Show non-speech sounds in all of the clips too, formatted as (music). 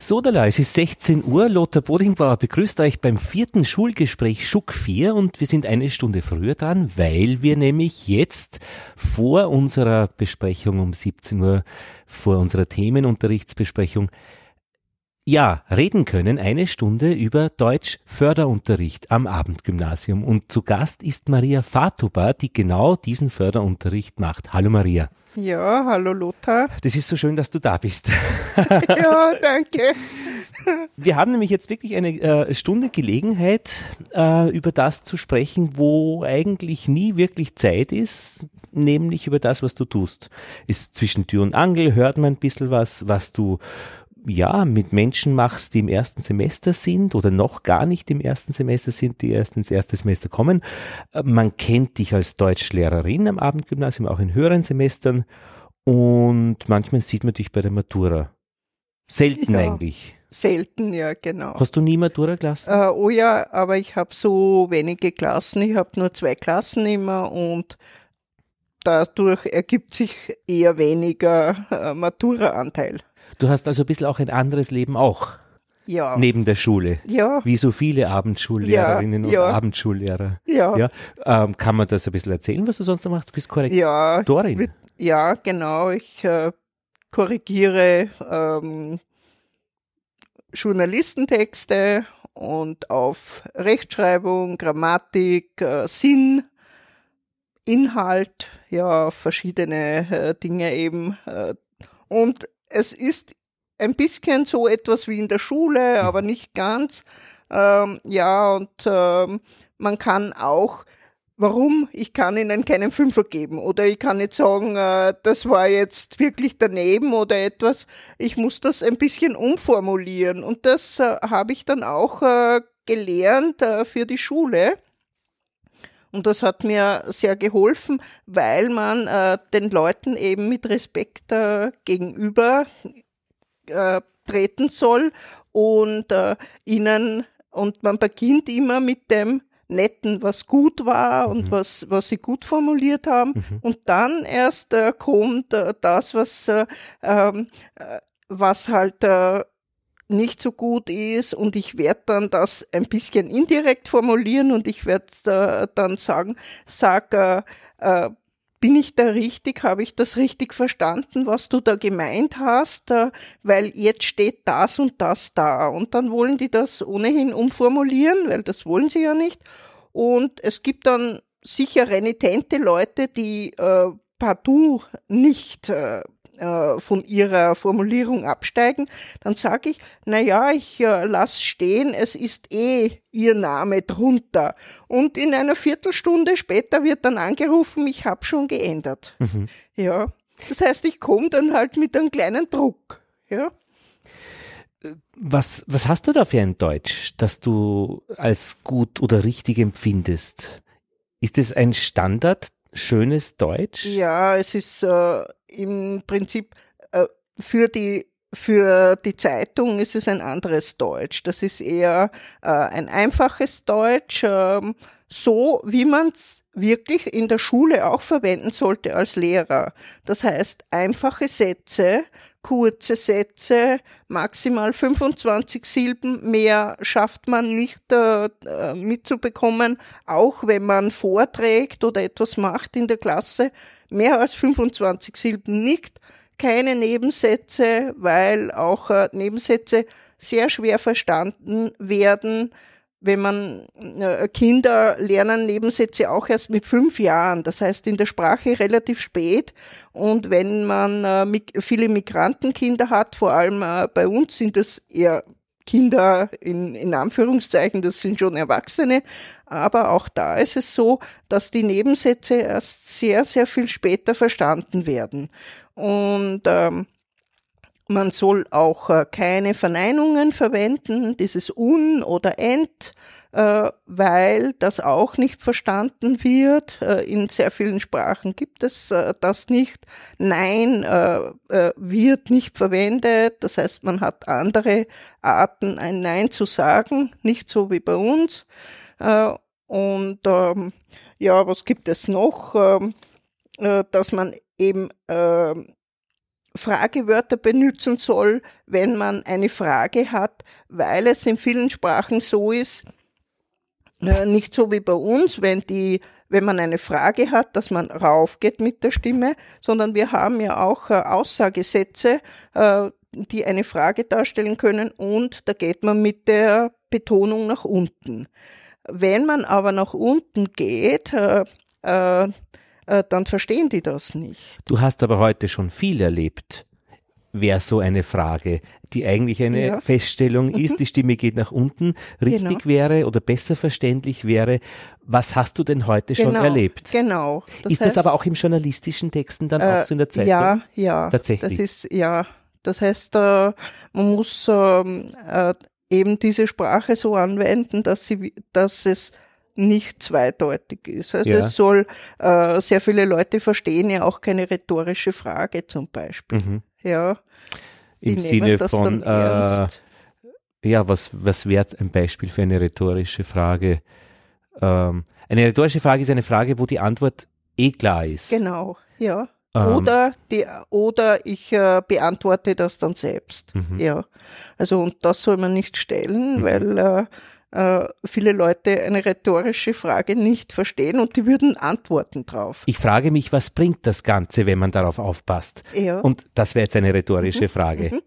Sodala, es ist 16 Uhr. Lothar Bodingbauer begrüßt euch beim vierten Schulgespräch Schuck 4 und wir sind eine Stunde früher dran, weil wir nämlich jetzt vor unserer Besprechung um 17 Uhr, vor unserer Themenunterrichtsbesprechung, ja, reden können eine Stunde über Deutsch Förderunterricht am Abendgymnasium. Und zu Gast ist Maria Fatuba, die genau diesen Förderunterricht macht. Hallo Maria. Ja, hallo Lothar. Das ist so schön, dass du da bist. (laughs) ja, danke. (laughs) Wir haben nämlich jetzt wirklich eine äh, Stunde Gelegenheit, äh, über das zu sprechen, wo eigentlich nie wirklich Zeit ist, nämlich über das, was du tust. Ist zwischen Tür und Angel, hört man ein bisschen was, was du ja, mit Menschen machst, die im ersten Semester sind oder noch gar nicht im ersten Semester sind, die erst ins erste Semester kommen. Äh, man kennt dich als Deutschlehrerin am Abendgymnasium, auch in höheren Semestern. Und manchmal sieht man dich bei der Matura. Selten ja, eigentlich. Selten, ja, genau. Hast du nie Matura-Klassen? Äh, oh ja, aber ich habe so wenige Klassen. Ich habe nur zwei Klassen immer und dadurch ergibt sich eher weniger äh, Matura-Anteil. Du hast also ein bisschen auch ein anderes Leben auch. Ja. Neben der Schule. Ja. Wie so viele Abendschullehrerinnen ja, und Abendschullehrer. Ja. ja. Ähm, kann man das ein bisschen erzählen, was du sonst noch machst? Du bist Korrektorin. Ja, ja genau. Ich äh, korrigiere ähm, Journalistentexte und auf Rechtschreibung, Grammatik, äh, Sinn, Inhalt, ja, verschiedene äh, Dinge eben. Äh, und es ist ein bisschen so etwas wie in der Schule, aber nicht ganz. Ähm, ja, und ähm, man kann auch, warum? Ich kann ihnen keinen Fünfer geben oder ich kann nicht sagen, äh, das war jetzt wirklich daneben oder etwas. Ich muss das ein bisschen umformulieren und das äh, habe ich dann auch äh, gelernt äh, für die Schule. Und das hat mir sehr geholfen, weil man äh, den Leuten eben mit Respekt äh, gegenüber äh, treten soll und äh, ihnen und man beginnt immer mit dem Netten, was gut war und mhm. was, was sie gut formuliert haben. Mhm. Und dann erst äh, kommt äh, das, was, äh, ähm, äh, was halt nicht so gut ist und ich werde dann das ein bisschen indirekt formulieren und ich werde äh, dann sagen, sag, äh, äh, bin ich da richtig, habe ich das richtig verstanden, was du da gemeint hast, äh, weil jetzt steht das und das da. Und dann wollen die das ohnehin umformulieren, weil das wollen sie ja nicht. Und es gibt dann sicher renitente Leute, die äh, partout nicht äh, von ihrer Formulierung absteigen, dann sage ich, na ja, ich äh, lass stehen, es ist eh ihr Name drunter. Und in einer Viertelstunde später wird dann angerufen, ich habe schon geändert. Mhm. Ja, das heißt, ich komme dann halt mit einem kleinen Druck. Ja. Was, was hast du da für ein Deutsch, das du als gut oder richtig empfindest? Ist es ein Standard, schönes Deutsch? Ja, es ist äh, im Prinzip äh, für die für die Zeitung ist es ein anderes Deutsch. Das ist eher äh, ein einfaches Deutsch, äh, so wie man es wirklich in der Schule auch verwenden sollte als Lehrer. Das heißt einfache Sätze, kurze Sätze, maximal 25 Silben, mehr schafft man nicht äh, äh, mitzubekommen, auch wenn man vorträgt oder etwas macht in der Klasse, mehr als 25 Silben nicht, keine Nebensätze, weil auch äh, Nebensätze sehr schwer verstanden werden, wenn man äh, Kinder lernen Nebensätze auch erst mit fünf Jahren, das heißt in der Sprache relativ spät. Und wenn man äh, viele Migrantenkinder hat, vor allem äh, bei uns sind das eher Kinder in, in Anführungszeichen, das sind schon Erwachsene, aber auch da ist es so, dass die Nebensätze erst sehr, sehr viel später verstanden werden. Und ähm, man soll auch äh, keine Verneinungen verwenden, dieses un oder ent, äh, weil das auch nicht verstanden wird. Äh, in sehr vielen Sprachen gibt es das nicht. Nein wird nicht verwendet. Das heißt, man hat andere Arten, ein Nein zu sagen, nicht so wie bei uns. Und ähm, ja, was gibt es noch? Ähm, dass man eben ähm, Fragewörter benutzen soll, wenn man eine Frage hat, weil es in vielen Sprachen so ist, äh, nicht so wie bei uns, wenn die wenn man eine Frage hat, dass man raufgeht mit der Stimme, sondern wir haben ja auch äh, Aussagesätze, äh, die eine Frage darstellen können und da geht man mit der Betonung nach unten. Wenn man aber nach unten geht, äh, äh, dann verstehen die das nicht. Du hast aber heute schon viel erlebt. Wäre so eine Frage, die eigentlich eine ja. Feststellung ist, mhm. die Stimme geht nach unten, richtig genau. wäre oder besser verständlich wäre. Was hast du denn heute genau, schon erlebt? Genau. Das ist heißt, das aber auch im journalistischen Texten dann äh, auch so in der Zeitung? Ja, ja. Tatsächlich. Das ist, ja. Das heißt, äh, man muss ähm, äh, eben diese Sprache so anwenden, dass sie, dass es nicht zweideutig ist. Also ja. es soll, äh, sehr viele Leute verstehen ja auch keine rhetorische Frage zum Beispiel. Mhm. Ja. Im Sinne von, äh, ja, was, was wäre ein Beispiel für eine rhetorische Frage? Ähm, eine rhetorische Frage ist eine Frage, wo die Antwort eh klar ist. Genau, ja. Ähm. Oder, die, oder ich äh, beantworte das dann selbst. Mhm. Ja. Also, und das soll man nicht stellen, mhm. weil äh, viele Leute eine rhetorische Frage nicht verstehen und die würden antworten drauf. Ich frage mich, was bringt das Ganze, wenn man darauf aufpasst? Ja. Und das wäre jetzt eine rhetorische mhm. Frage. Mhm.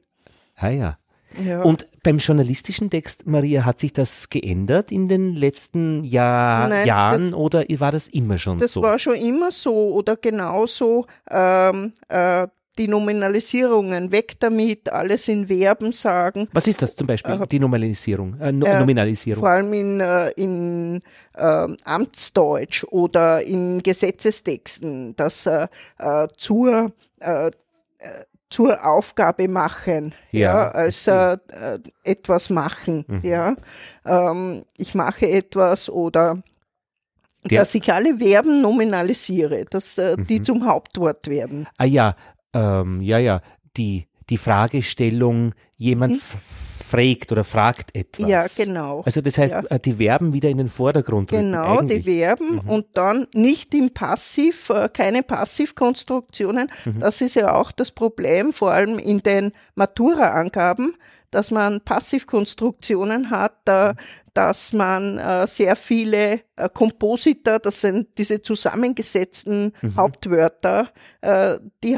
Ah ja. Ja. Und beim journalistischen Text, Maria, hat sich das geändert in den letzten Jahr, Nein, Jahren das, oder war das immer schon das so? Das war schon immer so oder genauso. Ähm, äh, die Nominalisierungen, weg damit, alles in Verben sagen. Was ist das zum Beispiel, äh, die Nominalisierung? Äh, no, äh, Nominalisierung? Vor allem in, äh, in äh, Amtsdeutsch oder in Gesetzestexten, das äh, zur, zur Aufgabe machen, ja, ja als etwas machen, mhm. ja. Ähm, ich mache etwas oder der, dass ich alle Verben nominalisiere, dass äh, die mhm. zum Hauptwort werden. Ah ja, ähm, ja, ja, die, die Fragestellung, jemand mhm. fragt oder fragt etwas. Ja, genau. Also das heißt, ja. Äh, die Verben wieder in den Vordergrund Genau, rücken, die Verben mhm. und dann nicht im Passiv, äh, keine Passivkonstruktionen. Mhm. Das ist ja auch das Problem, vor allem in den Matura-Angaben, dass man Passivkonstruktionen hat, äh, dass man sehr viele Kompositor, das sind diese zusammengesetzten mhm. Hauptwörter, die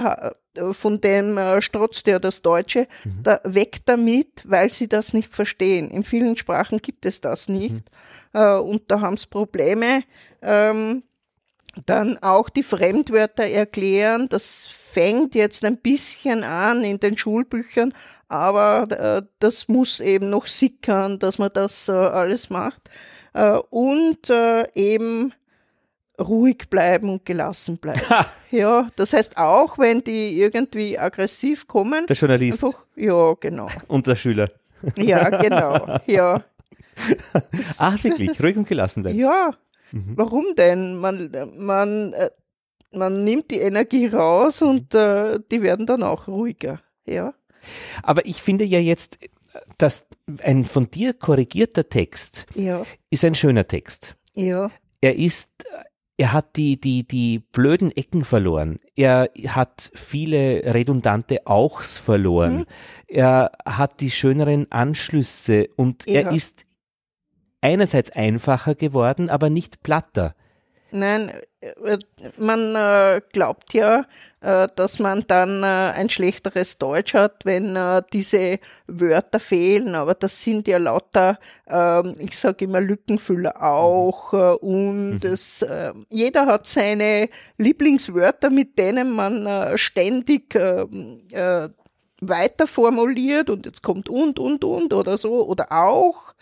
von dem äh, strotzt ja das Deutsche, mhm. da weg damit, weil sie das nicht verstehen. In vielen Sprachen gibt es das nicht. Mhm. Äh, und da haben es Probleme. Ähm, dann auch die Fremdwörter erklären. Das fängt jetzt ein bisschen an in den Schulbüchern, aber äh, das muss eben noch sickern, dass man das äh, alles macht. Äh, und äh, eben ruhig bleiben und gelassen bleiben. Ha. Ja, das heißt auch, wenn die irgendwie aggressiv kommen. Der Journalist. Einfach, ja, genau. Und der Schüler. Ja, genau. Ja. (laughs) Ach, wirklich, ruhig und gelassen bleiben. Ja. Mhm. Warum denn? Man, man, äh, man nimmt die Energie raus und äh, die werden dann auch ruhiger. Ja. Aber ich finde ja jetzt, dass ein von dir korrigierter Text ja. ist ein schöner Text. Ja. Er ist, er hat die, die, die blöden Ecken verloren. Er hat viele redundante Auchs verloren. Hm. Er hat die schöneren Anschlüsse und ja. er ist einerseits einfacher geworden, aber nicht platter. Nein, äh, man äh, glaubt ja, äh, dass man dann ein schlechteres Deutsch hat, wenn diese Wörter fehlen, aber das sind ja lauter, ähm, ich sage immer Lückenfüller auch und mhm. es, jeder hat seine Lieblingswörter, mit denen man ständig weiter formuliert und jetzt kommt und, und, und oder so oder auch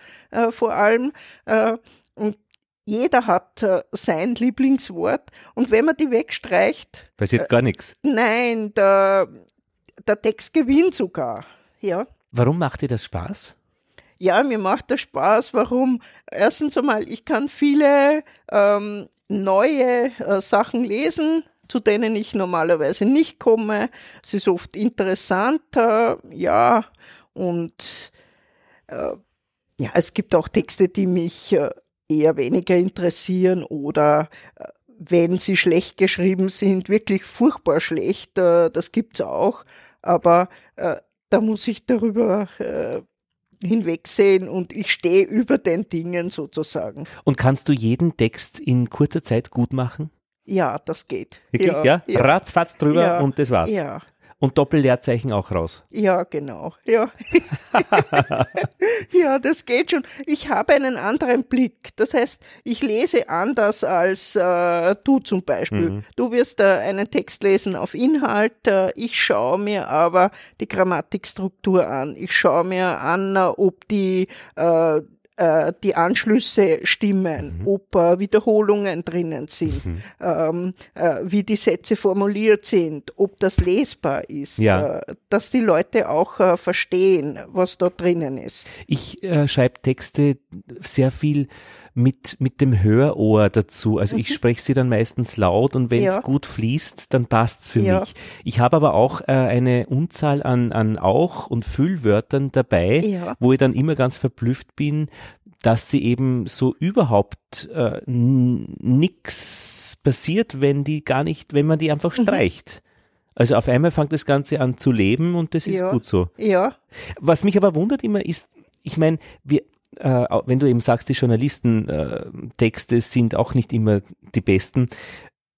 vor allem. Jeder hat äh, sein Lieblingswort und wenn man die wegstreicht. Passiert äh, gar nichts. Nein, der, der Text gewinnt sogar. Ja. Warum macht dir das Spaß? Ja, mir macht das Spaß. Warum? Erstens einmal, ich kann viele ähm, neue äh, Sachen lesen, zu denen ich normalerweise nicht komme. Es ist oft interessanter, ja, und äh, ja, es gibt auch Texte, die mich äh, eher weniger interessieren oder äh, wenn sie schlecht geschrieben sind, wirklich furchtbar schlecht, äh, das gibt's auch. aber äh, da muss ich darüber hinwegsehen und ich stehe über den Dingen sozusagen. Und kannst du jeden Text in kurzer Zeit gut machen? Ja, das geht. Wirklich? Ja, ja? ja. ratzfatz drüber ja, und das war's. Ja, und Doppelleerzeichen auch raus. Ja, genau. Ja. (laughs) ja, das geht schon. Ich habe einen anderen Blick. Das heißt, ich lese anders als äh, du zum Beispiel. Mhm. Du wirst äh, einen Text lesen auf Inhalt. Äh, ich schaue mir aber die Grammatikstruktur an. Ich schaue mir an, äh, ob die äh, die Anschlüsse stimmen, mhm. ob äh, Wiederholungen drinnen sind, mhm. ähm, äh, wie die Sätze formuliert sind, ob das lesbar ist, ja. Äh, dass die Leute auch äh, verstehen, was da drinnen ist. Ich äh, schreibe Texte sehr viel mit, mit dem Hörohr dazu. Also ich mhm. spreche sie dann meistens laut und wenn es ja. gut fließt, dann passt's für ja. mich. Ich habe aber auch äh, eine Unzahl an, an Auch- und Füllwörtern dabei, ja. wo ich dann immer ganz verblüfft bin, dass sie eben so überhaupt äh, nix passiert, wenn die gar nicht, wenn man die einfach mhm. streicht. Also auf einmal fängt das Ganze an zu leben und das ist ja. gut so. Ja. Was mich aber wundert immer ist, ich meine, wir, äh, wenn du eben sagst, die Journalistentexte äh, sind auch nicht immer die besten,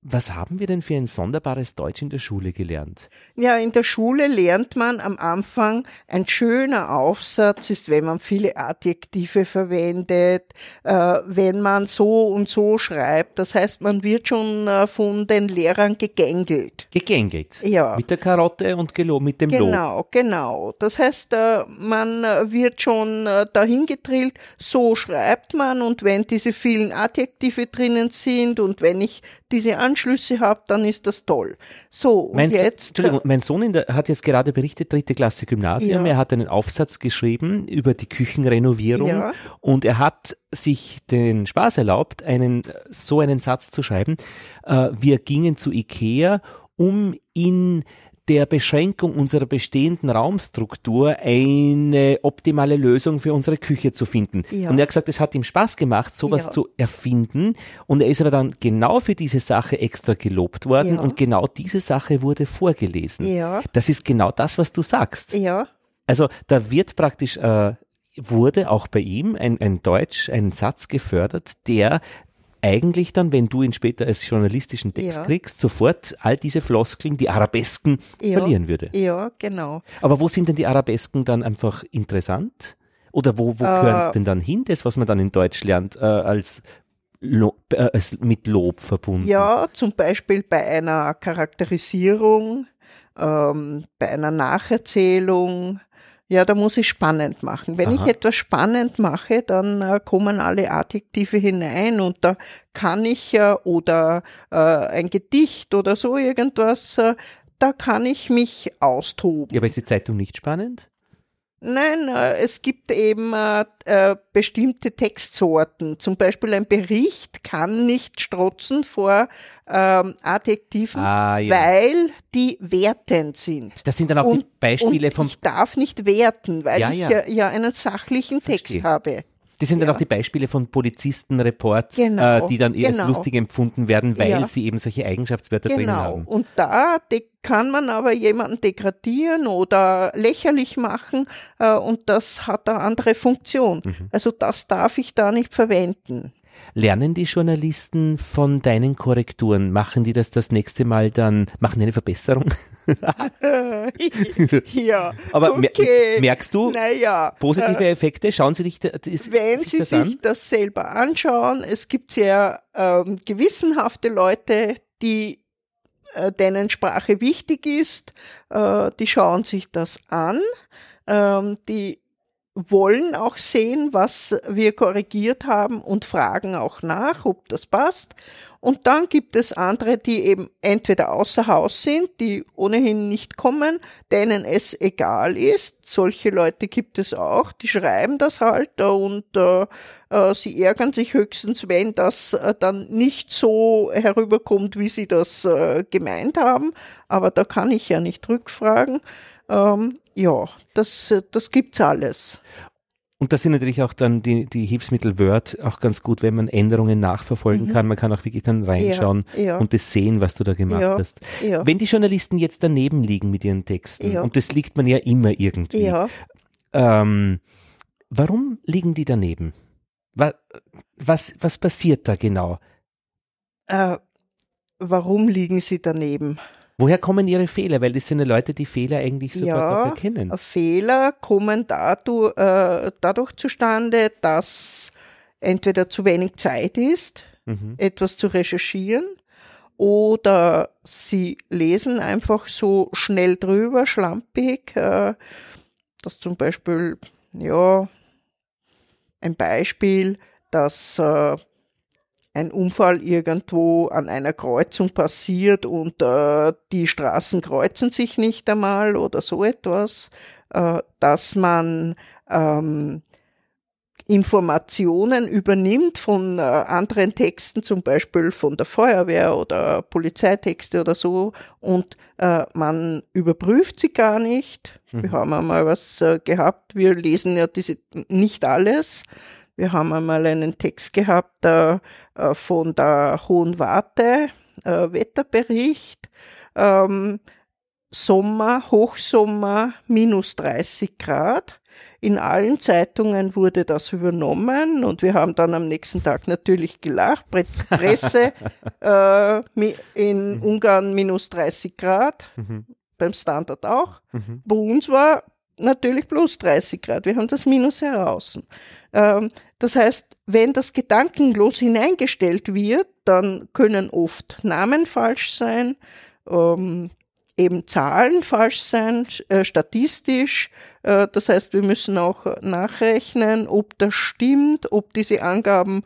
was haben wir denn für ein sonderbares Deutsch in der Schule gelernt? Ja, in der Schule lernt man am Anfang, ein schöner Aufsatz ist, wenn man viele Adjektive verwendet, äh, wenn man so und so schreibt. Das heißt, man wird schon äh, von den Lehrern gegängelt. Gegängelt? Ja. Mit der Karotte und Gelo mit dem genau, Lob. Genau, genau. Das heißt, äh, man wird schon äh, dahin getrillt, so schreibt man und wenn diese vielen Adjektive drinnen sind und wenn ich diese Anschlüsse habe, dann ist das toll. So, und mein, jetzt. Entschuldigung, mein Sohn der, hat jetzt gerade berichtet, dritte Klasse Gymnasium. Ja. Er hat einen Aufsatz geschrieben über die Küchenrenovierung ja. und er hat sich den Spaß erlaubt, einen, so einen Satz zu schreiben. Äh, wir gingen zu Ikea, um in der Beschränkung unserer bestehenden Raumstruktur eine optimale Lösung für unsere Küche zu finden. Ja. Und er hat gesagt, es hat ihm Spaß gemacht, sowas ja. zu erfinden. Und er ist aber dann genau für diese Sache extra gelobt worden ja. und genau diese Sache wurde vorgelesen. Ja. Das ist genau das, was du sagst. Ja. Also da wird praktisch äh, wurde auch bei ihm ein, ein Deutsch, ein Satz gefördert, der eigentlich dann, wenn du ihn später als journalistischen Text ja. kriegst, sofort all diese Floskeln, die Arabesken ja. verlieren würde. Ja, genau. Aber wo sind denn die Arabesken dann einfach interessant? Oder wo, wo äh, gehören es denn dann hin, das, was man dann in Deutsch lernt, äh, als Lob, äh, mit Lob verbunden? Ja, zum Beispiel bei einer Charakterisierung, ähm, bei einer Nacherzählung, ja, da muss ich spannend machen. Wenn Aha. ich etwas spannend mache, dann äh, kommen alle Adjektive hinein und da kann ich äh, oder äh, ein Gedicht oder so irgendwas, äh, da kann ich mich austoben. Ja, aber ist die Zeitung nicht spannend? Nein, äh, es gibt eben äh, äh, bestimmte Textsorten. Zum Beispiel ein Bericht kann nicht strotzen vor ähm, Adjektiven, ah, ja. weil die wertend sind. Das sind dann auch und, die Beispiele vom. Ich darf nicht werten, weil ja, ich ja. ja einen sachlichen Text Verstehe. habe. Das sind dann ja. auch die Beispiele von Polizistenreports, genau, äh, die dann eher genau. als lustig empfunden werden, weil ja. sie eben solche Eigenschaftswörter genau. drin haben. Und da kann man aber jemanden degradieren oder lächerlich machen äh, und das hat eine andere Funktion. Mhm. Also das darf ich da nicht verwenden. Lernen die Journalisten von deinen Korrekturen? Machen die das das nächste Mal dann, machen die eine Verbesserung? (laughs) ja. Aber okay. merkst du naja, positive äh, Effekte? Schauen Sie sich das, Wenn sich Sie das sich an? das selber anschauen, es gibt sehr ähm, gewissenhafte Leute, die äh, denen Sprache wichtig ist, äh, die schauen sich das an, ähm, die wollen auch sehen, was wir korrigiert haben und fragen auch nach, ob das passt. Und dann gibt es andere, die eben entweder außer Haus sind, die ohnehin nicht kommen, denen es egal ist. Solche Leute gibt es auch, die schreiben das halt und äh, äh, sie ärgern sich höchstens, wenn das äh, dann nicht so herüberkommt, wie sie das äh, gemeint haben. Aber da kann ich ja nicht rückfragen. Ähm, ja, das, das gibt's alles. Und das sind natürlich auch dann die, die Hilfsmittel Word auch ganz gut, wenn man Änderungen nachverfolgen kann. Man kann auch wirklich dann reinschauen Mhm. Ja, ja. und das sehen, was du da gemacht Ja, hast. Wenn die Journalisten jetzt daneben liegen mit ihren Texten, Ja. und das liegt man ja immer irgendwie, ähm, warum liegen die daneben? Was, was, was passiert da genau? äh, warum liegen sie daneben? Woher kommen ihre Fehler? Weil das sind ja Leute, die Fehler eigentlich sofort Ja, erkennen. Fehler kommen dadurch, äh, dadurch zustande, dass entweder zu wenig Zeit ist, Mhm. etwas zu recherchieren, oder sie lesen einfach so schnell drüber, schlampig, äh, dass zum Beispiel, ja, ein Beispiel, dass äh, ein Unfall irgendwo an einer Kreuzung passiert und äh, die Straßen kreuzen sich nicht einmal oder so etwas, äh, dass man ähm, Informationen übernimmt von äh, anderen Texten, zum Beispiel von der Feuerwehr oder Polizeitexte oder so, und äh, man überprüft sie gar nicht. Wir haben einmal was äh, gehabt, wir lesen ja diese nicht alles. Wir haben einmal einen Text gehabt äh, äh, von der Hohen Warte, äh, Wetterbericht. Ähm, Sommer, Hochsommer, minus 30 Grad. In allen Zeitungen wurde das übernommen und wir haben dann am nächsten Tag natürlich gelacht. Pre Presse (laughs) äh, in Ungarn minus 30 Grad, beim Standard auch. Bei uns war natürlich plus 30 Grad. Wir haben das Minus heraus. Ähm, das heißt, wenn das gedankenlos hineingestellt wird, dann können oft Namen falsch sein, ähm, eben Zahlen falsch sein, äh, statistisch. Äh, das heißt, wir müssen auch nachrechnen, ob das stimmt, ob diese Angaben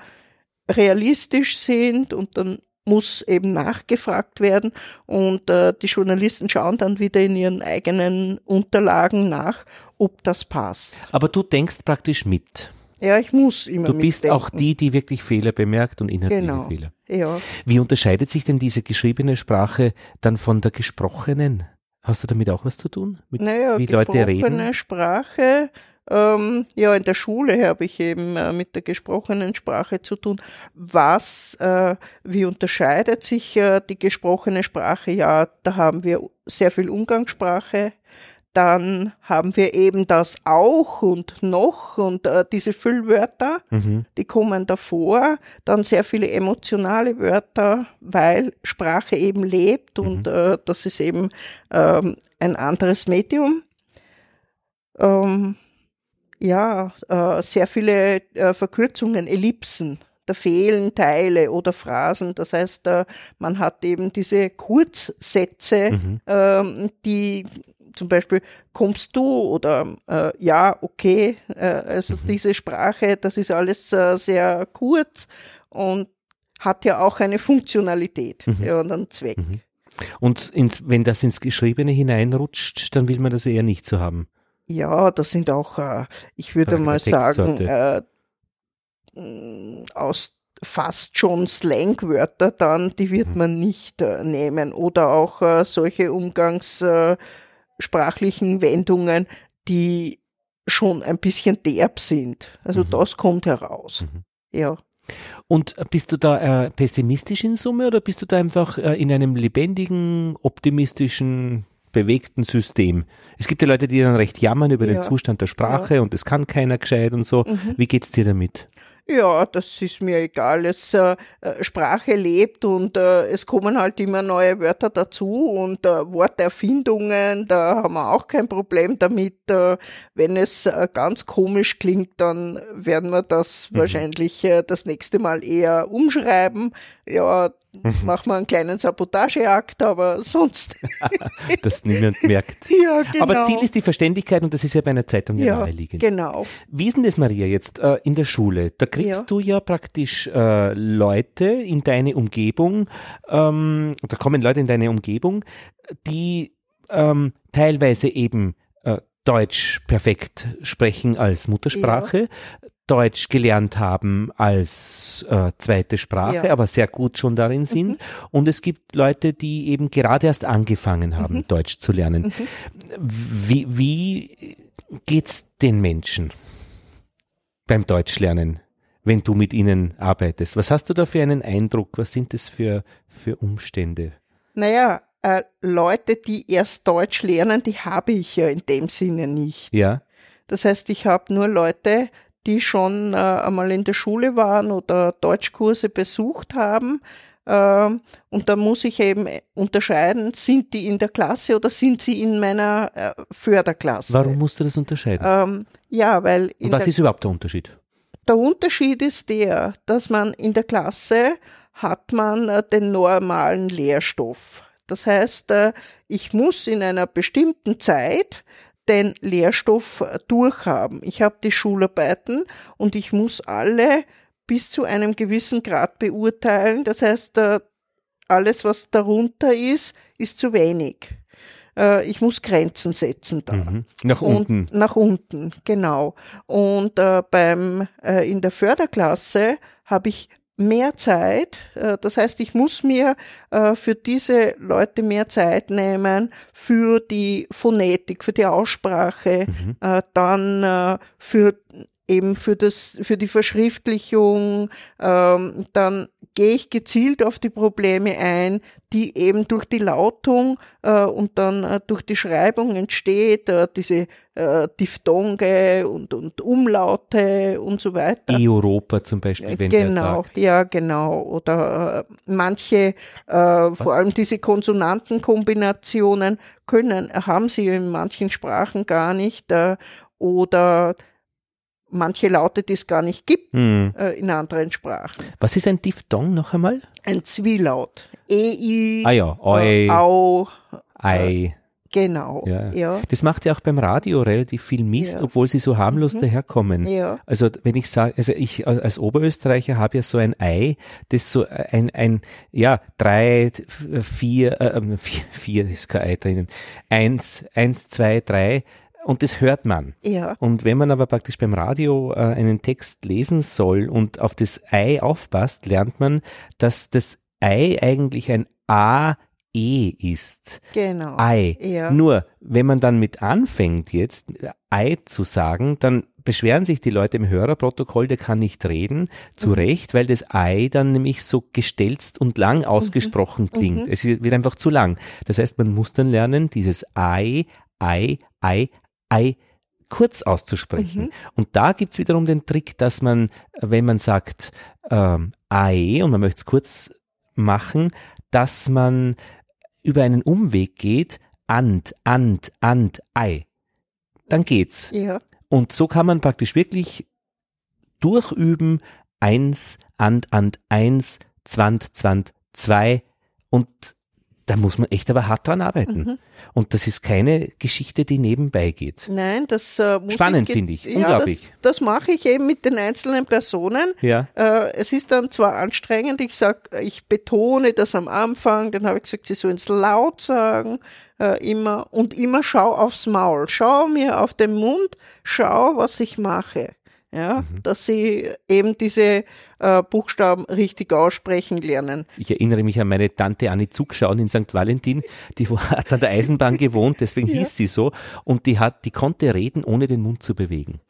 realistisch sind und dann muss eben nachgefragt werden und äh, die Journalisten schauen dann wieder in ihren eigenen Unterlagen nach, ob das passt. Aber du denkst praktisch mit. Ja, ich muss immer Du bist mitdenken. auch die, die wirklich Fehler bemerkt und inhaltliche Genau. Fehler. Ja. Wie unterscheidet sich denn diese geschriebene Sprache dann von der gesprochenen? Hast du damit auch was zu tun? Mit, Naja, wie Leute reden? Sprache, ähm, ja, in der Schule habe ich eben äh, mit der gesprochenen Sprache zu tun. Was, äh, wie unterscheidet sich äh, die gesprochene Sprache? Ja, da haben wir sehr viel Umgangssprache. Dann haben wir eben das auch und noch und äh, diese Füllwörter, Mhm. die kommen davor. Dann sehr viele emotionale Wörter, weil Sprache eben lebt und äh, das ist eben ähm, ein anderes Medium. Ähm, ja, äh, sehr viele äh, Verkürzungen, Ellipsen. Da fehlen Teile oder Phrasen. Das heißt, äh, man hat eben diese Kurzsätze, Mhm. ähm, die zum Beispiel kommst du oder äh, ja, okay. Äh, also Mhm. diese Sprache, das ist alles äh, sehr kurz und hat ja auch eine Funktionalität Mhm. ja, und einen Zweck. Und ins, wenn das ins Geschriebene hineinrutscht, dann will man das eher nicht so haben. Ja, das sind auch, äh, ich würde mal sagen, äh, mh, aus fast schon Slangwörter dann, die wird Mhm. man nicht äh, nehmen. Oder auch äh, solche umgangssprachlichen äh, sprachlichen Wendungen, die schon ein bisschen derb sind. Also Mhm. das kommt heraus. Ja. Und bist du da äh, pessimistisch in Summe oder bist du da einfach äh, in einem lebendigen, optimistischen, bewegten System? Es gibt ja Leute, die dann recht jammern über den Ja. Zustand der Sprache und es kann keiner gescheit und so. Mhm. Wie geht's dir damit? Ja, das ist mir egal. Es, äh, äh, Sprache lebt und äh, es kommen halt immer neue Wörter dazu und äh, Worterfindungen, da haben wir auch kein Problem damit. Äh, wenn es äh, ganz komisch klingt, dann werden wir das wahrscheinlich äh, das nächste Mal eher umschreiben. Ja, machen wir einen kleinen Sabotageakt, aber sonst. (laughs) Das niemand merkt. (laughs) ja, genau. Aber Ziel ist die Verständigkeit und das ist ja bei einer Zeitung ja, ja, naheliegend. genau. Wie ist denn das, Maria, jetzt äh, in der Schule? Da kriegst Ja. du ja praktisch äh, Leute in deine Umgebung, ähm, da kommen Leute in deine Umgebung, die ähm, teilweise eben äh, Deutsch perfekt sprechen als Muttersprache, Deutsch gelernt haben als äh, zweite Sprache, Ja. Mhm. aber sehr gut schon darin sind. Und es gibt Leute, die eben gerade erst angefangen haben, Mhm. Deutsch zu lernen. Wie, wie geht's den Menschen? beim Deutschlernen, wenn du mit ihnen arbeitest? Was hast du da für einen Eindruck? Was sind das für, für Umstände? Naja, äh, Leute, die erst Deutsch lernen, die habe ich ja in dem Sinne nicht. Ja. Das heißt, ich habe nur Leute, die schon äh, einmal in der Schule waren oder Deutschkurse besucht haben. Ähm, und da muss ich eben unterscheiden, sind die in der Klasse oder sind sie in meiner äh, Förderklasse. Warum musst du das unterscheiden? Ähm, ja, weil. Und was ist überhaupt der Unterschied? Der Unterschied ist der, dass man in der Klasse hat man äh, den normalen Lehrstoff. Das heißt, äh, ich muss in einer bestimmten Zeit den Lehrstoff durchhaben. Ich habe die Schularbeiten und ich muss alle bis zu einem gewissen Grad beurteilen. Das heißt, äh, alles, was darunter ist, ist zu wenig. Äh, ich muss Grenzen setzen da. Mhm. Nach unten. Und nach unten, genau. Und äh, beim äh, in der Förderklasse habe ich mehr Zeit. Äh, das heißt, ich muss mir äh, für diese Leute mehr Zeit nehmen für die Phonetik, für die Aussprache, mhm. Äh, dann für eben für das, für die Verschriftlichung, ähm, dann gehe ich gezielt auf die Probleme ein, die eben durch die Lautung äh, und dann äh, durch die Schreibung entsteht, äh, diese äh, Diphthonge und, und Umlaute und so weiter. E-Europa zum Beispiel, wenn genau, sagt. ja, genau. Oder äh, manche, äh, vor allem diese Konsonantenkombinationen können, haben sie in manchen Sprachen gar nicht. Oder manche Laute, die es gar nicht gibt Hm. äh, in anderen Sprachen. Was ist ein Diphthong noch einmal? Ein Zwielaut. E, I, Ah ja, äh, Oi, Au, Ei. genau. Ja. Ja. Das macht ja auch beim Radio relativ viel Mist, Ja. obwohl sie so harmlos daherkommen. Ja. Also wenn ich sage, also ich als Oberösterreicher habe ja so ein Ei, das so ein, ein ja, drei, vier, äh, ähm, (laughs) vier, vier ist kein Ei drinnen, eins, eins, zwei, drei und das hört man. Ja. Und wenn man aber praktisch beim Radio äh, einen Text lesen soll und auf das Ei aufpasst, lernt man, dass das Ei eigentlich ein A E ist. Genau. Ei. Ja. Nur, wenn man dann mit anfängt jetzt Ei zu sagen, dann beschweren sich die Leute im Hörerprotokoll, der kann nicht reden, zu Recht, weil das Ei dann nämlich so gestelzt und lang ausgesprochen klingt. Es wird wird einfach zu lang. Das heißt, man muss dann lernen, dieses Ei, Ei, Ei, Ei kurz auszusprechen. Und da gibt's wiederum den Trick, dass man, wenn man sagt ähm, Ei und man möchte es kurz machen, dass man über einen Umweg geht, and, and, and, Ei. Dann geht's. Ja. Und so kann man praktisch wirklich durchüben, eins, and, and, eins, zwand, zwand, zwei und da muss man echt aber hart dran arbeiten. Mhm. Und das ist keine Geschichte, die nebenbei geht. Nein, das äh, muss Spannend finde ich, ja, unglaublich. Das, das mache ich eben mit den einzelnen Personen. Ja. Äh, es ist dann zwar anstrengend, ich sag, ich betone das am Anfang, dann habe ich gesagt, sie sollen es laut sagen, äh, immer und immer schau aufs Maul, schau mir auf den Mund, schau, was ich mache. Ja, Mhm. dass sie eben diese äh, Buchstaben richtig aussprechen lernen. Ich erinnere mich an meine Tante Annie Zugschauen in St. Valentin, die hat an der Eisenbahn (laughs) gewohnt, deswegen hieß sie so, und die hat, die konnte reden, ohne den Mund zu bewegen.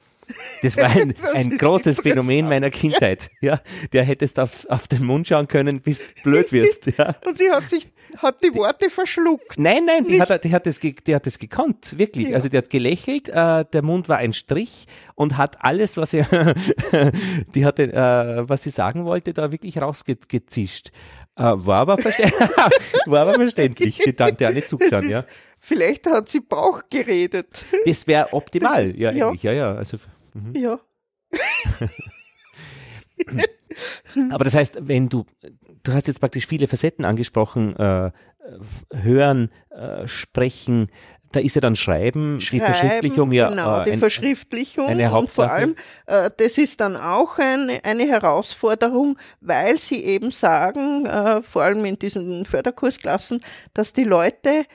Das war ein, (laughs) ein großes. Phänomen meiner Kindheit. Ja, der hättest auf, auf den Mund schauen können, bis du blöd wirst. (laughs) Ja. Und sie hat sich, hat die Worte verschluckt. Nein, nein, die hat, die, hat das, die hat das gekonnt, wirklich. Ja. Also die hat gelächelt, äh, der Mund war ein Strich und hat alles, was sie, (laughs) die hatte, äh, was sie sagen wollte, da wirklich rausgezischt. Äh, war, aber (laughs) war aber verständlich, die Tante Anne ist, ja. Vielleicht hat sie Bauch geredet. Das wäre optimal, ja, Ja. ja, ja. Also, Ja. (laughs) (laughs) aber das heißt, wenn du, du hast jetzt praktisch viele Facetten angesprochen, äh, hören, äh, sprechen, da ist ja dann Schreiben, die Verschriftlichung ja Genau, äh, die ein, Verschriftlichung. eine und vor Hauptsache. allem, äh, das ist dann auch eine, eine Herausforderung, weil sie eben sagen, äh, vor allem in diesen Förderkursklassen, dass die Leute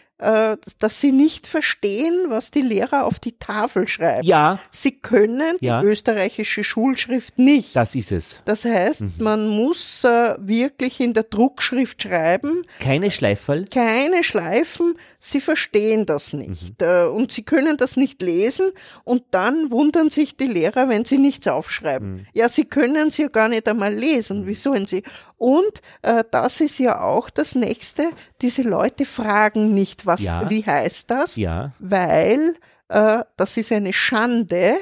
dass sie nicht verstehen, was die Lehrer auf die Tafel schreiben. Ja, Sie können die Ja. österreichische Schulschrift nicht. das ist es. Das heißt, man muss äh, wirklich in der Druckschrift schreiben, Keine Schleiferl. keine Schleifen, sie verstehen das nicht äh, und sie können das nicht lesen und dann wundern sich die Lehrer, wenn sie nichts aufschreiben. Ja, sie können es ja gar nicht einmal lesen, wie sollen sie? Und äh, das ist ja auch das Nächste, diese Leute fragen nicht, was, Ja. wie heißt das, Ja. weil äh, das ist eine Schande,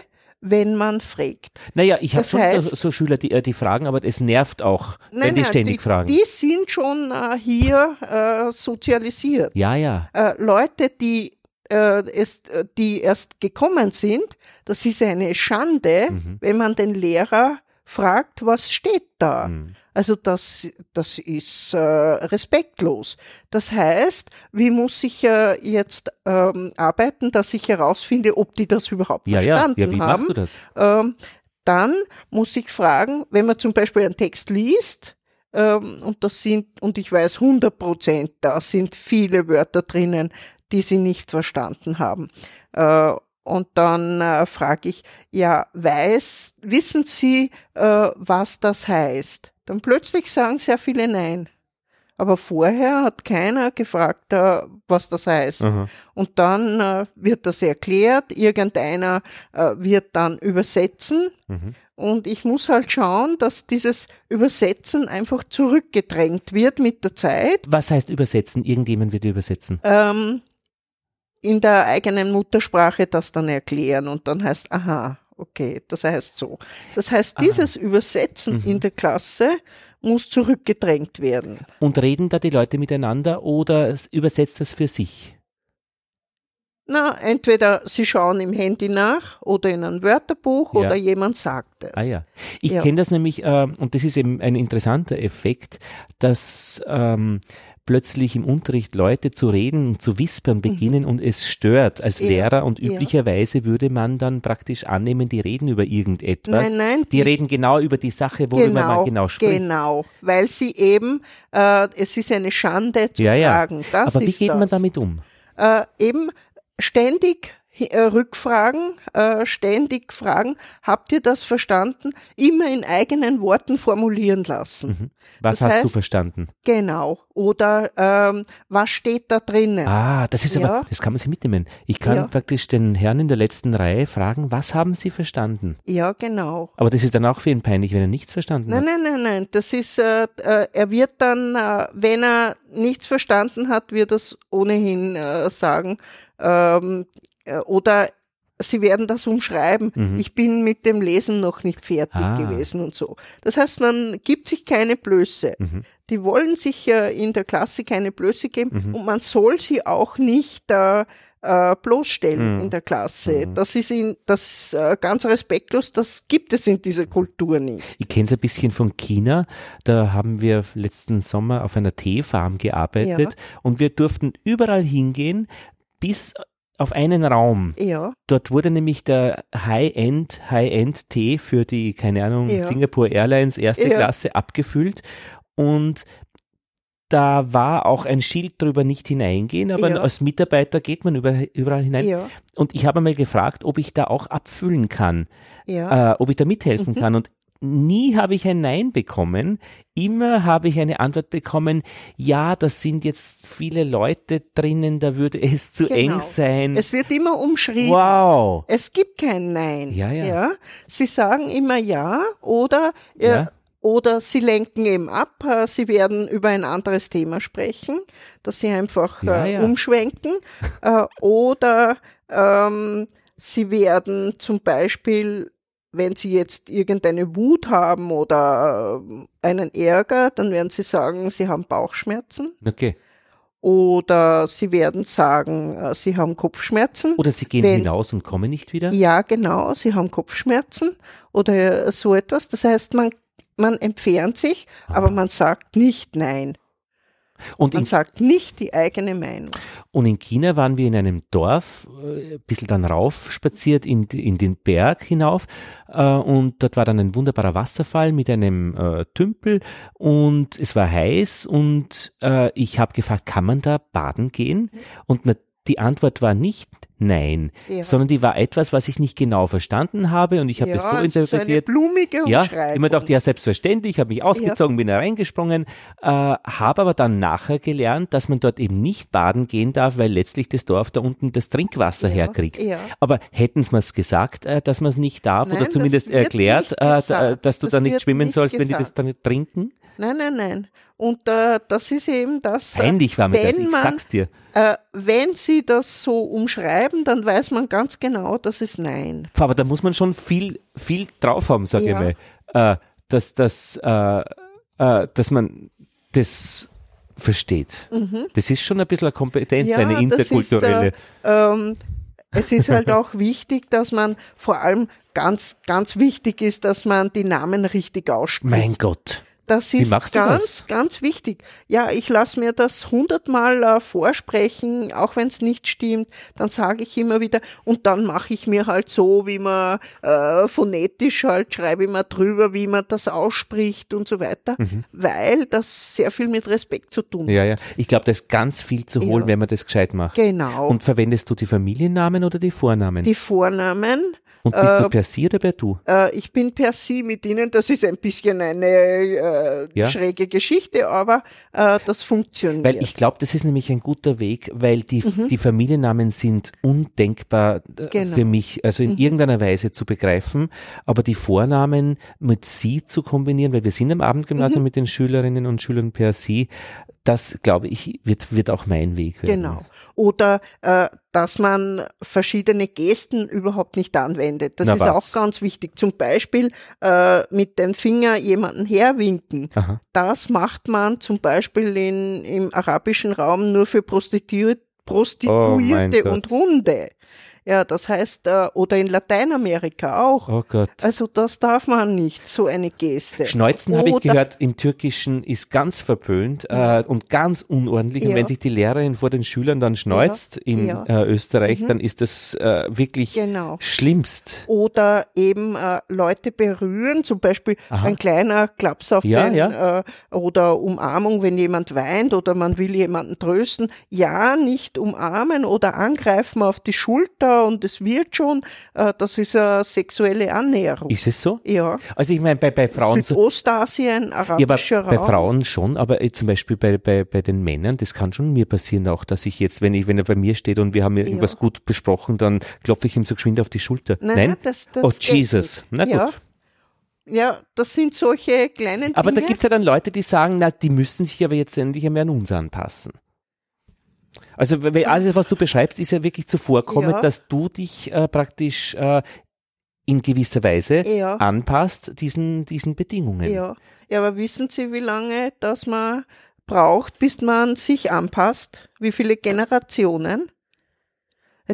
wenn man fragt. Naja, ich habe schon heißt- so, Schüler, die, äh, die fragen, aber es nervt auch, wenn die ständig die, fragen. Die sind schon äh, hier äh, sozialisiert. ja, ja. Äh, Leute, die, äh, es, die erst gekommen sind, das ist eine Schande, Mhm. wenn man den Lehrer fragt, was steht da. Mhm. Also das, das ist äh, respektlos. Das heißt, wie muss ich äh, jetzt ähm, arbeiten, dass ich herausfinde, ob die das überhaupt Ja, ja. verstanden Ja, wie haben? machst du das? ähm, dann muss ich fragen, wenn man zum Beispiel einen Text liest, ähm, und das sind, und ich weiß 100 Prozent, da sind viele Wörter drinnen, die sie nicht verstanden haben. Äh, und dann äh, frage ich, ja, weiß, wissen Sie, äh, was das heißt? Dann plötzlich sagen sehr viele Nein. Aber vorher hat keiner gefragt, äh, was das heißt. Aha. Und dann äh, wird das erklärt, irgendeiner äh, wird dann übersetzen Mhm. und ich muss halt schauen, dass dieses Übersetzen einfach zurückgedrängt wird mit der Zeit. Was heißt übersetzen? Irgendjemand wird übersetzen. Ähm, in der eigenen Muttersprache das dann erklären und dann heißt, aha, okay, das heißt so. Das heißt, Aha. dieses Übersetzen in der Klasse muss zurückgedrängt werden. Und reden da die Leute miteinander oder übersetzt das für sich? Na, entweder sie schauen im Handy nach oder in ein Wörterbuch Ja. oder jemand sagt es. Ah ja. Ich Ja. kenne das nämlich, äh, und das ist eben ein interessanter Effekt, dass ähm, plötzlich im Unterricht Leute zu reden und zu wispern beginnen und es stört als Mhm. Ja, Lehrer und ja. üblicherweise würde man dann praktisch annehmen, die reden über irgendetwas. Nein, nein, Die die- reden genau über die Sache, worüber man genau spricht. Genau, weil sie eben, äh, es ist eine Schande zu Ja, ja. fragen. Das Aber wie geht das. man damit um? Äh, eben ständig Rückfragen, äh, ständig fragen, habt ihr das verstanden? Immer in eigenen Worten formulieren lassen. Was Das hast du heißt- verstanden? Genau. Oder ähm, was steht da drinnen? Ah, das ist aber, Ja. das kann man sich mitnehmen. Ich kann Ja. praktisch den Herrn in der letzten Reihe fragen, was haben Sie verstanden? Ja, genau. Aber das ist dann auch für ihn peinlich, wenn er nichts verstanden Nein, hat. nein, nein, nein. Das ist, äh, äh, er wird dann, äh, wenn er nichts verstanden hat, wird er es ohnehin äh, sagen. Ähm, äh, oder sie werden das umschreiben. Ich bin mit dem Lesen noch nicht fertig Ah. gewesen und so. Das heißt, man gibt sich keine Blöße. Die wollen sich äh, in der Klasse keine Blöße geben und man soll sie auch nicht äh, äh, bloßstellen in der Klasse. Das ist, in, das äh, ganz respektlos, das gibt es in dieser Kultur nicht. Ich kenne es ein bisschen von China. Da haben wir letzten Sommer auf einer Teefarm gearbeitet und wir durften überall hingehen, bis auf einen Raum. Ja. Dort wurde nämlich der High-End, High-End-Tee für die, keine Ahnung, Ja. Singapore Airlines erste Ja. Klasse abgefüllt und da war auch ein Schild drüber nicht hineingehen, aber Ja. als Mitarbeiter geht man über, überall hinein. Ja. Und ich habe mal gefragt, ob ich da auch abfüllen kann, Ja. äh, ob ich da mithelfen kann. Und nie habe ich ein Nein bekommen. Immer habe ich eine Antwort bekommen, ja, da sind jetzt viele Leute drinnen, da würde es zu eng Genau. sein. Es wird immer umschrieben. wow. Es gibt kein Nein. Ja, ja. Sie sagen immer Ja oder, äh, Ja. oder sie lenken eben ab. Äh, sie werden über ein anderes Thema sprechen, dass sie einfach Ja, äh, ja. umschwenken. äh, oder ähm, sie werden zum Beispiel wenn Sie jetzt irgendeine Wut haben oder äh, einen Ärger, dann werden Sie sagen, Sie haben Bauchschmerzen. Okay. Oder Sie werden sagen, äh, Sie haben Kopfschmerzen. Oder sie gehen Wenn- hinaus und kommen nicht wieder. Ja, genau, sie haben Kopfschmerzen oder so etwas. Das heißt, man, man entfernt sich, aber man sagt nicht nein. Und Man in, sagt nicht die eigene Meinung. und in China waren wir in einem Dorf, äh, ein bisschen dann rauf spaziert in, in den Berg hinauf äh, und dort war dann ein wunderbarer Wasserfall mit einem äh, Tümpel und es war heiß und äh, ich habe gefragt, kann man da baden gehen? Und die Antwort war nicht nein, Ja. sondern die war etwas, was ich nicht genau verstanden habe und ich habe ja, das so so eine interpretiert. blumige Ja, immer dachte, ja, selbstverständlich, habe mich ausgezogen, bin da reingesprungen, äh, habe aber dann nachher gelernt, dass man dort eben nicht baden gehen darf, weil letztlich das Dorf da unten das Trinkwasser Ja, herkriegt. ja. Aber hätten sie mir's gesagt, äh, dass man es nicht darf Nein, oder zumindest erklärt, äh, gesagt. da- dass du Das da nicht schwimmen nicht sollst, wenn die das gesagt. dann nicht trinken? Nein, nein, nein. Und äh, das ist eben das. äh, Peinlich war mir das, wenn ich man, sag's dir. Äh, wenn Sie das so umschreiben, dann weiß man ganz genau, das ist Nein. Aber da muss man schon viel, viel drauf haben, sag Ja. ich mal. Äh, dass, dass, äh, äh, dass man das versteht. Das ist schon ein bisschen eine Kompetenz, eine interkulturelle. Das ist, äh, ähm, es ist halt (laughs) auch wichtig, dass man vor allem ganz, ganz wichtig ist, dass man die Namen richtig ausspricht. mein Gott. Das ist ganz, das? ganz wichtig. Ja, ich lasse mir das hundertmal äh, vorsprechen, auch wenn es nicht stimmt. Dann sage ich immer wieder und dann mache ich mir halt so, wie man äh, phonetisch halt schreibe ich mal drüber, wie man das ausspricht und so weiter, weil das sehr viel mit Respekt zu tun hat. Mhm. Ja, ja. Ich glaube, da ist ganz viel zu holen, Ja. wenn man das gescheit macht. Genau. Und verwendest du die Familiennamen oder die Vornamen? die Vornamen. Und bist du per Sie oder per Du? Äh, ich bin per Sie mit Ihnen. Das ist ein bisschen eine äh, Ja. schräge Geschichte, aber äh, das funktioniert. Weil ich glaube, das ist nämlich ein guter Weg, weil die, die Familiennamen sind undenkbar äh, Mhm. Genau. für mich, also in irgendeiner Weise zu begreifen, aber die Vornamen mit Sie zu kombinieren, weil wir sind am Mhm. Abendgymnasium mit den Schülerinnen und Schülern per Sie, das glaube ich, wird, wird auch mein Weg werden. Genau. Oder äh, dass man verschiedene Gesten überhaupt nicht anwendet. Das Na ist was? auch ganz wichtig. Zum Beispiel äh, mit dem Finger jemanden herwinken. Aha. Das macht man zum Beispiel in, im arabischen Raum nur für Prostituierte, Oh mein Prostituierte Gott. und Hunde. Ja, das heißt, äh, oder in Lateinamerika auch. Oh Gott. Also das darf man nicht, so eine Geste. Schneuzen habe ich gehört, im Türkischen ist ganz verpönt äh, und ganz unordentlich. Und Ja. wenn sich die Lehrerin vor den Schülern dann schneuzt in Ja. Äh, Österreich, dann ist das äh, wirklich Genau. schlimmst. oder eben Leute berühren, zum Beispiel Aha. ein kleiner Klaps auf Ja, den oder Umarmung, wenn jemand weint oder man will jemanden trösten. Ja, nicht umarmen oder angreifen auf die Schulter und es wird schon. Äh, das ist eine sexuelle Annäherung. Ist es so? ja. Also ich meine, bei, bei Frauen so, ja, aber arabischer bei Raum. Frauen schon, aber äh, zum Beispiel bei, bei, bei den Männern, das kann schon mir passieren auch, dass ich jetzt, wenn ich, wenn er bei mir steht und wir haben ja irgendwas gut besprochen, dann klopfe ich ihm so geschwind auf die Schulter. Nein, Nein? das- das oh Jesus. Na gut. Ja. Ja, das sind solche kleinen Aber da Dinge. gibt's ja dann Leute, die sagen, na, die müssen sich aber jetzt endlich einmal an uns anpassen. Also alles, was du beschreibst, ist ja wirklich zuvorkommend, Ja. dass du dich äh, praktisch äh, in gewisser Weise Ja. anpasst diesen, diesen Bedingungen. Ja. ja, aber wissen Sie, wie lange das man braucht, bis man sich anpasst? Wie viele Generationen?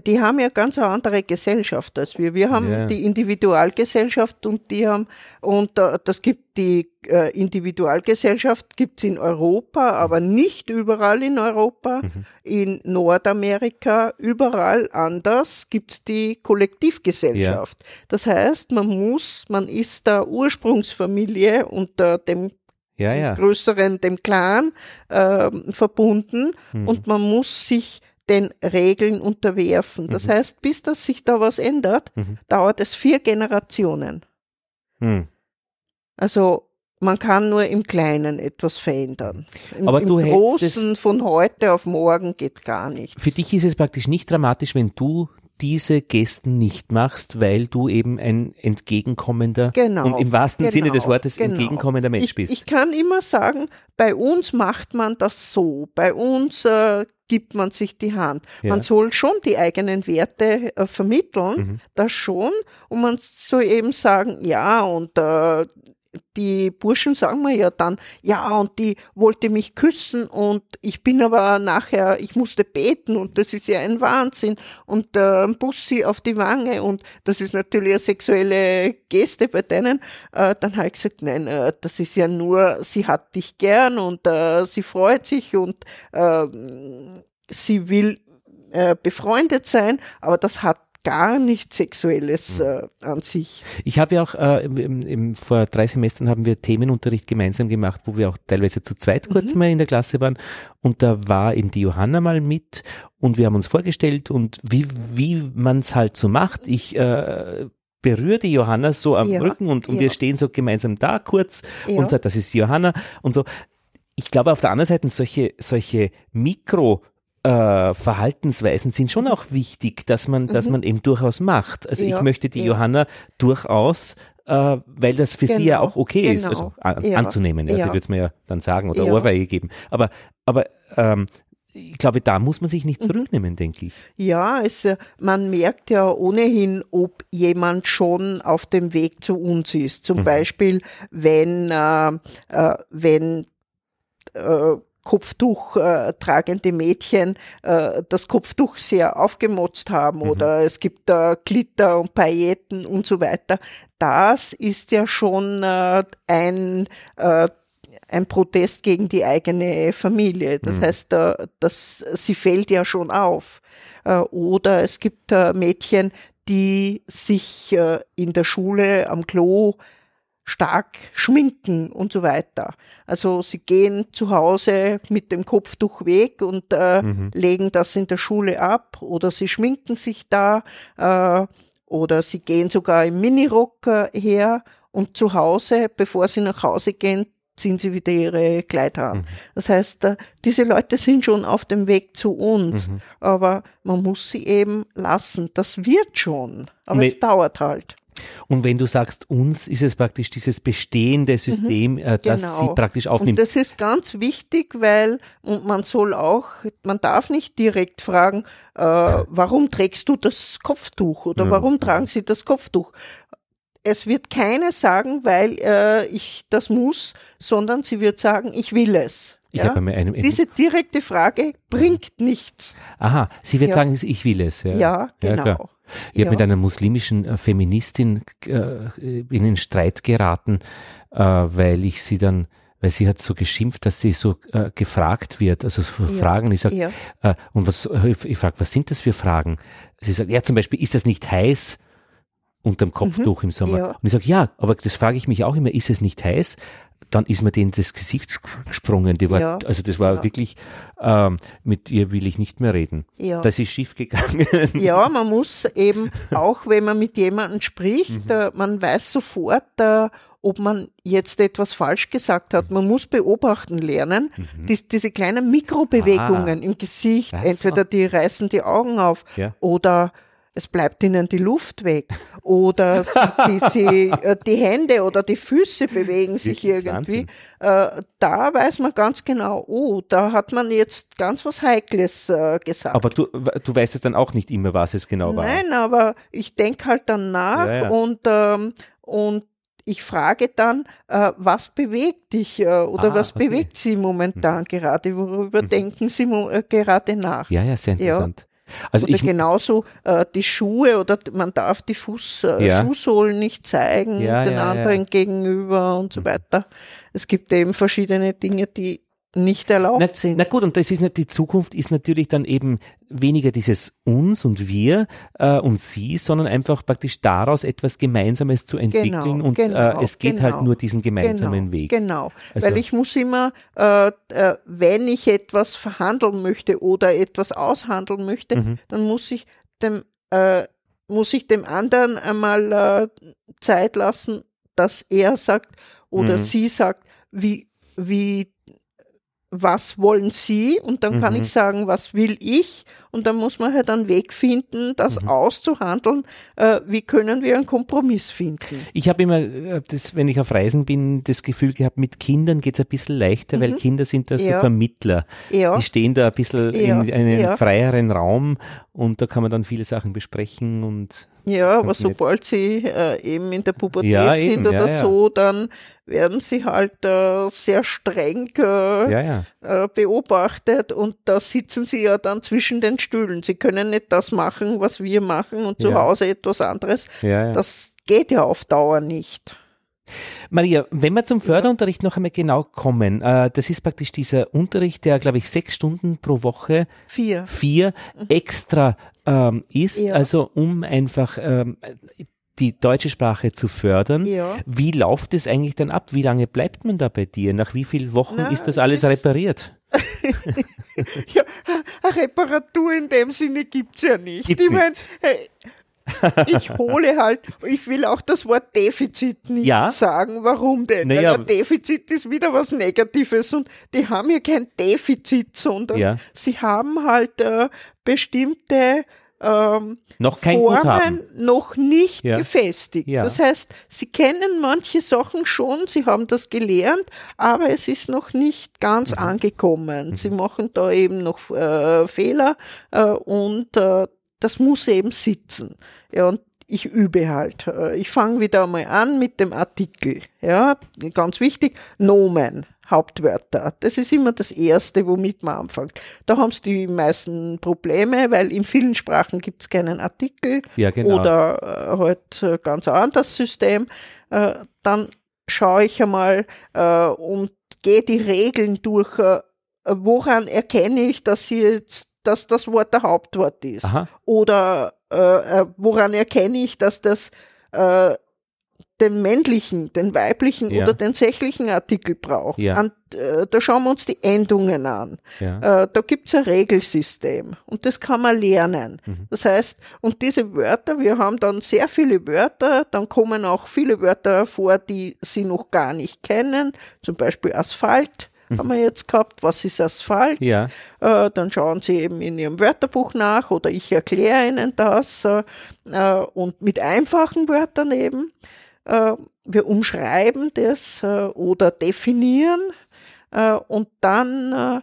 Die haben ja ganz eine andere Gesellschaft als wir. Wir haben Ja. die Individualgesellschaft und die haben, und äh, das gibt die äh, Individualgesellschaft gibt's in Europa, aber nicht überall in Europa. In Nordamerika, überall anders gibt's die Kollektivgesellschaft. Das heißt, man muss, man ist der Ursprungsfamilie unter dem Ja, ja. größeren, dem Clan ähm, verbunden Mhm. und man muss sich den Regeln unterwerfen. Mhm. Das heißt, bis das sich da was ändert, dauert es vier Generationen. Hm. Also man kann nur im Kleinen etwas verändern. Im, Aber im du Großen von heute auf morgen geht gar nichts. Für dich ist es praktisch nicht dramatisch, wenn du diese Gesten nicht machst, weil du eben ein entgegenkommender Genau, und im wahrsten genau, Sinne des Wortes genau. entgegenkommender Mensch ich, bist. Ich kann immer sagen, bei uns macht man das so, bei uns äh, gibt man sich die Hand. Ja. Man soll schon die eigenen Werte äh, vermitteln, Mhm. das schon, und man soll eben sagen, ja, und äh, die Burschen sagen mir ja dann, ja, und die wollte mich küssen und ich bin aber nachher, ich musste beten und das ist ja ein Wahnsinn und äh, Bussi auf die Wange und das ist natürlich eine sexuelle Geste bei denen. Äh, dann habe ich gesagt, nein, äh, das ist ja nur, sie hat dich gern und äh, sie freut sich und äh, sie will äh, befreundet sein, aber das hat gar nichts Sexuelles hm. äh, an sich. Ich habe ja auch äh, im, im, vor drei Semestern haben wir Themenunterricht gemeinsam gemacht, wo wir auch teilweise zu zweit kurz mhm. mal in der Klasse waren und da war eben die Johanna mal mit und wir haben uns vorgestellt und wie, wie man es halt so macht. Ich äh, berühre die Johanna so am ja, Rücken und, und ja. wir stehen so gemeinsam da kurz ja. und sagt, das ist die Johanna und so. Ich glaube auf der anderen Seite solche, solche Mikro- äh, Verhaltensweisen sind schon auch wichtig, dass man, mhm. dass man eben durchaus macht. Also ja, ich möchte die ja. Johanna durchaus äh, weil das für genau, sie ja genau, auch okay genau. ist, also an, ja, anzunehmen. Also ja. würde es mir ja dann sagen oder ja. Ohrfeige geben. Aber, aber ähm, ich glaube, da muss man sich nicht mhm. zurücknehmen, mhm. denke ich. Ja, es, äh, man merkt ja ohnehin, ob jemand schon auf dem Weg zu uns ist. Zum mhm. Beispiel, wenn, äh, äh, wenn äh, Kopftuch äh, tragende Mädchen äh, das Kopftuch sehr aufgemotzt haben mhm. oder es gibt äh, Glitter und Pailletten und so weiter. Das ist ja schon äh, ein äh, ein Protest gegen die eigene Familie. Das mhm. heißt, äh, das, sie fällt ja schon auf. Äh, oder es gibt äh, Mädchen, die sich äh, in der Schule am Klo stark schminken und so weiter. Also sie gehen zu Hause mit dem Kopftuch weg und äh, mhm. legen das in der Schule ab oder sie schminken sich da äh, oder sie gehen sogar im Minirock äh, her und zu Hause, bevor sie nach Hause gehen, ziehen sie wieder ihre Kleider an. Mhm. Das heißt, äh, diese Leute sind schon auf dem Weg zu uns, mhm. aber man muss sie eben lassen. Das wird schon, aber Me es dauert halt. Und wenn du sagst uns, ist es praktisch dieses bestehende System, mhm, äh, das genau. sie praktisch aufnimmt. Und das ist ganz wichtig, weil und man soll auch, man darf nicht direkt fragen, äh, warum trägst du das Kopftuch oder ja. warum tragen sie das Kopftuch? Es wird keine sagen, weil äh, ich das muss, sondern sie wird sagen, ich will es. Ich ja? Diese direkte Frage bringt nichts. Aha, sie wird ja. sagen, ich will es. Ja, ja genau. Ich ja. habe mit einer muslimischen äh, Feministin äh, in den Streit geraten, äh, weil ich sie dann, weil sie hat so geschimpft, dass sie so äh, gefragt wird, also so ja. Fragen. Ich sage, ja. äh, und was, ich, ich frage, was sind das für Fragen? Sie sagt, ja, zum Beispiel, ist das nicht heiß? unterm Kopftuch mhm, im Sommer. Ja. Und ich sage, ja, aber das frage ich mich auch immer, ist es nicht heiß? Dann ist mir denen das Gesicht gesprungen. Die war, ja, also das war ja. wirklich, ähm, mit ihr will ich nicht mehr reden. Ja. Das ist schief gegangen. Ja, man muss eben, auch wenn man mit jemandem spricht, mhm. äh, man weiß sofort, äh, ob man jetzt etwas falsch gesagt hat. Man muss beobachten lernen, mhm. Dies, diese kleinen Mikrobewegungen ah, im Gesicht, entweder die reißen die Augen auf ja. oder es bleibt ihnen die Luft weg oder sie, sie, äh, die Hände oder die Füße bewegen sich irgendwie. Äh, da weiß man ganz genau, oh, da hat man jetzt ganz was Heikles äh, gesagt. Aber du, du weißt es dann auch nicht immer, was es genau war. Nein, aber ich denke halt dann nach ja, ja. und, ähm, und ich frage dann, äh, was bewegt dich äh, oder ah, was okay. bewegt Sie momentan mhm. gerade? Worüber mhm. denken Sie äh, gerade nach? Ja, ja, sehr interessant. Ja. Also oder ich, genauso äh, die Schuhe oder man darf die Fuß, äh, ja. Schuhsohlen nicht zeigen ja, den ja, anderen gegenüber und so weiter. Es gibt eben verschiedene Dinge, die nicht erlaubt na, sind. Na gut, und das ist nicht, die Zukunft ist natürlich dann eben weniger dieses uns und wir äh, und sie, sondern einfach praktisch daraus etwas Gemeinsames zu entwickeln genau, und genau, äh, es geht halt genau, halt nur diesen gemeinsamen genau, Weg. Genau, also, weil ich muss immer, äh, äh, wenn ich etwas verhandeln möchte oder etwas aushandeln möchte, mhm. dann muss ich dem äh, muss ich dem anderen einmal äh, Zeit lassen, dass er sagt oder mhm. sie sagt, wie wie was wollen Sie? Und dann mhm. kann ich sagen, was will ich? Und dann muss man halt einen Weg finden, das mhm. auszuhandeln, äh, wie können wir einen Kompromiss finden. Ich habe immer, äh, das, wenn ich auf Reisen bin, das Gefühl gehabt, mit Kindern geht es ein bisschen leichter, mhm. weil Kinder sind da so ja. Vermittler. Ja. Die stehen da ein bisschen ja. in einem freieren Raum und da kann man dann viele Sachen besprechen und ja, aber sobald sie äh, eben in der Pubertät ja, sind eben, oder ja, so, dann werden sie halt äh, sehr streng äh, äh, beobachtet und da sitzen sie ja dann zwischen den Stühlen. Sie können nicht das machen, was wir machen und zu Hause etwas anderes. Das geht ja auf Dauer nicht. Maria, wenn wir zum Förderunterricht noch einmal genau kommen, äh, das ist praktisch dieser Unterricht, der, glaube ich, sechs Stunden pro Woche, vier, vier mhm. extra ähm, ist, ja. also um einfach ähm, die deutsche Sprache zu fördern. Ja. Wie läuft es eigentlich dann ab? Wie lange bleibt man da bei dir? Nach wie vielen Wochen Na, ist das alles repariert? (laughs) ja, eine Reparatur in dem Sinne gibt's ja nicht. Gibt's ich meine, hey, ich hole halt, ich will auch das Wort Defizit nicht ja? sagen. Warum denn? Naja. Weil ein Defizit ist wieder was Negatives und die haben ja kein Defizit, sondern ja. sie haben halt äh, bestimmte ähm, noch kein Formen Guthaben. noch nicht ja. gefestigt. Ja. Das heißt, sie kennen manche Sachen schon, sie haben das gelernt, aber es ist noch nicht ganz mhm. angekommen. Mhm. Sie machen da eben noch äh, Fehler äh, und äh, das muss eben sitzen. Ja, und ich übe halt. Äh, ich fange wieder einmal an mit dem Artikel. Ja, ganz wichtig, Nomen. Hauptwörter. Das ist immer das Erste, womit man anfängt. Da haben es die meisten Probleme, weil in vielen Sprachen gibt es keinen Artikel ja, genau. oder äh, halt äh, ganz ein anderes System. Äh, dann schaue ich einmal äh, und gehe die Regeln durch. Äh, woran erkenne ich, dass sie jetzt dass das Wort der Hauptwort ist. Aha. Oder äh, woran erkenne ich, dass das den männlichen, den weiblichen ja. oder den sächlichen Artikel braucht. Ja. Und, äh, da schauen wir uns die Endungen an. Ja. Äh, da gibt's ein Regelsystem und das kann man lernen. Mhm. Das heißt, und diese Wörter, wir haben dann sehr viele Wörter, dann kommen auch viele Wörter vor, die Sie noch gar nicht kennen, zum Beispiel Asphalt haben wir jetzt gehabt, was ist Asphalt? Ja. Äh, dann schauen Sie eben in Ihrem Wörterbuch nach oder ich erkläre Ihnen das äh, äh und mit einfachen Wörtern eben. Äh, wir umschreiben das äh, oder definieren äh, und dann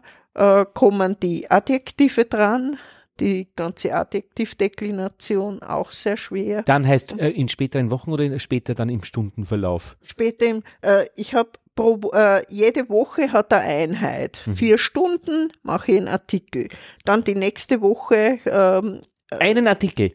kommen die Adjektive dran, die ganze Adjektivdeklination auch sehr schwer. Dann heißt äh, in späteren Wochen oder später dann im Stundenverlauf? Später im, äh, ich habe pro, äh, jede Woche hat eine Einheit. Mhm. Vier Stunden mache ich einen Artikel. Dann die nächste Woche. Ähm, äh, einen Artikel?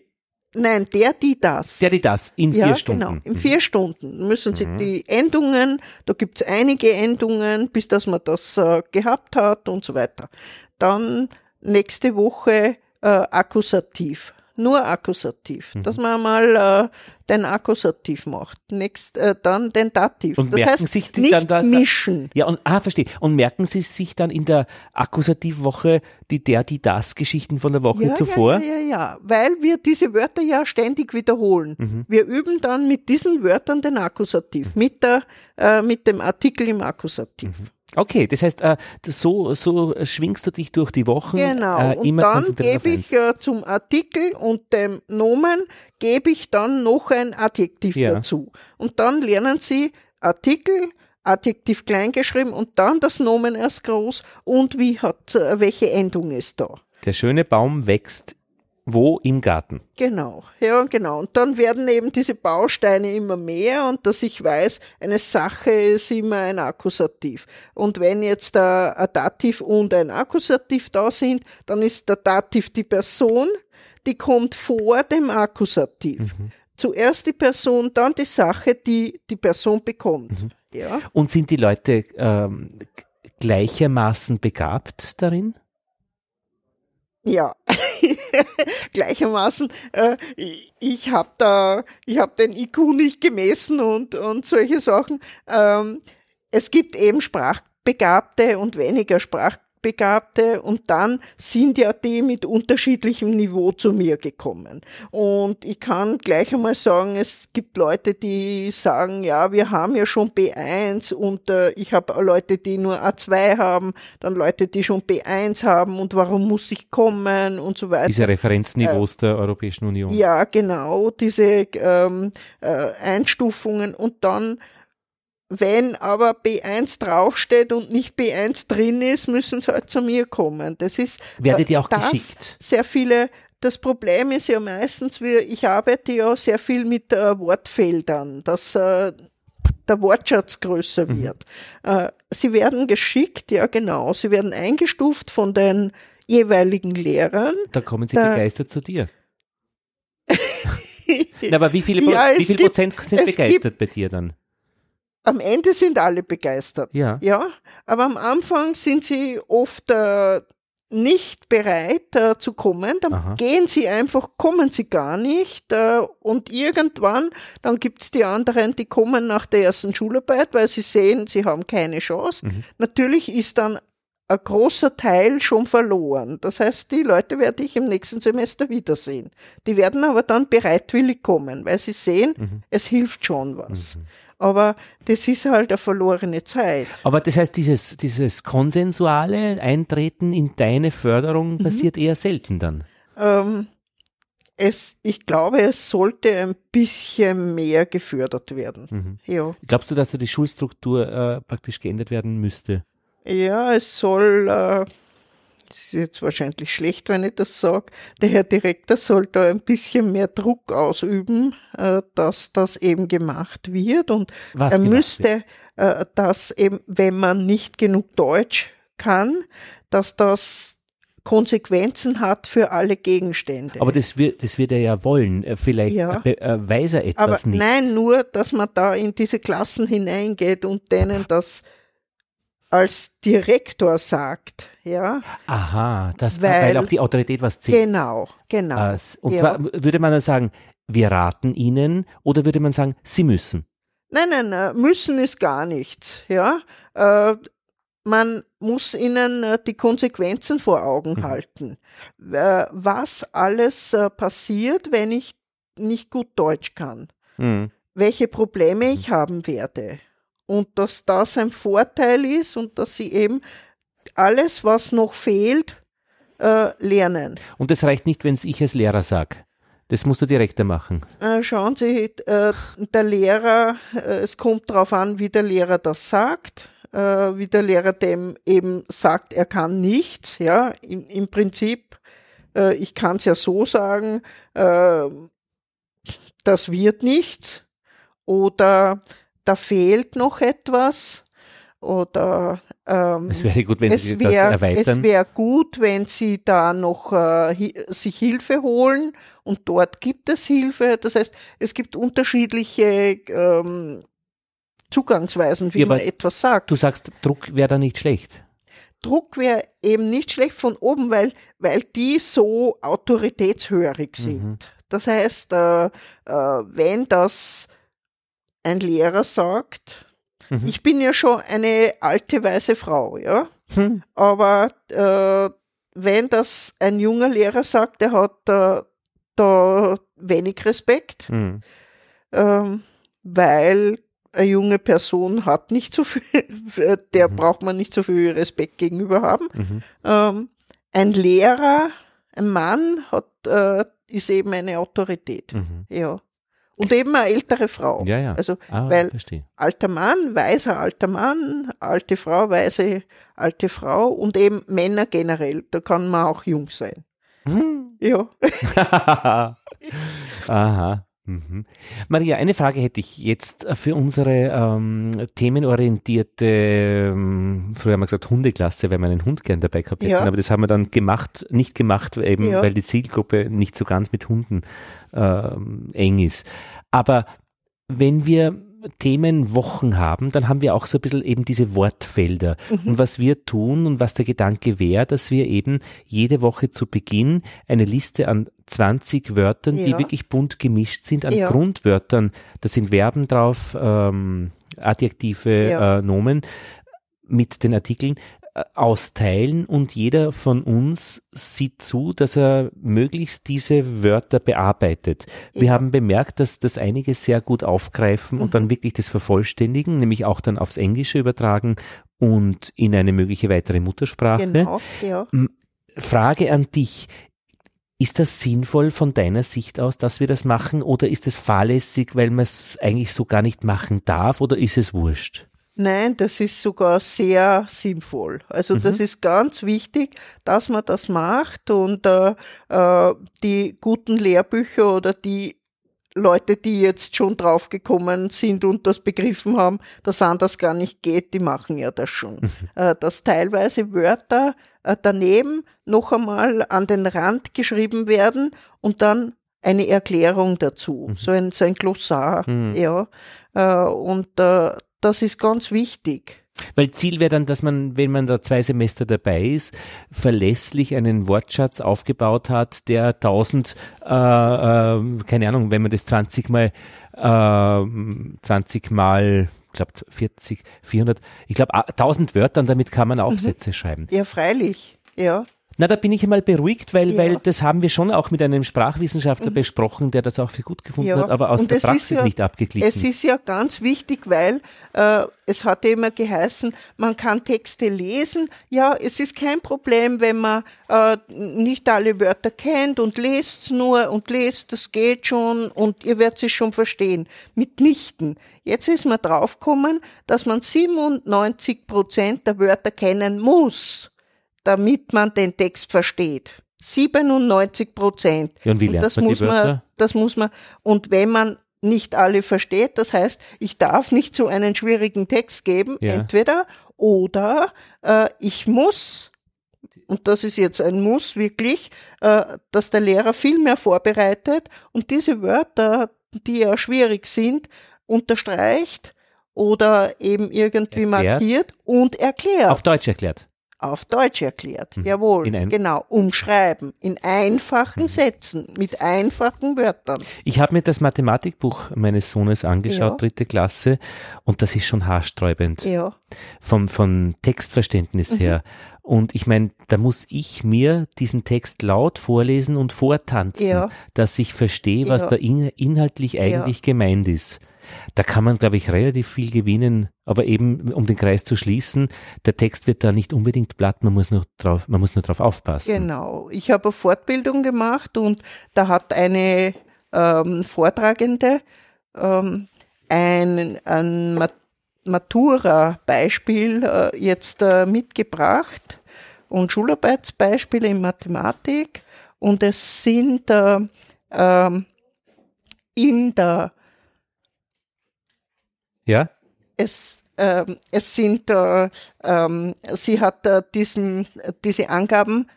Nein, der, die, das. Der, die, das, in ja, vier Stunden. Genau, in vier Stunden müssen Sie mhm. die Endungen, da gibt es einige Endungen, bis dass man das äh, gehabt hat und so weiter. Dann nächste Woche äh, Akkusativ nur Akkusativ, mhm. dass man mal äh, den Akkusativ macht, Nächst, äh, dann den Dativ. Und das merken heißt, sich die nicht dann da, mischen. Ja, und ah, verstehe. Und merken Sie sich dann in der Akkusativwoche die der, die das Geschichten von der Woche ja, zuvor? Ja, ja, ja, weil wir diese Wörter ja ständig wiederholen. Mhm. Wir üben dann mit diesen Wörtern den Akkusativ, mit der, äh, mit dem Artikel im Akkusativ. Mhm. Okay, das heißt, äh, so, so schwingst du dich durch die Wochen. Genau, äh, und dann gebe ich zum Artikel und dem Nomen, gebe ich dann noch ein Adjektiv ja. dazu. Und dann lernen sie Artikel, Adjektiv kleingeschrieben und dann das Nomen erst groß und wie hat, äh, welche Endung ist da. Der schöne Baum wächst wo im Garten? Genau, ja, genau. Und dann werden eben diese Bausteine immer mehr und dass ich weiß, eine Sache ist immer ein Akkusativ. Und wenn jetzt ein Dativ und ein Akkusativ da sind, dann ist der Dativ die Person, die kommt vor dem Akkusativ. Mhm. Zuerst die Person, dann die Sache, die die Person bekommt. Mhm. Ja. Und sind die Leute ähm, gleichermaßen begabt darin? Ja, (laughs) gleichermaßen. Äh, ich habe da, ich habe den IQ nicht gemessen und und solche Sachen. Ähm, es gibt eben Sprachbegabte und weniger Sprachbegabte Begabte und dann sind ja die mit unterschiedlichem Niveau zu mir gekommen. Und ich kann gleich einmal sagen, es gibt Leute, die sagen, ja, wir haben ja schon B1 und äh, ich habe Leute, die nur A2 haben, dann Leute, die schon B1 haben und warum muss ich kommen und so weiter. Diese Referenzniveaus äh, der Europäischen Union. Ja, genau, diese ähm, äh, Einstufungen und dann wenn aber B1 draufsteht und nicht B1 drin ist, müssen sie halt zu mir kommen. Das ist Werdet ihr auch das geschickt? Sehr viele. Das Problem ist ja meistens, wir, ich arbeite ja sehr viel mit äh, Wortfeldern, dass äh, der Wortschatz größer mhm. wird. Äh, sie werden geschickt, ja genau. Sie werden eingestuft von den jeweiligen Lehrern. Da kommen sie da, begeistert zu dir. (laughs) Na, aber wie viele, (laughs) ja, wie viele gibt, Prozent sind begeistert gibt, bei dir dann? Am Ende sind alle begeistert. Ja. Ja. Aber am Anfang sind sie oft äh, nicht bereit äh, zu kommen, dann Aha. gehen sie einfach, kommen sie gar nicht äh, und irgendwann, dann gibt's die anderen, die kommen nach der ersten Schularbeit, weil sie sehen, sie haben keine Chance. Mhm. Natürlich ist dann ein großer Teil schon verloren. Das heißt, die Leute werde ich im nächsten Semester wiedersehen. Die werden aber dann bereitwillig kommen, weil sie sehen, mhm. es hilft schon was. Mhm aber das ist halt eine verlorene Zeit. Aber das heißt, dieses, dieses konsensuale Eintreten in deine Förderung mhm. passiert eher selten dann? Ähm, es, ich glaube, es sollte ein bisschen mehr gefördert werden. Mhm. Ja. Glaubst du, dass da die Schulstruktur äh, praktisch geändert werden müsste? Ja, es soll äh, das ist jetzt wahrscheinlich schlecht, wenn ich das sage, der Herr Direktor soll da ein bisschen mehr Druck ausüben, äh, dass das eben gemacht wird und Was er müsste, äh, dass eben, wenn man nicht genug Deutsch kann, dass das Konsequenzen hat für alle Gegenstände. Aber das wird, das wird er ja wollen. Äh, vielleicht ja. weiß er etwas Aber nicht. Nein, nur, dass man da in diese Klassen hineingeht und denen das als Direktor sagt, ja. Aha, das, weil, weil auch die Autorität was zählt. Genau, genau. Und ja. zwar würde man dann sagen, wir raten Ihnen oder würde man sagen, Sie müssen? Nein, nein, nein müssen ist gar nichts, ja. Äh, man muss ihnen äh, die Konsequenzen vor Augen mhm. halten. Äh, was alles äh, passiert, wenn ich nicht gut Deutsch kann. Mhm. Welche Probleme mhm. ich haben werde und dass das ein Vorteil ist und dass sie eben alles, was noch fehlt, äh, lernen. Und das reicht nicht, wenn es ich als Lehrer sage. Das musst du direkter machen. Äh, schauen Sie, äh, der Lehrer, es kommt darauf an, wie der Lehrer das sagt, wie der Lehrer dem eben sagt, er kann nichts. Ja, im, im Prinzip, ich kann es ja so sagen, das wird nichts. Oder da fehlt noch etwas oder ähm, es wäre gut, wenn Sie wär, das erweitern. Es wäre gut, wenn Sie da noch äh, hi sich Hilfe holen und dort gibt es Hilfe. Das heißt, es gibt unterschiedliche ähm, Zugangsweisen, wie ja, man etwas sagt. Du sagst, Druck wäre da nicht schlecht. Druck wäre eben nicht schlecht von oben, weil, weil die so autoritätshörig mhm. sind. Mhm. Das heißt, äh, äh, wenn das ein Lehrer sagt, mhm. ich bin ja schon eine alte weiße Frau, ja, mhm. aber äh, wenn das ein junger Lehrer sagt, der hat äh, da wenig Respekt, mhm. ähm, weil eine junge Person hat nicht so viel, (laughs) der mhm. braucht man nicht so viel Respekt gegenüber haben. Mhm. Ähm, ein Lehrer, ein Mann hat, äh, ist eben eine Autorität. Mhm. Ja. Und eben eine ältere Frau. Ja, ja. Also, ah, weil verstehe. alter Mann, weiser alter Mann, alte Frau, weise alte Frau und eben Männer generell. Da kann man auch jung sein. Hm. (laughs) Ja. (laughs) Aha. Mhm. Maria, eine Frage hätte ich jetzt für unsere ähm, themenorientierte, ähm, früher haben wir gesagt Hundeklasse, weil wir einen Hund gern dabei gehabt hätten, ja. aber das haben wir dann gemacht, nicht gemacht, eben ja. weil die Zielgruppe nicht so ganz mit Hunden ähm, eng ist. Aber wenn wir Themenwochen haben, dann haben wir auch so ein bisschen eben diese Wortfelder. Mhm. Und was wir tun und was der Gedanke wäre, dass wir eben jede Woche zu Beginn eine Liste an 20 Wörtern, ja. die wirklich bunt gemischt sind, an ja. Grundwörtern, da sind Verben drauf, ähm, Adjektive, ja. äh, Nomen mit den Artikeln, austeilen und jeder von uns sieht zu, dass er möglichst diese Wörter bearbeitet. Wir Ja. haben bemerkt, dass das einige sehr gut aufgreifen und Mhm. dann wirklich das vervollständigen, nämlich auch dann aufs Englische übertragen und in eine mögliche weitere Muttersprache. Genau, ja. Frage an dich. Ist das sinnvoll von deiner Sicht aus, dass wir das machen oder ist es fahrlässig, weil man es eigentlich so gar nicht machen darf oder ist es wurscht? Nein, das ist sogar sehr sinnvoll. Also das ist ganz wichtig, dass man das macht und äh, äh, die guten Lehrbücher oder die Leute, die jetzt schon draufgekommen sind und das begriffen haben, dass anders gar nicht geht, die machen ja das schon. äh, dass teilweise Wörter äh, daneben noch einmal an den Rand geschrieben werden und dann eine Erklärung dazu, so ein, so ein Glossar, Mhm. ja. Äh, und äh, das ist ganz wichtig. Weil Ziel wäre dann, dass man, wenn man da zwei Semester dabei ist, verlässlich einen Wortschatz aufgebaut hat, der 1000, äh, äh, keine Ahnung, wenn man das 20 mal, äh, 20 mal, ich glaube 40, 400, ich glaube 1000 Wörtern, damit kann man Aufsätze schreiben. Ja, freilich. Ja, Na, da bin ich einmal beruhigt, weil, Ja. Mhm. weil das haben wir schon auch mit einem Sprachwissenschaftler besprochen, der das auch für gut gefunden Ja. hat, aber aus Und der es ist Praxis ja- nicht abgeglichen. es ist ja ganz wichtig, weil äh, es hat ja immer geheißen, man kann Texte lesen. Ja, es ist kein Problem, wenn man äh, nicht alle Wörter kennt und lest nur und lest, das geht schon und ihr werdet es schon verstehen. Mitnichten. Jetzt ist man draufgekommen, dass man 97 Prozent der Wörter kennen muss, damit man den Text versteht. 97 Prozent. Ja, und wie lernt das man die muss man, Wörter? das muss man, und wenn man nicht alle versteht, das heißt, ich darf nicht so einen schwierigen Text geben, Ja. entweder oder äh, ich muss, und das ist jetzt ein Muss wirklich, äh, dass der Lehrer viel mehr vorbereitet und diese Wörter, die ja schwierig sind, unterstreicht oder eben irgendwie Erklärt. markiert und erklärt. Auf Deutsch erklärt. Auf Deutsch erklärt, jawohl. In ein- genau, umschreiben, in einfachen Sätzen, mit einfachen Wörtern. Ich habe mir das Mathematikbuch meines Sohnes angeschaut, Ja. dritte Klasse, und das ist schon haarsträubend. Ja, vom, vom Textverständnis Mhm. her. Und ich meine, da muss ich mir diesen Text laut vorlesen und vortanzen, Ja. dass ich verstehe, was Ja. da in, inhaltlich eigentlich gemeint ist. Da kann man, glaube ich, relativ viel gewinnen, aber eben, um den Kreis zu schließen, der Text wird da nicht unbedingt platt, man muss nur drauf, man muss nur drauf aufpassen. genau. Ich habe eine Fortbildung gemacht und da hat eine ähm, Vortragende ähm, ein, ein Ma- Matura-Beispiel äh, jetzt äh, mitgebracht und Schularbeitsbeispiele in Mathematik und es sind äh, ähm, in der Ja? es, ähm, es sind, äh, ähm, sie hat äh, diesen, diese Angaben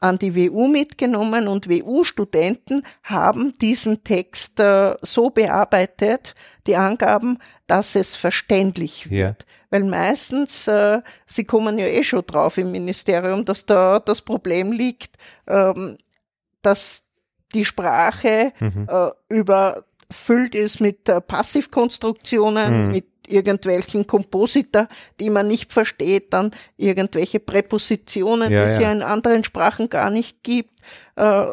an die WU mitgenommen und WU-Studenten haben diesen Text äh, so bearbeitet, die Angaben, dass es verständlich Ja. wird. Weil meistens, äh, sie kommen ja eh schon drauf im Ministerium, dass da das Problem liegt, ähm, dass die Sprache äh, überfüllt ist mit äh, Passivkonstruktionen, mit irgendwelchen Komposita, die man nicht versteht, dann irgendwelche Präpositionen, Ja, die es ja. ja in anderen Sprachen gar nicht gibt. Äh,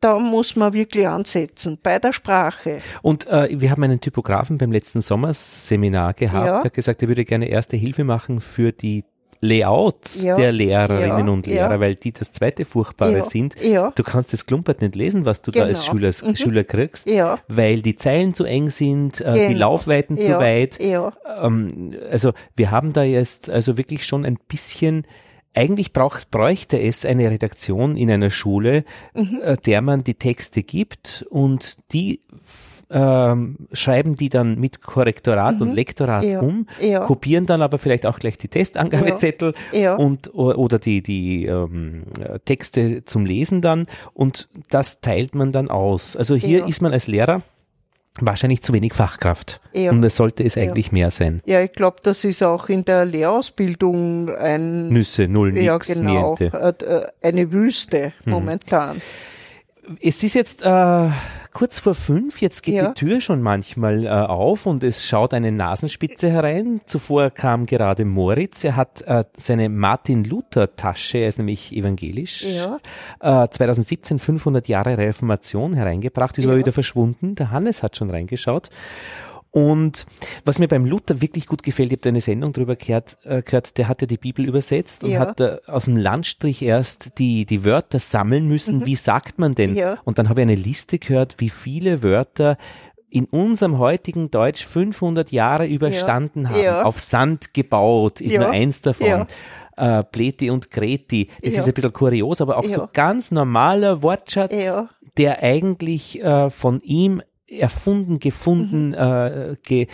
da muss man wirklich ansetzen, bei der Sprache. Und äh, wir haben einen Typografen beim letzten Sommerseminar gehabt, Ja. der hat gesagt, er würde gerne erste Hilfe machen für die Layouts Ja. der Lehrerinnen Ja. und Lehrer, Ja. weil die das zweite Furchtbare sind. Ja. Du kannst das Klumpert nicht lesen, was du da als Genau. Schüler, Schüler kriegst, Ja. weil die Zeilen zu eng sind, äh, die Genau. Laufweiten zu weit. Ja. Ähm, also wir haben da jetzt also wirklich schon ein bisschen eigentlich braucht, bräuchte es eine Redaktion in einer Schule, Mhm. äh, der man die Texte gibt und die ähm, schreiben die dann mit Korrektorat und Lektorat Mhm. Ja. um, Ja. kopieren dann aber vielleicht auch gleich die Testangabezettel Ja. und oder die die ähm, Texte zum Lesen dann und das teilt man dann aus. Also hier ist man als Lehrer wahrscheinlich zu wenig Fachkraft Ja. und es sollte es eigentlich mehr sein. Ja, ich glaube, das ist auch in der Lehrausbildung ein Nüsse, null, ja, nix, genau, niente. äh, äh, eine Wüste Mhm. momentan. Es ist jetzt äh, kurz vor fünf, jetzt geht Ja. die Tür schon manchmal äh, auf und es schaut eine Nasenspitze herein. Zuvor kam gerade Moritz, er hat äh, seine Martin Luther Tasche, er ist nämlich evangelisch, Ja. äh, 2017 500 Jahre Reformation hereingebracht, ist aber Ja. wieder verschwunden. Der Hannes hat schon reingeschaut. Und was mir beim Luther wirklich gut gefällt, ich habe eine Sendung drüber gehört, äh, gehört, der hat ja die Bibel übersetzt und Ja. hat äh, aus dem Landstrich erst die, die Wörter sammeln müssen. Wie sagt man denn? Mhm. Ja. Und dann habe ich eine Liste gehört, wie viele Wörter in unserem heutigen Deutsch 500 Jahre überstanden haben. Ja. Auf Sand gebaut ist nur eins davon. Ja. Äh, Pleti und Greti. Das Ja. ist ein bisschen kurios, aber auch so Ja. ganz normaler Wortschatz, Ja. der eigentlich äh, von ihm erfunden, gefunden, Mhm. äh, ge,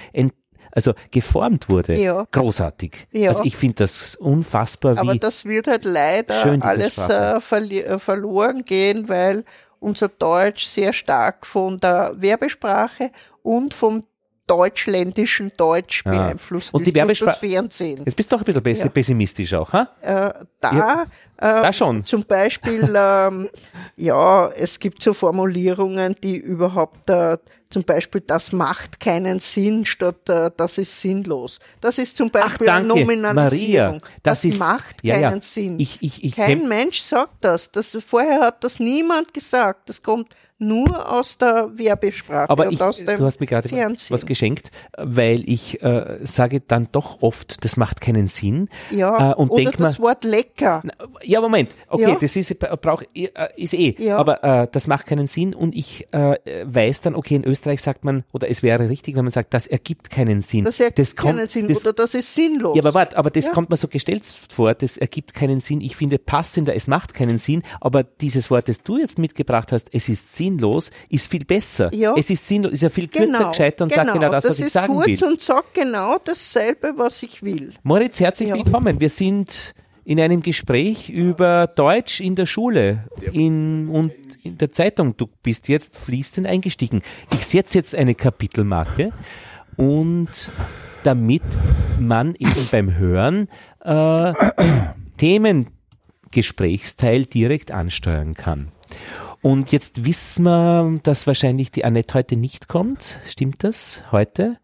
also geformt wurde. Ja. Großartig. Ja. Also ich finde das unfassbar, Aber wie das wird halt leider alles äh, verli äh, verloren gehen, weil unser Deutsch sehr stark von der Werbesprache und vom deutschländischen Deutsch Ja. beeinflusst Und die ist durch Werbespra- das Fernsehen. Jetzt bist du doch ein bisschen pess Ja. pessimistisch auch, ha? Äh, da, Ja, äh, da schon. Zum Beispiel, (laughs) ähm, ja, es gibt so Formulierungen, die überhaupt, äh, zum Beispiel, das macht keinen Sinn, statt äh, das ist sinnlos. Das ist zum Beispiel eine danke, Nominalisierung. Maria. Das ist- macht ja, keinen ja. Sinn. Ich- ich- ich Kein Mensch sagt das. das. Vorher hat das niemand gesagt. Das kommt nur aus der Werbesprache Aber und ich, aus dem du hast mir gerade Fernsehen. was geschenkt, weil ich äh, sage dann doch oft, das macht keinen Sinn. ja, äh, und oder das mal, Wort lecker. Ja, Moment. Okay, Ja. das ist, brauch, äh, ist eh. Ja. Aber äh, das macht keinen Sinn und ich äh, weiß dann, okay, in Österreich sagt man, oder es wäre richtig, wenn man sagt, das ergibt keinen Sinn. Das ergibt kommt, keinen Sinn. Das, oder das ist sinnlos. ja, aber warte, aber das Ja. kommt mir so gestellt vor, das ergibt keinen Sinn. Ich finde passender, es macht keinen Sinn, aber dieses Wort, das du jetzt mitgebracht hast, es ist sinnlos, ist viel besser. Ja. Es ist sinnlos, ist ja viel kürzer genau, gescheiter und sagt genau das, was ich ist sagen kurz will. und sagt genau dasselbe, was ich will. Moritz, herzlich Ja. willkommen. Wir sind in einem Gespräch über Deutsch in der Schule in, und in der Zeitung. Du bist jetzt fließend eingestiegen. Ich setze jetzt eine Kapitelmarke und damit man eben beim Hören äh, (coughs) Themengesprächsteil direkt ansteuern kann. Und jetzt wissen wir, dass wahrscheinlich die Annette heute nicht kommt. Stimmt das? Heute?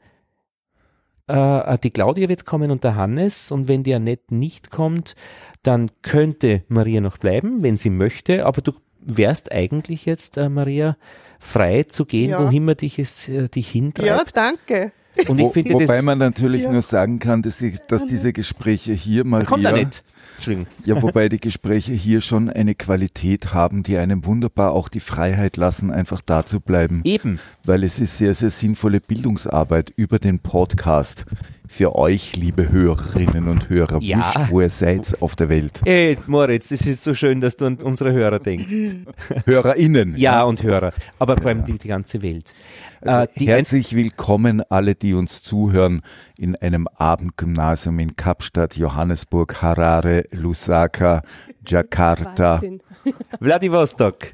Äh, die Claudia wird kommen und der Hannes. Und wenn die Annette nicht kommt, dann könnte Maria noch bleiben, wenn sie möchte. Aber du wärst eigentlich jetzt, äh, Maria, frei zu gehen, Ja. wohin man dich, es, äh, dich Ja, hintreibt. danke. und Wo, finde wobei das... man natürlich Ja. nur sagen kann, dass, ich, dass diese Gespräche hier mal kommt er nicht. Entschuldigung. ja, wobei die Gespräche hier schon eine Qualität haben, die einem wunderbar auch die Freiheit lassen, einfach da zu bleiben. Eben. Weil es ist sehr, sehr sinnvolle Bildungsarbeit über den Podcast für euch, liebe Hörerinnen und Hörer, Ja. wurscht, wo ihr seid auf der Welt. Ey, Moritz, das ist so schön, dass du an unsere Hörer denkst. (laughs) HörerInnen. Ja, und Hörer. Aber vor allem die, die ganze Welt. äh, die ein- Herzlich willkommen alle, die uns zuhören in einem Abendgymnasium in Kapstadt, Johannesburg, Harare, Lusaka, Jakarta, Wahnsinn. (laughs) Vladivostok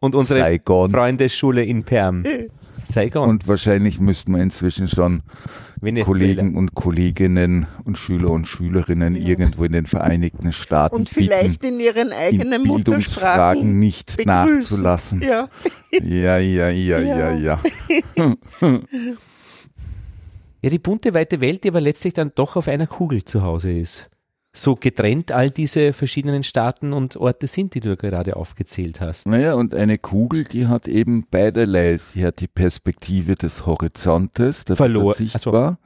und unsere Saigon. Freundesschule in Perm. Saigon. Und wahrscheinlich müssten wir inzwischen schon Venezuela. Kollegen und Kolleginnen und Schüler und Schülerinnen irgendwo in den Vereinigten Staaten Und vielleicht bitten, in ihren in eigenen Bildungsfragen Muttersprachen nicht begrüßen. nachzulassen. Ja. Ja, ja, ja, ja, Ja. ja. (laughs) Ja, die bunte weite Welt, die aber letztlich dann doch auf einer Kugel zu Hause ist. So getrennt all diese verschiedenen Staaten und Orte sind, die du gerade aufgezählt hast. Naja, und eine Kugel, die hat eben beiderlei. Sie hat die Perspektive des Horizontes, da Verlor- das sichtbar.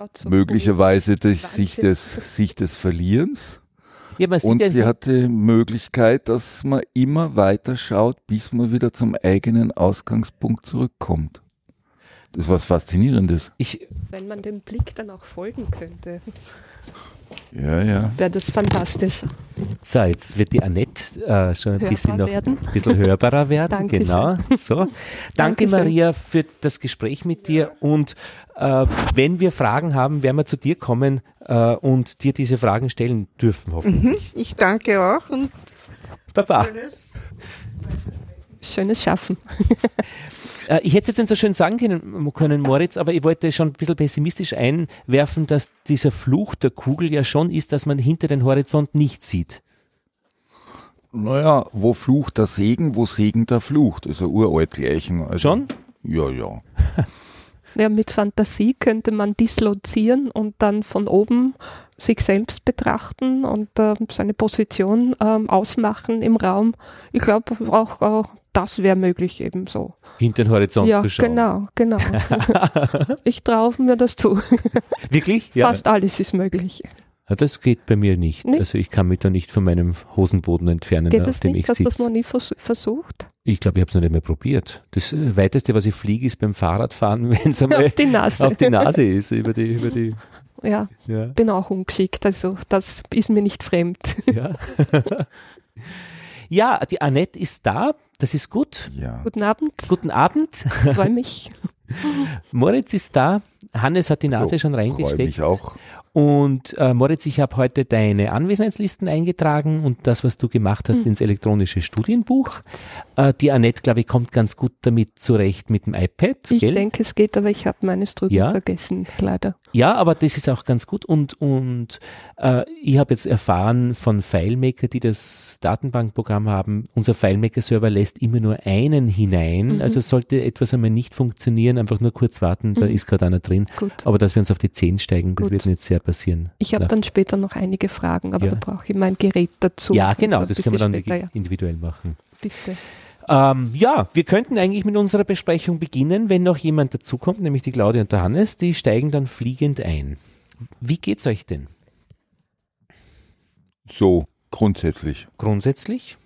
Gott, so Möglicherweise durch Sicht des, Sicht des Verlierens. Ja, man sieht Und ja, sie hat die Möglichkeit, dass man immer weiter schaut, bis man wieder zum eigenen Ausgangspunkt zurückkommt. Das ist was Faszinierendes. ich, Wenn man dem Blick dann auch folgen könnte, Ja, ja. wäre das fantastisch. so, jetzt wird die Annette äh, schon ein Hörbar bisschen noch werden. ein bisschen hörbarer werden. Genau. So. Danke Dankeschön. Maria für das Gespräch mit dir und äh, wenn wir Fragen haben, werden wir zu dir kommen äh, und dir diese Fragen stellen dürfen, hoffentlich. Ich danke auch und Baba. Schönes Schaffen. (laughs) Äh, ich hätte es jetzt nicht so schön sagen können, können, Moritz, aber ich wollte schon ein bisschen pessimistisch einwerfen, dass dieser Fluch der Kugel ja schon ist, dass man hinter den Horizont nicht sieht. Naja, wo flucht der Segen, wo Segen der flucht. Also uralt gleichen. Also, Schon? Ja, ja. (laughs) Ja, mit Fantasie könnte man dislozieren und dann von oben sich selbst betrachten und äh, seine Position ähm, ausmachen im Raum. Ich glaube auch, auch das wäre möglich ebenso. Hinter den Horizont ja, zu schauen. genau, genau. (laughs) ich traue mir das zu. Wirklich? Ja. Fast alles ist möglich. Ja, Das geht bei mir nicht. Nicht? Also ich kann mich da nicht von meinem Hosenboden entfernen, Geht auf das dem nicht? ich Hast du das noch sitze. nie vers versucht? Ich glaube, ich habe es noch nicht mehr probiert. Das äh, weiteste, was ich fliege, ist beim Fahrradfahren, (laughs) wenn es einmal Auf die Nase. auf die Nase ist, über die, über die, Ja, ja. bin auch ungeschickt. Also das ist mir nicht fremd. Ja. (laughs) ja, die Annette ist da. Das ist gut. ja. Guten Abend, Guten Abend. freue mich. (laughs) Moritz ist da. Hannes hat die Nase So, schon Freue reingesteckt. mich auch. Und äh, Moritz, ich habe heute deine Anwesenheitslisten eingetragen und das, was du gemacht hast, ins elektronische Studienbuch. Äh, die Annette, glaube ich, kommt ganz gut damit zurecht mit dem iPad. Ich gell? denke, es geht, aber ich habe meines drüben Ja? vergessen, leider. Ja, aber das ist auch ganz gut. Und, und äh, ich habe jetzt erfahren von FileMaker, die das Datenbankprogramm haben, unser FileMaker-Server lässt immer nur einen hinein. Mhm. Also sollte etwas einmal nicht funktionieren, einfach nur kurz warten, da Mhm. ist gerade einer drin. Gut. Aber dass wir uns auf die 10 steigen, das Gut. wird nicht sehr passieren. Ich habe dann später noch einige Fragen, aber Ja. da brauche ich mein Gerät dazu. Ja, genau, Also das können wir dann später, wirklich individuell machen. ja, bitte. Ähm, ja, wir könnten eigentlich mit unserer Besprechung beginnen, wenn noch jemand dazukommt, nämlich die Claudia und der Hannes, die steigen dann fliegend ein. Wie geht's euch denn? So, grundsätzlich. Grundsätzlich?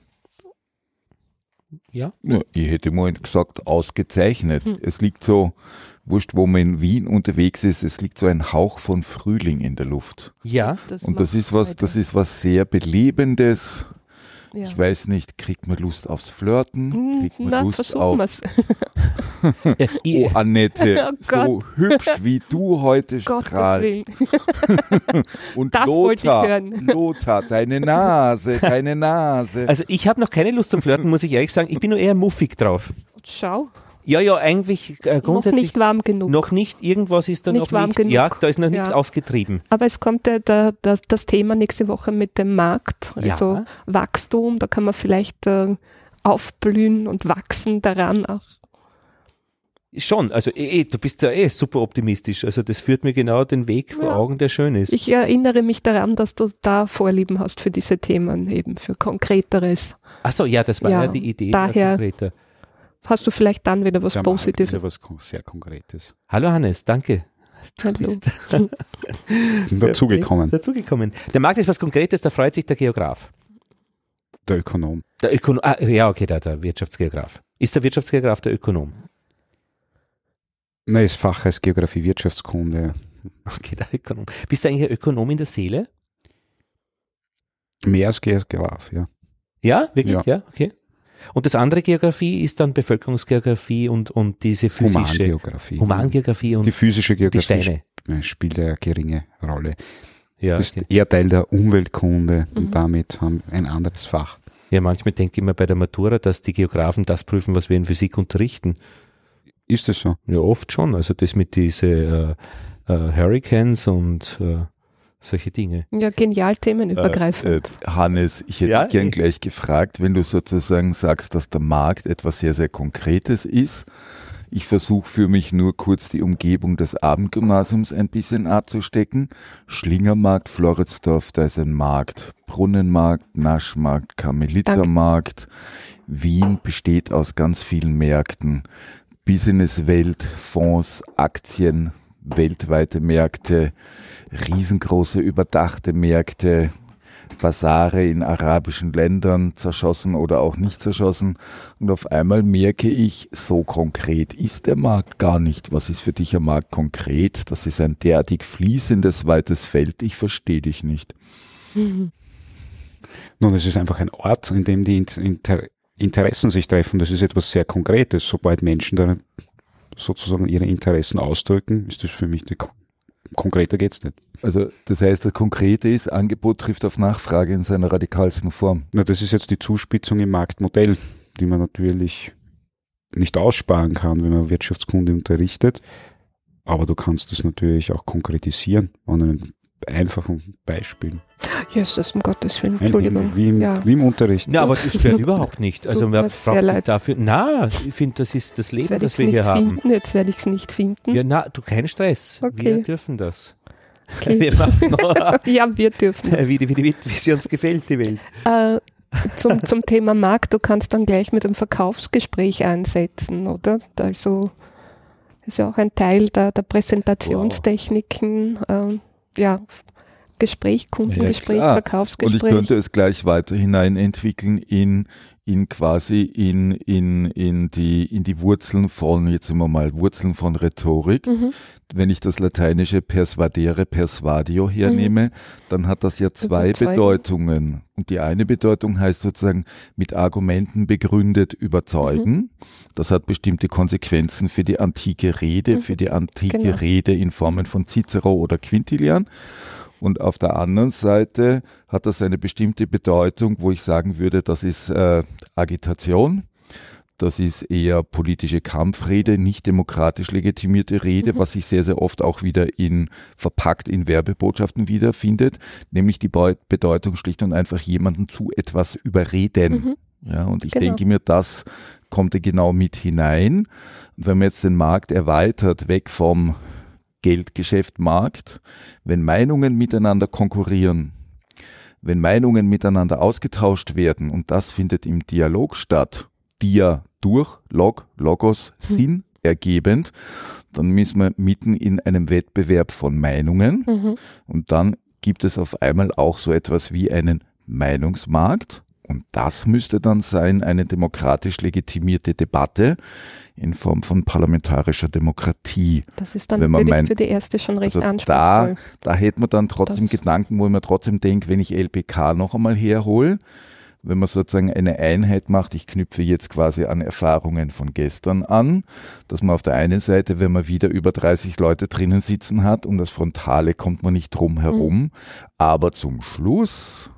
Ja? Ja, ich hätte mal gesagt, ausgezeichnet. Es liegt so, wurscht, wo man in Wien unterwegs ist, es liegt so ein Hauch von Frühling in der Luft. Ja. Und das ist was, das ist was sehr Belebendes. Ja. Ich weiß nicht, kriegt man Lust aufs Flirten? Hm, Kriegt man Na, Lust versuchen auf wir's. (laughs) Oh, ich, Annette, (laughs) Oh so hübsch wie du heute strahlst. (laughs) Und Das wollte ich Lothar, hören. Lothar, deine Nase, deine Nase. also ich habe noch keine Lust zum Flirten, muss ich ehrlich sagen. Ich bin nur eher muffig drauf. Schau, Ja, ja, eigentlich äh, noch grundsätzlich nicht warm genug. noch nicht. Irgendwas ist da Nicht noch warm nicht. genug. Ja, da ist noch nichts Ja. ausgetrieben. Aber es kommt ja der, das, das Thema nächste Woche mit dem Markt, Ja. also Wachstum, da kann man vielleicht äh, aufblühen und wachsen daran auch. Schon, also eh, eh, du bist ja eh super optimistisch. Also das führt mir genau den Weg vor Ja. Augen, der schön ist. Ich erinnere mich daran, dass du da Vorlieben hast für diese Themen, eben für Konkreteres. Ach so, ja, das war ja, Ja, die Idee. daher- konkreter. Hast du vielleicht dann wieder was ist Positives? ja was kon- sehr Konkretes. Hallo Hannes, danke. Du Hallo. bist (laughs) Dazugekommen. dazugekommen. Der Markt ist was Konkretes, da freut sich der Geograf. Der Ökonom. Der Ökonom, ah, ja, okay, der, der Wirtschaftsgeograf. Ist der Wirtschaftsgeograf der Ökonom? Nein, das Fach heißt Geografie, Wirtschaftskunde. Okay, der Ökonom. Bist du eigentlich ein Ökonom in der Seele? Mehr als Geograf, ja. Ja, wirklich? Ja, Ja. okay. Und das andere Geografie ist dann Bevölkerungsgeografie und, und diese physische Humangeografie. Humangeografie und Die physische die Geografie Steine. sp- spielt eine geringe Rolle. Ja, Du bist okay. eher Teil der Umweltkunde Mhm. und damit haben ein anderes Fach. ja, manchmal denke ich mir bei der Matura, dass die Geografen das prüfen, was wir in Physik unterrichten. Ist das so? Ja, oft schon. Also das mit diese äh, äh, Hurricanes und äh, solche Dinge. Ja, genial themenübergreifend. Äh, äh, Hannes, ich hätte Ja, gern eh. gleich gefragt, wenn du sozusagen sagst, dass der Markt etwas sehr, sehr Konkretes ist. Ich versuche für mich nur kurz die Umgebung des Abendgymnasiums ein bisschen abzustecken. Schlingermarkt, Floridsdorf, da ist ein Markt. Brunnenmarkt, Naschmarkt, Karmelitermarkt. Wien besteht aus ganz vielen Märkten. Businesswelt, Fonds, Aktien, weltweite Märkte, riesengroße überdachte Märkte, Basare in arabischen Ländern zerschossen oder auch nicht zerschossen. Und auf einmal merke ich, so konkret ist der Markt gar nicht. Was ist für dich ein Markt konkret? Das ist ein derartig fließendes, weites Feld. Ich verstehe dich nicht. (laughs) Nun, es ist einfach ein Ort, in dem die Inter Interessen sich treffen. Das ist etwas sehr Konkretes. Sobald Menschen da sozusagen ihre Interessen ausdrücken, ist das für mich die, konkreter geht's nicht. Also das heißt, das Konkrete ist, Angebot trifft auf Nachfrage in seiner radikalsten Form. Na, das ist jetzt die Zuspitzung im Marktmodell, die man natürlich nicht aussparen kann, wenn man Wirtschaftskunde unterrichtet. Aber du kannst das natürlich auch konkretisieren an einem einfachen Beispiel. Jesus, um Gottes Willen, Entschuldigung. Wie im, Ja. wie im Unterricht. Ja, aber das stört überhaupt nicht. Also sehr braucht leid. dafür. Na, ich finde, das ist das Leben, das wir es hier nicht haben. finden. Jetzt werde ich es nicht finden. Ja, na, du, kein Stress. Okay. Wir dürfen das. Okay. Wir (laughs) Ja, wir dürfen. wie, die- wie, die- wie sie uns gefällt, die Welt. Äh, zum, zum Thema Markt, du kannst dann gleich mit einem Verkaufsgespräch einsetzen, oder? Also ist ja auch ein Teil der, der Präsentationstechniken, ähm, ja, Gespräch, Kundengespräch, klar. Und ich Verkaufsgespräch. könnte es gleich weiter hinein entwickeln in, in quasi in, in, in, die, in die Wurzeln von, jetzt wir mal Wurzeln von Rhetorik. Mhm. Wenn ich das lateinische persuadere, persuadio hernehme, dann hat das ja zwei. Bedeutungen. Und die eine Bedeutung heißt sozusagen mit Argumenten begründet überzeugen. Das hat bestimmte Konsequenzen für die antike Rede, Mhm. für die antike Genau. Rede in Formen von Cicero oder Quintilian. Und auf der anderen Seite hat das eine bestimmte Bedeutung, wo ich sagen würde, das ist äh, Agitation. Das ist eher politische Kampfrede, nicht demokratisch legitimierte Rede, Mhm. was sich sehr, sehr oft auch wieder in verpackt in Werbebotschaften wiederfindet, nämlich die Beu- Bedeutung schlicht und einfach jemanden zu etwas überreden. Mhm. Ja, und ich Genau. denke mir, das kommt genau mit hinein. Und wenn man jetzt den Markt erweitert, weg vom Geldgeschäftmarkt, wenn Meinungen miteinander konkurrieren, wenn Meinungen miteinander ausgetauscht werden und das findet im Dialog statt, Dia durch, Log, Logos, Hm. Sinn ergebend, dann müssen wir mitten in einem Wettbewerb von Meinungen Mhm. und dann gibt es auf einmal auch so etwas wie einen Meinungsmarkt. Und das müsste dann sein eine demokratisch legitimierte Debatte in Form von parlamentarischer Demokratie. Das ist dann Wenn man natürlich meint- für die erste schon recht Also anspruchsvoll. Da hätte man dann trotzdem Das- Gedanken, wo mir trotzdem denke, wenn ich LPK noch einmal herhole, wenn man sozusagen eine Einheit macht, ich knüpfe jetzt quasi an Erfahrungen von gestern an, dass man auf der einen Seite, wenn man wieder über 30 Leute drinnen sitzen hat, um das Frontale kommt man nicht drum herum, aber zum Schluss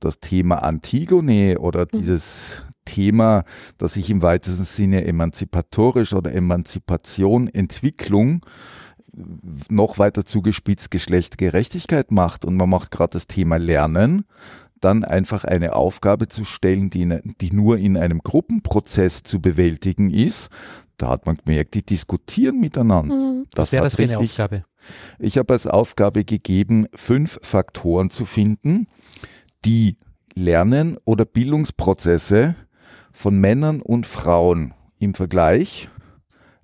das Thema Antigone oder dieses Thema, das sich im weitesten Sinne emanzipatorisch oder Emanzipation, Entwicklung noch weiter zugespitzt Geschlechtsgerechtigkeit macht und man macht gerade das Thema Lernen, dann einfach eine Aufgabe zu stellen, die, in, die nur in einem Gruppenprozess zu bewältigen ist, da hat man gemerkt, die diskutieren miteinander. Mhm. Das wäre hat das für eine richtig- Aufgabe. ich habe als Aufgabe gegeben, fünf Faktoren zu finden, die Lernen oder Bildungsprozesse von Männern und Frauen im Vergleich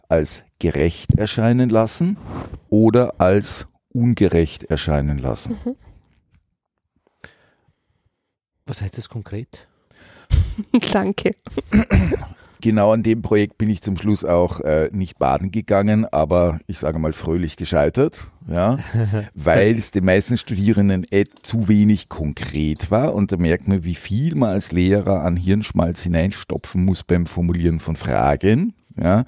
als gerecht erscheinen lassen oder als ungerecht erscheinen lassen. Was heißt das konkret? (laughs) Danke. (coughs) Genau an dem Projekt bin ich zum Schluss auch äh, nicht baden gegangen, aber ich sage mal fröhlich gescheitert, ja, (laughs) weil es den meisten Studierenden eh zu wenig konkret war und da merkt man, wie viel man als Lehrer an Hirnschmalz hineinstopfen muss beim Formulieren von Fragen. Ja,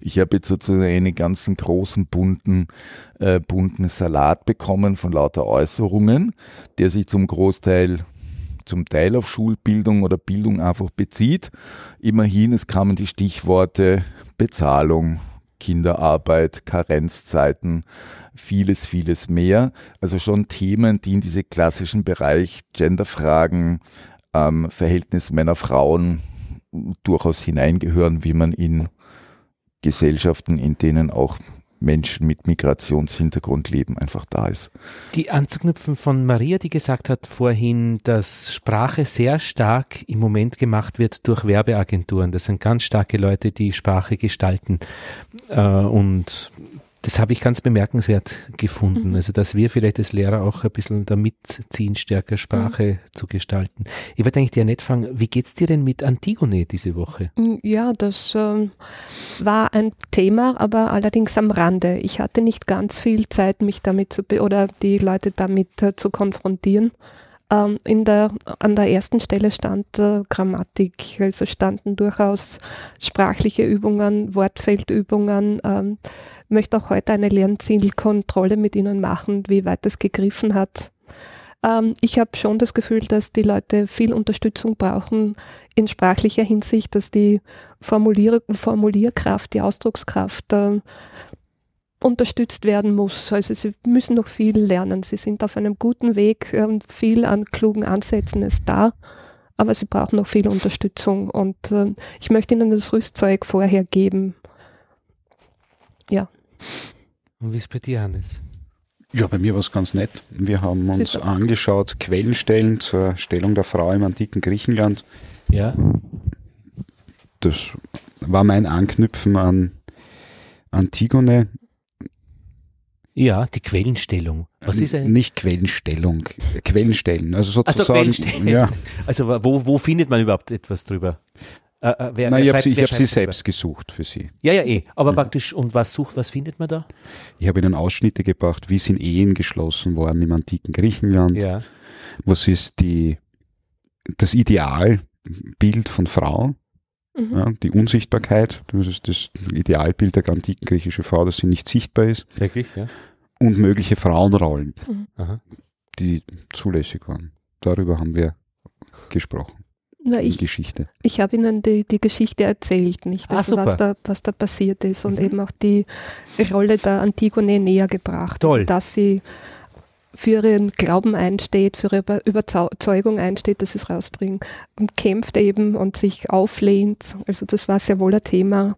ich habe jetzt sozusagen einen ganzen großen bunten, äh, bunten Salat bekommen von lauter Äußerungen, der sich zum Großteil zum Teil auf Schulbildung oder Bildung einfach bezieht. Immerhin, es kamen die Stichworte Bezahlung, Kinderarbeit, Karenzzeiten, vieles, vieles mehr. Also schon Themen, die in diese klassischen Bereich Genderfragen, ähm, Verhältnis Männer-Frauen durchaus hineingehören, wie man in Gesellschaften, in denen auch Menschen mit Migrationshintergrund leben, einfach da ist. Die anzuknüpfen von Maria, die gesagt hat vorhin, dass Sprache sehr stark im Moment gemacht wird durch Werbeagenturen. Das sind ganz starke Leute, die Sprache gestalten. Äh, und das habe ich ganz bemerkenswert gefunden. Also, dass wir vielleicht als Lehrer auch ein bisschen damit ziehen, stärker Sprache zu gestalten. Ich wollte eigentlich dir nett fragen, wie geht's dir denn mit Antigone diese Woche? Mm, Ja, das ähm, war ein Thema, aber allerdings am Rande. Ich hatte nicht ganz viel Zeit, mich damit zu be oder die Leute damit äh, zu konfrontieren. Ähm, in der, an der ersten Stelle stand äh, Grammatik, also standen durchaus sprachliche Übungen, Wortfeldübungen. Ähm, möchte auch heute eine Lernzielkontrolle mit Ihnen machen, wie weit es gegriffen hat. Ähm, ich habe schon das Gefühl, dass die Leute viel Unterstützung brauchen in sprachlicher Hinsicht, dass die Formulier Formulierkraft, die Ausdruckskraft äh, unterstützt werden muss. Also sie müssen noch viel lernen. Sie sind auf einem guten Weg und viel an klugen Ansätzen ist da, aber sie brauchen noch viel Unterstützung und äh, ich möchte ihnen das Rüstzeug vorher geben. Ja. Und wie ist bei dir, Hannes? Ja, bei mir war es ganz nett. Wir haben uns Sicher. angeschaut, Quellenstellen zur Stellung der Frau im antiken Griechenland. Ja. Das war mein Anknüpfen an Antigone. Ja, die Quellenstellung. Was ist ein, Nicht Quellenstellung, Quellenstellen. Also sozusagen. Quellenstellen. Ja, also wo, wo findet man überhaupt etwas drüber? Äh, äh, wer, Nein, ich wer habe sie, ich wer hab sie schreibt selbst gesucht für sie. Ja, ja, eh. Aber praktisch, und was sucht, was findet man da? Ich habe ihnen Ausschnitte gebracht, wie sind Ehen geschlossen worden im antiken Griechenland. Ja. Was ist die, das Idealbild von Frau? Mhm. Ja, die Unsichtbarkeit, das ist das Idealbild der antiken griechischen Frau, dass sie nicht sichtbar ist. Wirklich, ja. Und mögliche Frauenrollen, Aha. die zulässig waren. Darüber haben wir gesprochen. Na, Die ich, Geschichte. ich habe Ihnen die, die Geschichte erzählt, nicht? Ah, Also was, super. da, was da passiert ist und Mhm. eben auch die Rolle der Antigone näher gebracht. Toll. Dass sie für ihren Glauben einsteht, für ihre Über- Überzeugung einsteht, dass sie es rausbringen und kämpft eben und sich auflehnt. Also das war sehr wohl ein Thema.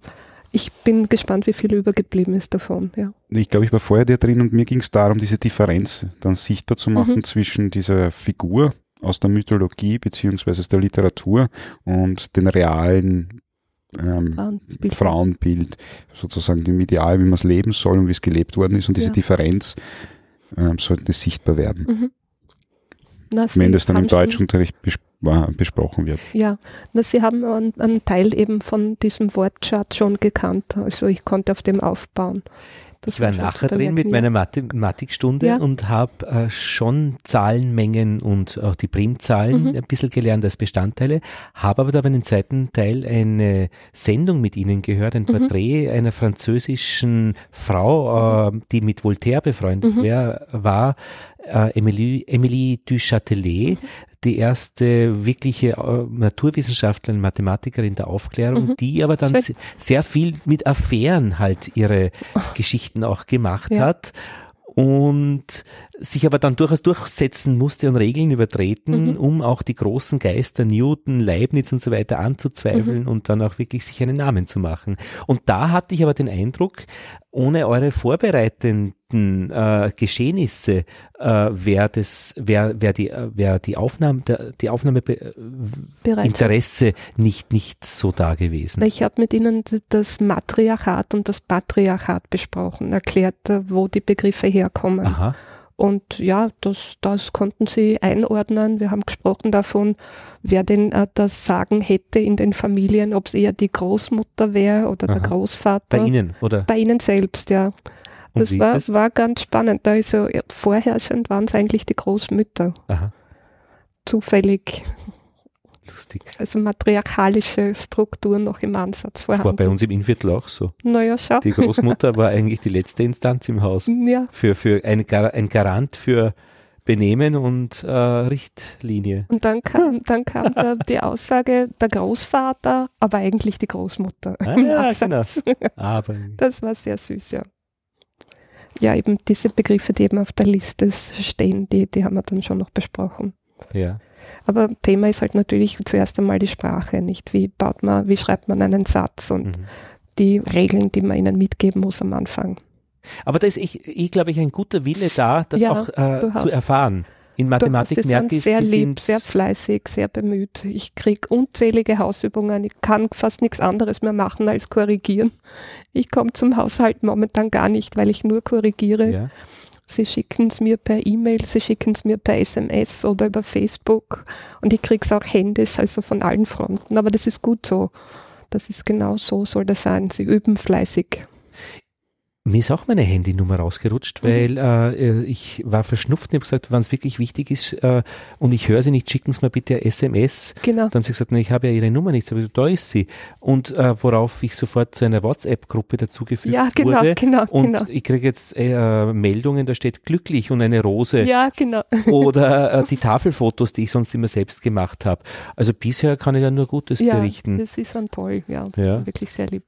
Ich bin gespannt, wie viel übergeblieben ist davon. Ja. Ich glaube, ich war vorher der drin und mir ging es darum, diese Differenz dann sichtbar zu machen Mhm. zwischen dieser Figur aus der Mythologie beziehungsweise aus der Literatur und den realen ähm, Frauenbild. Frauenbild, sozusagen dem Ideal, wie man es leben soll und wie es gelebt worden ist. Und diese Ja. Differenz ähm, sollte sichtbar werden, Mhm. Na, wenn das dann im Deutschunterricht bes wa- besprochen wird. Ja, na, Sie haben einen, einen Teil eben von diesem Wortschatz schon gekannt. Also ich konnte auf dem aufbauen. Ich war nachher drin mit meiner Mathematikstunde Ja. und habe äh, schon Zahlenmengen und auch die Primzahlen Mhm. ein bisschen gelernt als Bestandteile, habe aber da bei den zweiten Teil eine Sendung mit Ihnen gehört, ein Mhm. Porträt einer französischen Frau, äh, die mit Voltaire befreundet Mhm. wär, war, äh, Emilie, Emilie du Châtelet, die erste wirkliche äh, Naturwissenschaftlerin, Mathematikerin der Aufklärung, Mhm. die aber dann Schön. se- sehr viel mit Affären halt ihre Geschichten auch gemacht Ja. hat und sich aber dann durchaus durchsetzen musste und Regeln übertreten, Mhm. um auch die großen Geister Newton, Leibniz und so weiter anzuzweifeln Mhm. und dann auch wirklich sich einen Namen zu machen. Und da hatte ich aber den Eindruck, ohne eure vorbereitenden äh, Geschehnisse äh, wäre das, wäre wär die, äh, wär die Aufnahme, der, die Aufnahme äh, Bereits. Interesse nicht, nicht so da gewesen. Ich habe mit Ihnen das Matriarchat und das Patriarchat besprochen, erklärt, wo die Begriffe herkommen. Aha. Und ja, das, das konnten Sie einordnen. Wir haben gesprochen davon, wer denn äh, das Sagen hätte in den Familien, ob es eher die Großmutter wäre oder der Aha. Großvater. Bei Ihnen, oder? Bei Ihnen selbst, ja. Und Das war, das? war ganz spannend. Da ist so, ja, vorherrschend waren es eigentlich die Großmütter. Aha, Zufällig, lustig. also matriarchalische Strukturen noch im Ansatz Das war vorhanden. bei uns im Innviertel auch so. Naja, schau. Die Großmutter war eigentlich die letzte Instanz im Haus (laughs) Ja, für, für ein, Gar ein Garant für Benehmen und äh, Richtlinie. und dann kam, (laughs) dann kam da die Aussage, der Großvater, aber eigentlich die Großmutter. Ah, ja, Absatz. (laughs) Aber Das war sehr süß, ja. Ja, eben diese Begriffe, die eben auf der Liste stehen, die, die haben wir dann schon noch besprochen. ja. Aber Thema ist halt natürlich zuerst einmal die Sprache, nicht? Wie baut man, wie schreibt man einen Satz und Mhm. die Regeln, die man ihnen mitgeben muss am Anfang. Aber da ist, ich, ich glaube ich, ein guter Wille da, das Ja, auch äh, zu erfahren. In Mathematik merke ich, sehr Sie lieb, sehr fleißig, sehr bemüht. Ich kriege unzählige Hausübungen. Ich kann fast nichts anderes mehr machen als korrigieren. Ich komme zum Haushalt momentan gar nicht, weil ich nur korrigiere. ja. Sie schicken es mir per E-Mail, sie schicken es mir per SMS oder über Facebook und ich kriege es auch händisch, also von allen Fronten. Aber das ist gut so. Das ist genau so, soll das sein. Sie üben fleißig. Mir ist auch meine Handynummer rausgerutscht, Mhm. weil äh, ich war verschnupft und habe gesagt, wenn es wirklich wichtig ist äh, und ich höre sie nicht, schicken Sie mir bitte eine SMS. Genau. Dann haben sie gesagt, na, ich habe ja Ihre Nummer nicht, aber da ist sie. Und äh, worauf ich sofort zu einer WhatsApp-Gruppe dazugefügt Ja, genau, wurde. genau, Und genau. ich kriege jetzt äh, Meldungen, da steht glücklich und eine Rose Ja, genau. (laughs) oder äh, die Tafelfotos, die ich sonst immer selbst gemacht habe. Also bisher kann ich da nur Gutes Ja, berichten. das ist ein toll, ja. Ja. wirklich sehr lieb.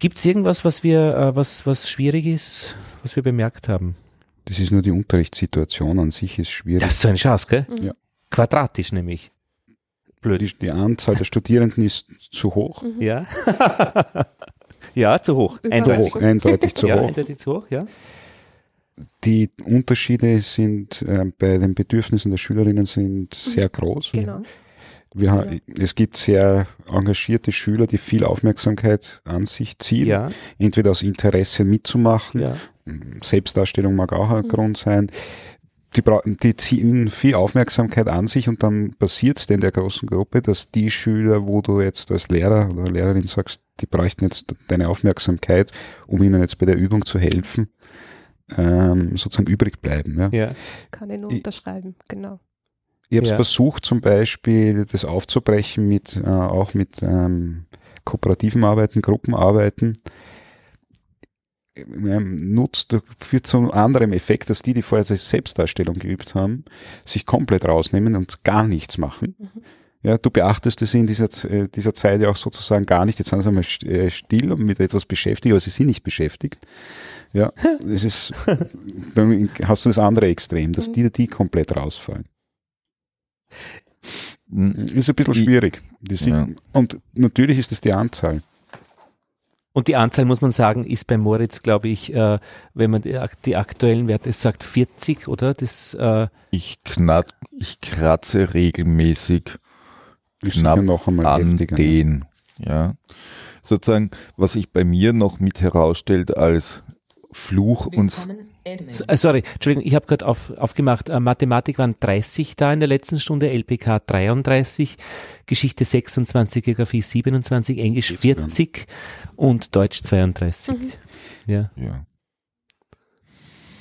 Gibt es irgendwas, was wir, äh, was, was schwierig ist, was wir bemerkt haben? Das ist nur die Unterrichtssituation an sich ist schwierig. Das ist so ein Schatz, gell? Mhm. Ja. Quadratisch nämlich. Blöd. Die, die Anzahl der Studierenden ist zu hoch. Mhm. Ja. (laughs) ja, zu hoch. Eindeutig. hoch, eindeutig zu ja, hoch. eindeutig zu hoch, ja. Die Unterschiede sind äh, bei den Bedürfnissen der Schülerinnen sind sehr groß. Genau. Wir, ha- Es gibt sehr engagierte Schüler, die viel Aufmerksamkeit an sich ziehen, Ja, entweder aus Interesse mitzumachen, ja. Selbstdarstellung mag auch ein Mhm. Grund sein. Die, die ziehen viel Aufmerksamkeit an sich und dann passiert es in der großen Gruppe, dass die Schüler, wo du jetzt als Lehrer oder Lehrerin sagst, die bräuchten jetzt deine Aufmerksamkeit, um ihnen jetzt bei der Übung zu helfen, ähm, sozusagen übrig bleiben. Ja. ja. Kann ich nur Ich- unterschreiben, genau. Ich habe Ja. versucht, zum Beispiel das aufzubrechen mit äh, auch mit ähm, kooperativen Arbeiten, Gruppenarbeiten. Ähm, nutzt führt zu einem anderen Effekt, dass die, die vorher Selbstdarstellung geübt haben, sich komplett rausnehmen und gar nichts machen. Mhm. Ja, du beachtest es in dieser, äh, dieser Zeit ja auch sozusagen gar nicht. Jetzt sind sie einmal äh, still und mit etwas beschäftigt, aber sie sind nicht beschäftigt. Ja, (laughs) das ist, dann hast du das andere Extrem, dass die, die komplett rausfallen. Ist ein bisschen schwierig. Die sind, Ja. Und natürlich ist es die Anzahl. Und die Anzahl, muss man sagen, ist bei Moritz, glaube ich, äh, wenn man die, die aktuellen Werte, es sagt 40, oder? Das, äh, Ich, knat, ich kratze regelmäßig Knapp noch einmal an heftiger. den. Ja. Sozusagen, was sich bei mir noch mit herausstellt als Fluch und Willkommen, Admin. Äh, sorry, Entschuldigung, ich habe gerade auf, aufgemacht, äh, Mathematik waren 30 da in der letzten Stunde, LPK 33, Geschichte 26, Geografie 27, Englisch Geht's wieder. 40 und Deutsch 32. Mhm. Ja. ja.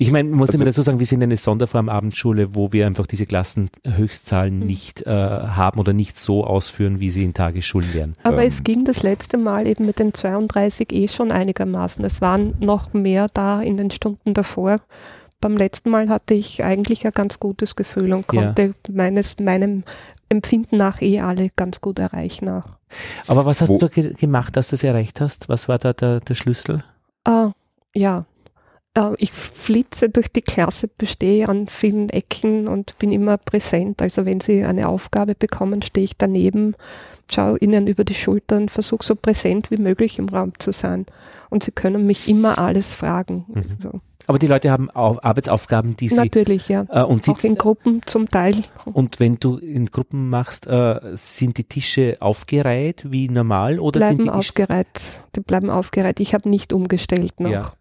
Ich meine, muss ich Also- mir dazu sagen, wir sind eine Sonderform Abendschule, wo wir einfach diese Klassenhöchstzahlen Mhm. nicht äh, haben oder nicht so ausführen, wie sie in Tagesschulen wären. Aber Ähm. es ging das letzte Mal eben mit den 32 eh schon einigermaßen. Es waren noch mehr da in den Stunden davor. Beim letzten Mal hatte ich eigentlich ein ganz gutes Gefühl und Ja. konnte meines, meinem Empfinden nach eh alle ganz gut erreichen auch. Aber was hast Wo- du da ge gemacht, dass du es erreicht hast? Was war da der, der Schlüssel? Ah, ja. Äh, Ich flitze durch die Klasse, bestehe an vielen Ecken und bin immer präsent. Also wenn Sie eine Aufgabe bekommen, stehe ich daneben, schaue Ihnen über die Schultern, versuche so präsent wie möglich im Raum zu sein. Und Sie können mich immer alles fragen. Mhm. So. Aber die Leute haben auch Arbeitsaufgaben, die sie Natürlich, ja. äh, und Auch in Gruppen zum Teil. Und wenn du in Gruppen machst, äh, sind die Tische aufgereiht wie normal oder sind Bleiben die gest- aufgereiht. Die bleiben aufgereiht. Ich habe nicht umgestellt noch. Ja.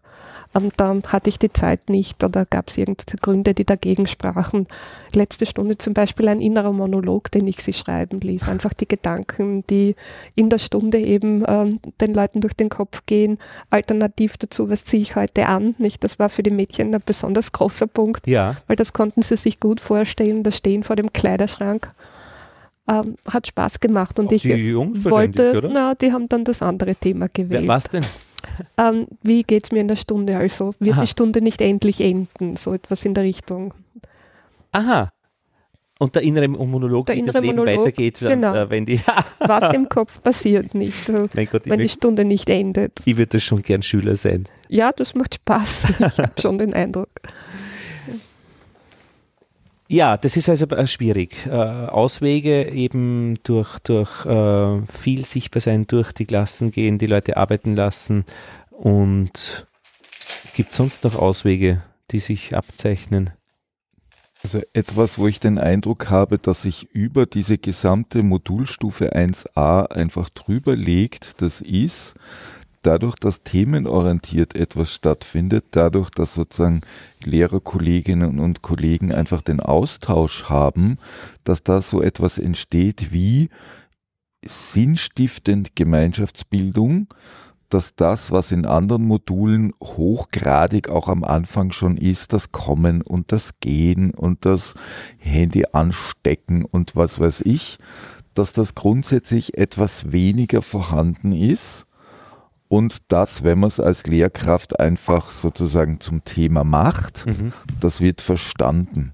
Ähm, da hatte ich die Zeit nicht oder gab es irgendwelche Gründe, die dagegen sprachen. Letzte Stunde zum Beispiel ein innerer Monolog, den ich sie schreiben ließ. Einfach die Gedanken, die in der Stunde eben ähm, den Leuten durch den Kopf gehen. Alternativ dazu, was ziehe ich heute an? Nicht? Das war für die Mädchen ein besonders großer Punkt, Ja, weil das konnten sie sich gut vorstellen. Das Stehen vor dem Kleiderschrank ähm, hat Spaß gemacht und ich die Jungs wollte, na, die haben dann das andere Thema gewählt. Was denn? Ähm, wie geht es mir in der Stunde? Also wird Aha. die Stunde nicht endlich enden? So etwas in der Richtung. Aha. Und der innere Monolog, Der wie das innere Leben Monolog, weitergeht, wenn, genau. äh, wenn die, (laughs) Was im Kopf passiert nicht, äh, mein Gott, wenn die Stunde nicht endet. ich würde schon gern Schüler sein. Ja, das macht Spaß. (laughs) Ich habe schon den Eindruck. Ja, das ist also äh, schwierig. Äh, Auswege eben durch, durch äh, viel sichtbar sein, durch die Klassen gehen, die Leute arbeiten lassen und gibt sonst noch Auswege, die sich abzeichnen? Also etwas, wo ich den Eindruck habe, dass sich über diese gesamte Modulstufe 1a einfach drüber legt, das ist, dadurch, dass themenorientiert etwas stattfindet, dadurch, dass sozusagen Lehrerkolleginnen und Kollegen einfach den Austausch haben, dass da so etwas entsteht wie sinnstiftend Gemeinschaftsbildung, dass das, was in anderen Modulen hochgradig auch am Anfang schon ist, das Kommen und das Gehen und das Handy anstecken und was weiß ich, dass das grundsätzlich etwas weniger vorhanden ist und das, wenn man es als Lehrkraft einfach sozusagen zum Thema macht, Mhm. das wird verstanden.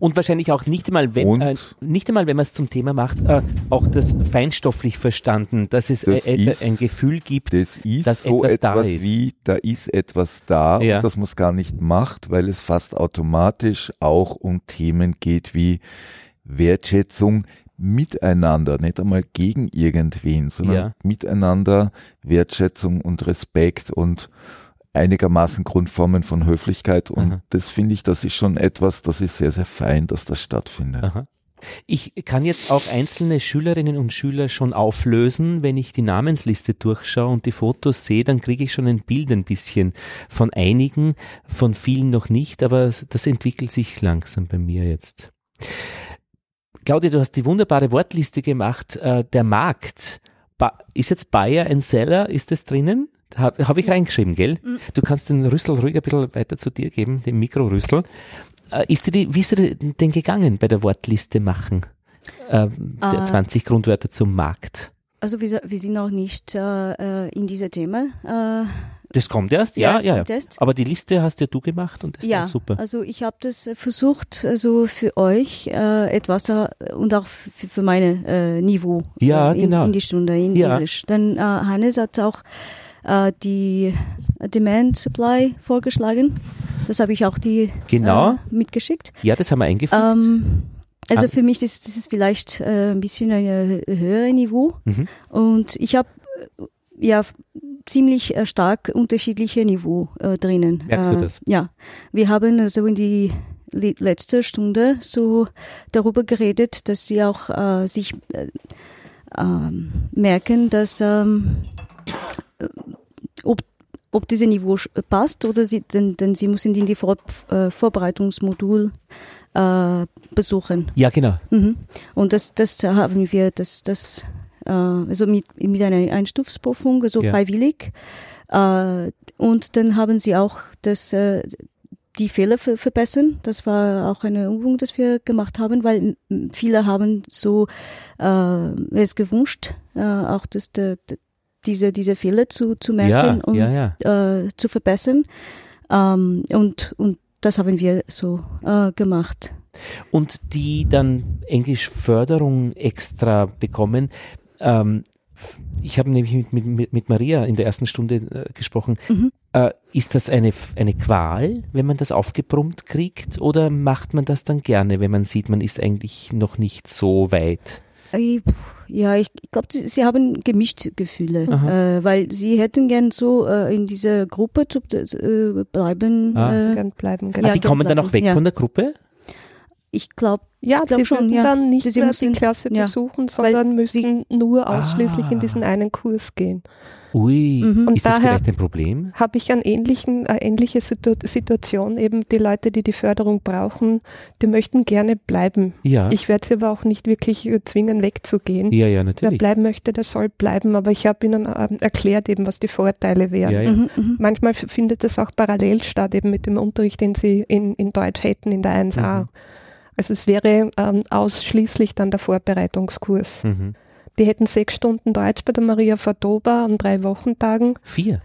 Und wahrscheinlich auch nicht einmal, wenn, äh, nicht einmal, wenn man es zum Thema macht, äh, auch das feinstofflich verstanden, dass es Das äh, äh, ist- ein Gefühl gibt. Das dass so etwas etwas, da ist. wie, da ist etwas da Ja. und das man es gar nicht macht, weil es fast automatisch auch um Themen geht wie Wertschätzung miteinander, nicht einmal gegen irgendwen, sondern Ja. miteinander Wertschätzung und Respekt und einigermaßen Grundformen von Höflichkeit und Aha. das finde ich, das ist schon etwas, das ist sehr, sehr fein, dass das stattfindet. Aha. Ich kann jetzt auch einzelne Schülerinnen und Schüler schon auflösen. Wenn ich die Namensliste durchschaue und die Fotos sehe, dann kriege ich schon ein Bild ein bisschen von einigen, von vielen noch nicht, aber das entwickelt sich langsam bei mir jetzt. Claudia, du hast die wunderbare Wortliste gemacht. Äh, der Markt. Ba ist jetzt Buyer and Seller, ist das drinnen? Habe hab ich reingeschrieben, gell? Du kannst den Rüssel ruhig ein bisschen weiter zu dir geben, den Mikrorüssel. Äh, ist dir die, wie ist dir denn gegangen bei der Wortliste machen? Ähm, der Äh. 20 Grundwörter zum Markt. Also wir, wir sind noch nicht äh, äh, in diesem Thema. Das kommt erst, Ja, ja, ja. ja. Aber die Liste hast ja du gemacht und das ja, war super. also ich habe das äh, versucht, also für euch äh, etwas und auch für, für meine äh, Niveau Ja, äh, in, genau. in die Stunde in Ja. Englisch. Dann äh, Hannes hat auch äh, die Demand Supply vorgeschlagen. Das habe ich auch die Genau. äh, mitgeschickt. Ja, das haben wir eingefügt. Ähm, also für mich ist das ist vielleicht äh, ein bisschen ein äh, höheres Niveau. Mhm. Und ich habe ja ziemlich äh, stark unterschiedliche Niveau äh, drinnen. Merkst du äh, das? Ja, wir haben äh, so in die le- letzte Stunde so darüber geredet, dass sie auch äh, sich äh, ähm, merken, dass ähm, äh, ob ob dieses Niveau passt oder sie, denn, denn sie müssen in die Vor äh, Vorbereitungsmodul äh, besuchen. ja, genau. Mhm. Und das, das haben wir, das, das, äh, also mit, mit einer Einstufsprüfung, so Ja. freiwillig. Äh, und dann haben sie auch das, äh, die Fehler ver verbessern. Das war auch eine Übung, das wir gemacht haben, weil viele haben so äh, es gewünscht, äh, auch das, de, de, diese, diese Fehler zu, zu merken Ja, und ja, ja. Äh, zu verbessern. Ähm, und, und das haben wir so äh, gemacht. Und die dann Englischförderung extra bekommen. Ähm, ich habe nämlich mit, mit, mit- Maria in der ersten Stunde äh, gesprochen. Mhm. Äh, ist das eine, F- eine Qual, wenn man das aufgebrummt kriegt? Oder macht man das dann gerne, wenn man sieht, man ist eigentlich noch nicht so weit? Äh, Ja, ich glaube, sie, haben gemischte Gefühle, äh, weil sie hätten gern so äh, in dieser Gruppe zu äh, bleiben. Ah. Äh, Gern bleiben, Ah, genau. die Ja, kommen dann auch weg ja. von der Gruppe? Ich glaube, Ja, Ich glaub die schon, würden ja. dann nicht Sie mehr müssen- die Klasse ja. besuchen, sondern müssen nur ausschließlich in Ah. diesen einen Kurs gehen. Ui, Mhm. Und ist das daher- vielleicht ein Problem? Habe ich eine ähnlichen, eine ähnliche Situ Situation, eben die Leute, die die Förderung brauchen, die möchten gerne bleiben. Ja, Ich werde sie aber auch nicht wirklich äh, zwingen, wegzugehen. ja, ja, Wer natürlich. bleiben möchte, der soll bleiben, aber ich habe ihnen ähm, erklärt eben, was die Vorteile wären. Ja, ja. Mhm, mhm. Manchmal findet das auch parallel statt, eben mit dem Unterricht, den sie in, in Deutsch hätten, in der 1a. Also es wäre ähm, ausschließlich dann der Vorbereitungskurs. Mhm. Die hätten sechs Stunden Deutsch bei der Maria Fadoba an drei Wochentagen. Vier.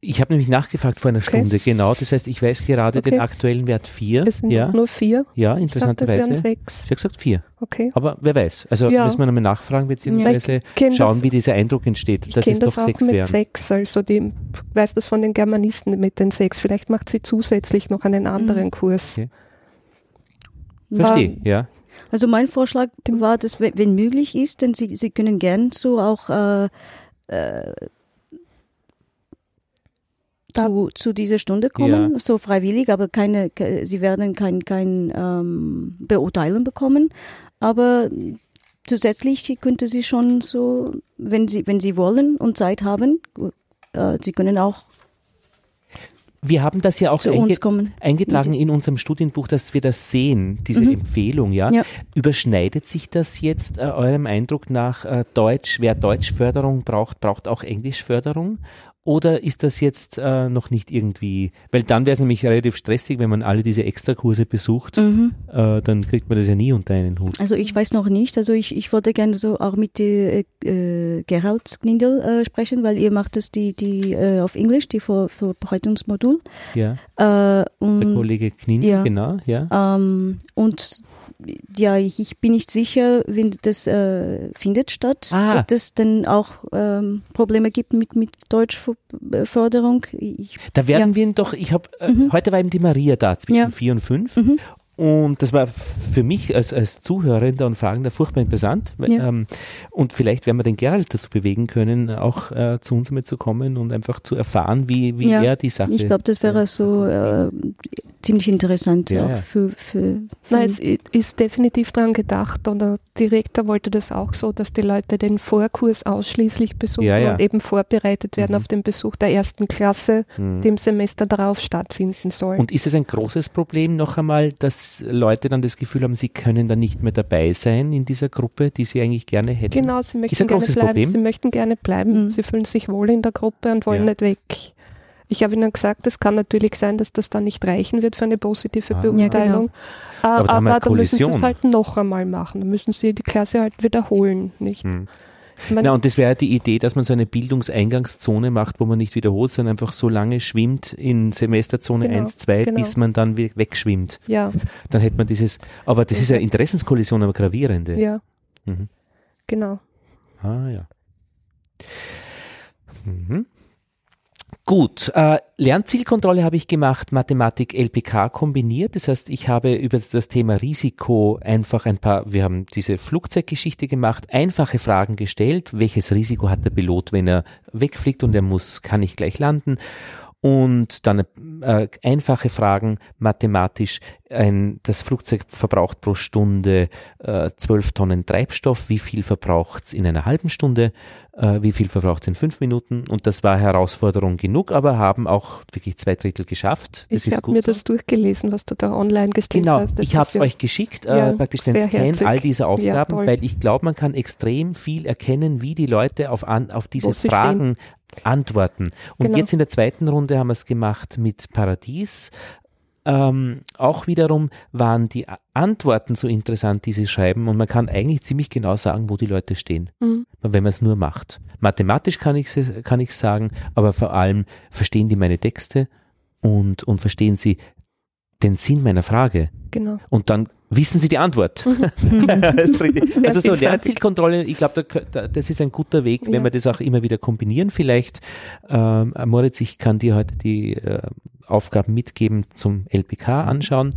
Ich habe nämlich nachgefragt vor einer Okay. Stunde, genau. Das heißt, ich weiß gerade Okay. den aktuellen Wert vier. Es sind Ja, nur vier. ja, Ich dachte, das wären interessanterweise. sechs. Sie hat gesagt vier. Okay. Aber wer weiß. Also Ja. müssen wir nochmal nachfragen, beziehungsweise kenn schauen, das- wie dieser Eindruck entsteht, Ich dass kenne es das doch auch sechs mit wären. sechs, also die ich weiß das von den Germanisten mit den sechs. Vielleicht macht sie zusätzlich noch einen anderen Mhm. Kurs. Okay. Verstehe, ja. Also mein Vorschlag war, dass wenn, wenn möglich ist, denn sie, sie können gern so auch äh, äh, zu, zu dieser Stunde kommen, so freiwillig, aber keine, ke- sie werden kein, kein ähm, Beurteilen bekommen. Aber zusätzlich könnte sie schon so, wenn sie, wenn sie wollen und Zeit haben, äh, sie können auch Wir haben das ja auch einge eingetragen in unserem Studienbuch, dass wir das sehen, diese Mhm. Empfehlung, ja? Ja. Überschneidet sich das jetzt äh, eurem Eindruck nach äh, Deutsch, wer Deutschförderung braucht, braucht auch Englischförderung? Oder ist das jetzt äh, noch nicht irgendwie, weil dann wäre es nämlich relativ stressig, wenn man alle diese Extrakurse besucht, Mhm. äh, dann kriegt man das ja nie unter einen Hut. Also ich weiß noch nicht. Also ich, ich wollte gerne so auch mit äh, äh, Gerald Knindl äh, sprechen, weil ihr macht das die die äh, auf Englisch die Vor Vorbereitungsmodul. Ja, Äh, der und Kollege Knin, Ja. genau, ja. Ähm, und ja, ich, bin nicht sicher, wenn das äh, findet statt, Ah. ob es denn auch ähm, Probleme gibt mit, mit Deutschförderung. Ich, Da werden Ja. wir ihn doch, ich habe, äh, Mhm. heute war eben die Maria da zwischen Ja. vier und fünf. Mhm. Und das war für mich als, als Zuhörender und Fragender furchtbar interessant. Ja. Ähm, und vielleicht werden wir den Gerald dazu bewegen können, auch äh, zu uns mitzukommen und einfach zu erfahren, wie, wie Ja. er die Sache. ich glaube, das wäre so äh, ziemlich interessant Ja, auch ja. für, für, für Nein, es ist definitiv dran gedacht und der Direktor wollte das auch so, dass die Leute den Vorkurs ausschließlich besuchen Ja, ja. und eben vorbereitet werden Mhm. auf den Besuch der ersten Klasse, Hm. die im Semester darauf stattfinden soll. Und ist es ein großes Problem noch einmal, dass Leute dann das Gefühl haben, sie können dann nicht mehr dabei sein in dieser Gruppe, die sie eigentlich gerne hätten? Genau, sie möchten gerne bleiben. Problem. Sie möchten gerne bleiben. Mhm. Sie fühlen sich wohl in der Gruppe und wollen Ja. nicht weg. Ich habe Ihnen gesagt, es kann natürlich sein, dass das dann nicht reichen wird für eine positive Ah. Beurteilung. Aber Aber, da haben wir aber da müssen Sie es halt noch einmal machen. Da müssen Sie die Klasse halt wiederholen. Nicht? Hm. Meine, Na, und das wäre die Idee, dass man so eine Bildungseingangszone macht, wo man nicht wiederholt, sondern einfach so lange schwimmt in Semesterzone Genau, 1, 2, genau. bis man dann we- wegschwimmt. ja, Dann hätte man dieses, aber das ist ja Interessenskollision, aber gravierende. ja, Mhm. genau. Ah ja. Mhm. Gut, äh, Lernzielkontrolle habe ich gemacht, Mathematik LPK kombiniert. Das heißt, ich habe über das Thema Risiko einfach ein paar, wir haben diese Flugzeuggeschichte gemacht, einfache Fragen gestellt. Welches Risiko hat der Pilot, wenn er wegfliegt und er muss, kann nicht gleich landen? Und dann äh, einfache Fragen mathematisch. Ein, das Flugzeug verbraucht pro Stunde äh, 12 Tonnen Treibstoff. Wie viel verbraucht es in einer halben Stunde? Äh, wie viel verbraucht es in fünf Minuten? Und das war Herausforderung genug, aber haben auch wirklich zwei Drittel geschafft. Das Ich habe mir so. das durchgelesen, was du da online gestellt Genau, hast. Das ich habe es ja- euch geschickt, Ja, äh, praktisch den Scan herzig. all dieser Aufgaben, toll. weil ich glaube, man kann extrem viel erkennen, wie die Leute auf, an, auf diese Fragen antworten. Und Genau. jetzt in der zweiten Runde haben wir es gemacht mit Paradies. Ähm, auch wiederum waren die Antworten so interessant, die sie schreiben, und man kann eigentlich ziemlich genau sagen, wo die Leute stehen, Mhm. wenn man es nur macht. Mathematisch kann ich es kann ich's sagen, aber vor allem verstehen die meine Texte und, und verstehen sie den Sinn meiner Frage. Genau. Und dann wissen Sie die Antwort. Mhm. (laughs) Also so. Lernzielkontrolle, ich glaube, da, da, das ist ein guter Weg, wenn Ja. wir das auch immer wieder kombinieren. Vielleicht, ähm, Moritz, ich kann dir heute die äh, Aufgaben mitgeben zum LPK anschauen.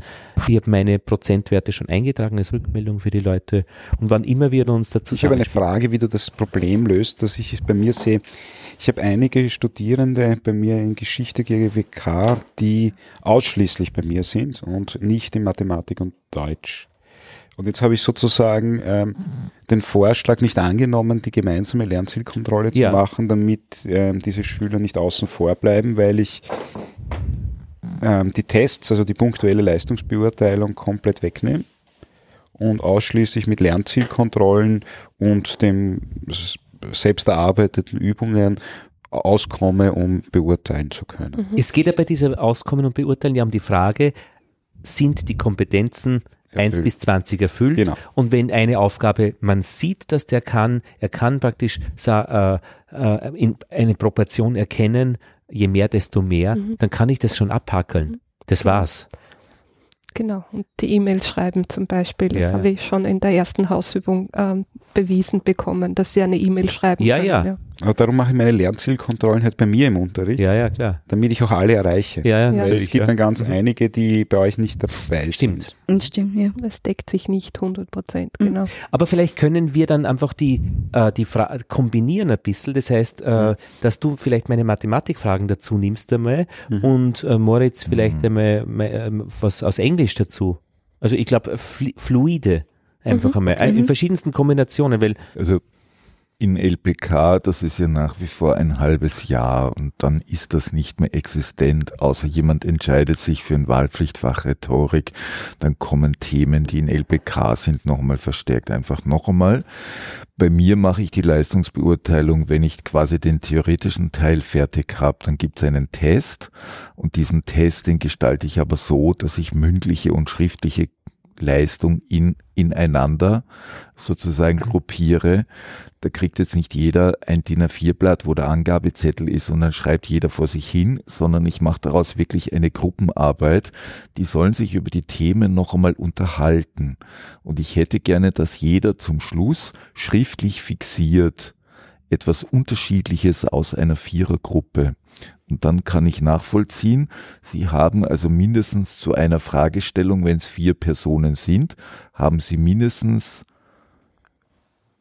Ich habe meine Prozentwerte schon eingetragen als Rückmeldung für die Leute. Und wann immer wir uns dazu Ich habe eine Frage, wie du das Problem löst, dass ich es bei mir sehe. Ich habe einige Studierende bei mir in Geschichte GWK, die ausschließlich bei mir sind und nicht in Mathematik und Deutsch. Und jetzt habe ich sozusagen ähm, den Vorschlag nicht angenommen, die gemeinsame Lernzielkontrolle zu Ja. machen, damit ähm, diese Schüler nicht außen vor bleiben, weil ich ähm, die Tests, also die punktuelle Leistungsbeurteilung komplett wegnehme und ausschließlich mit Lernzielkontrollen und dem selbst erarbeiteten Übungen auskomme, um beurteilen zu können. Es geht ja bei dieser Auskommen und Beurteilen ja um die Frage, sind die Kompetenzen 1 Erfüllt. bis 20 erfüllt? Genau. Und wenn eine Aufgabe, man sieht, dass der kann, er kann praktisch äh, äh, in eine Proportion erkennen, je mehr, desto mehr, dann kann ich das schon abhackeln. Das war's. Genau. Und die E-Mails schreiben zum Beispiel, das Ja, ja. habe ich schon in der ersten Hausübung ähm, bewiesen bekommen, dass sie eine E-Mail schreiben Ja, können. ja. Aber darum mache ich meine Lernzielkontrollen halt bei mir im Unterricht, Ja, ja, klar. damit ich auch alle erreiche. Ja, ja, Ja. Weil es gibt ja. dann ganz einige, die bei euch nicht dabei Stimmt. sind. Das stimmt, ja. Es deckt sich nicht 100 Prozent, Mhm. genau. Aber vielleicht können wir dann einfach die, äh, die Fra kombinieren ein bisschen. Das heißt, äh, dass du vielleicht meine Mathematikfragen dazu nimmst einmal und äh, Moritz vielleicht einmal mal, ähm, was aus Englisch dazu. Also ich glaube, fl fluide einfach einmal. Äh, In verschiedensten Kombinationen, weil Also in LPK, das ist ja nach wie vor ein halbes Jahr und dann ist das nicht mehr existent, außer jemand entscheidet sich für ein Wahlpflichtfach Rhetorik, dann kommen Themen, die in LPK sind, nochmal verstärkt einfach noch einmal. Bei mir mache ich die Leistungsbeurteilung, wenn ich quasi den theoretischen Teil fertig habe, dann gibt es einen Test und diesen Test, den gestalte ich aber so, dass ich mündliche und schriftliche Leistung in, ineinander sozusagen gruppiere. Da kriegt jetzt nicht jeder ein DIN A4-Blatt, wo der Angabezettel ist und dann schreibt jeder vor sich hin, sondern ich mache daraus wirklich eine Gruppenarbeit. Die sollen sich über die Themen noch einmal unterhalten. Und ich hätte gerne, dass jeder zum Schluss schriftlich fixiert etwas Unterschiedliches aus einer Vierergruppe. Und dann kann ich nachvollziehen, Sie haben also mindestens zu einer Fragestellung, wenn es vier Personen sind, haben Sie mindestens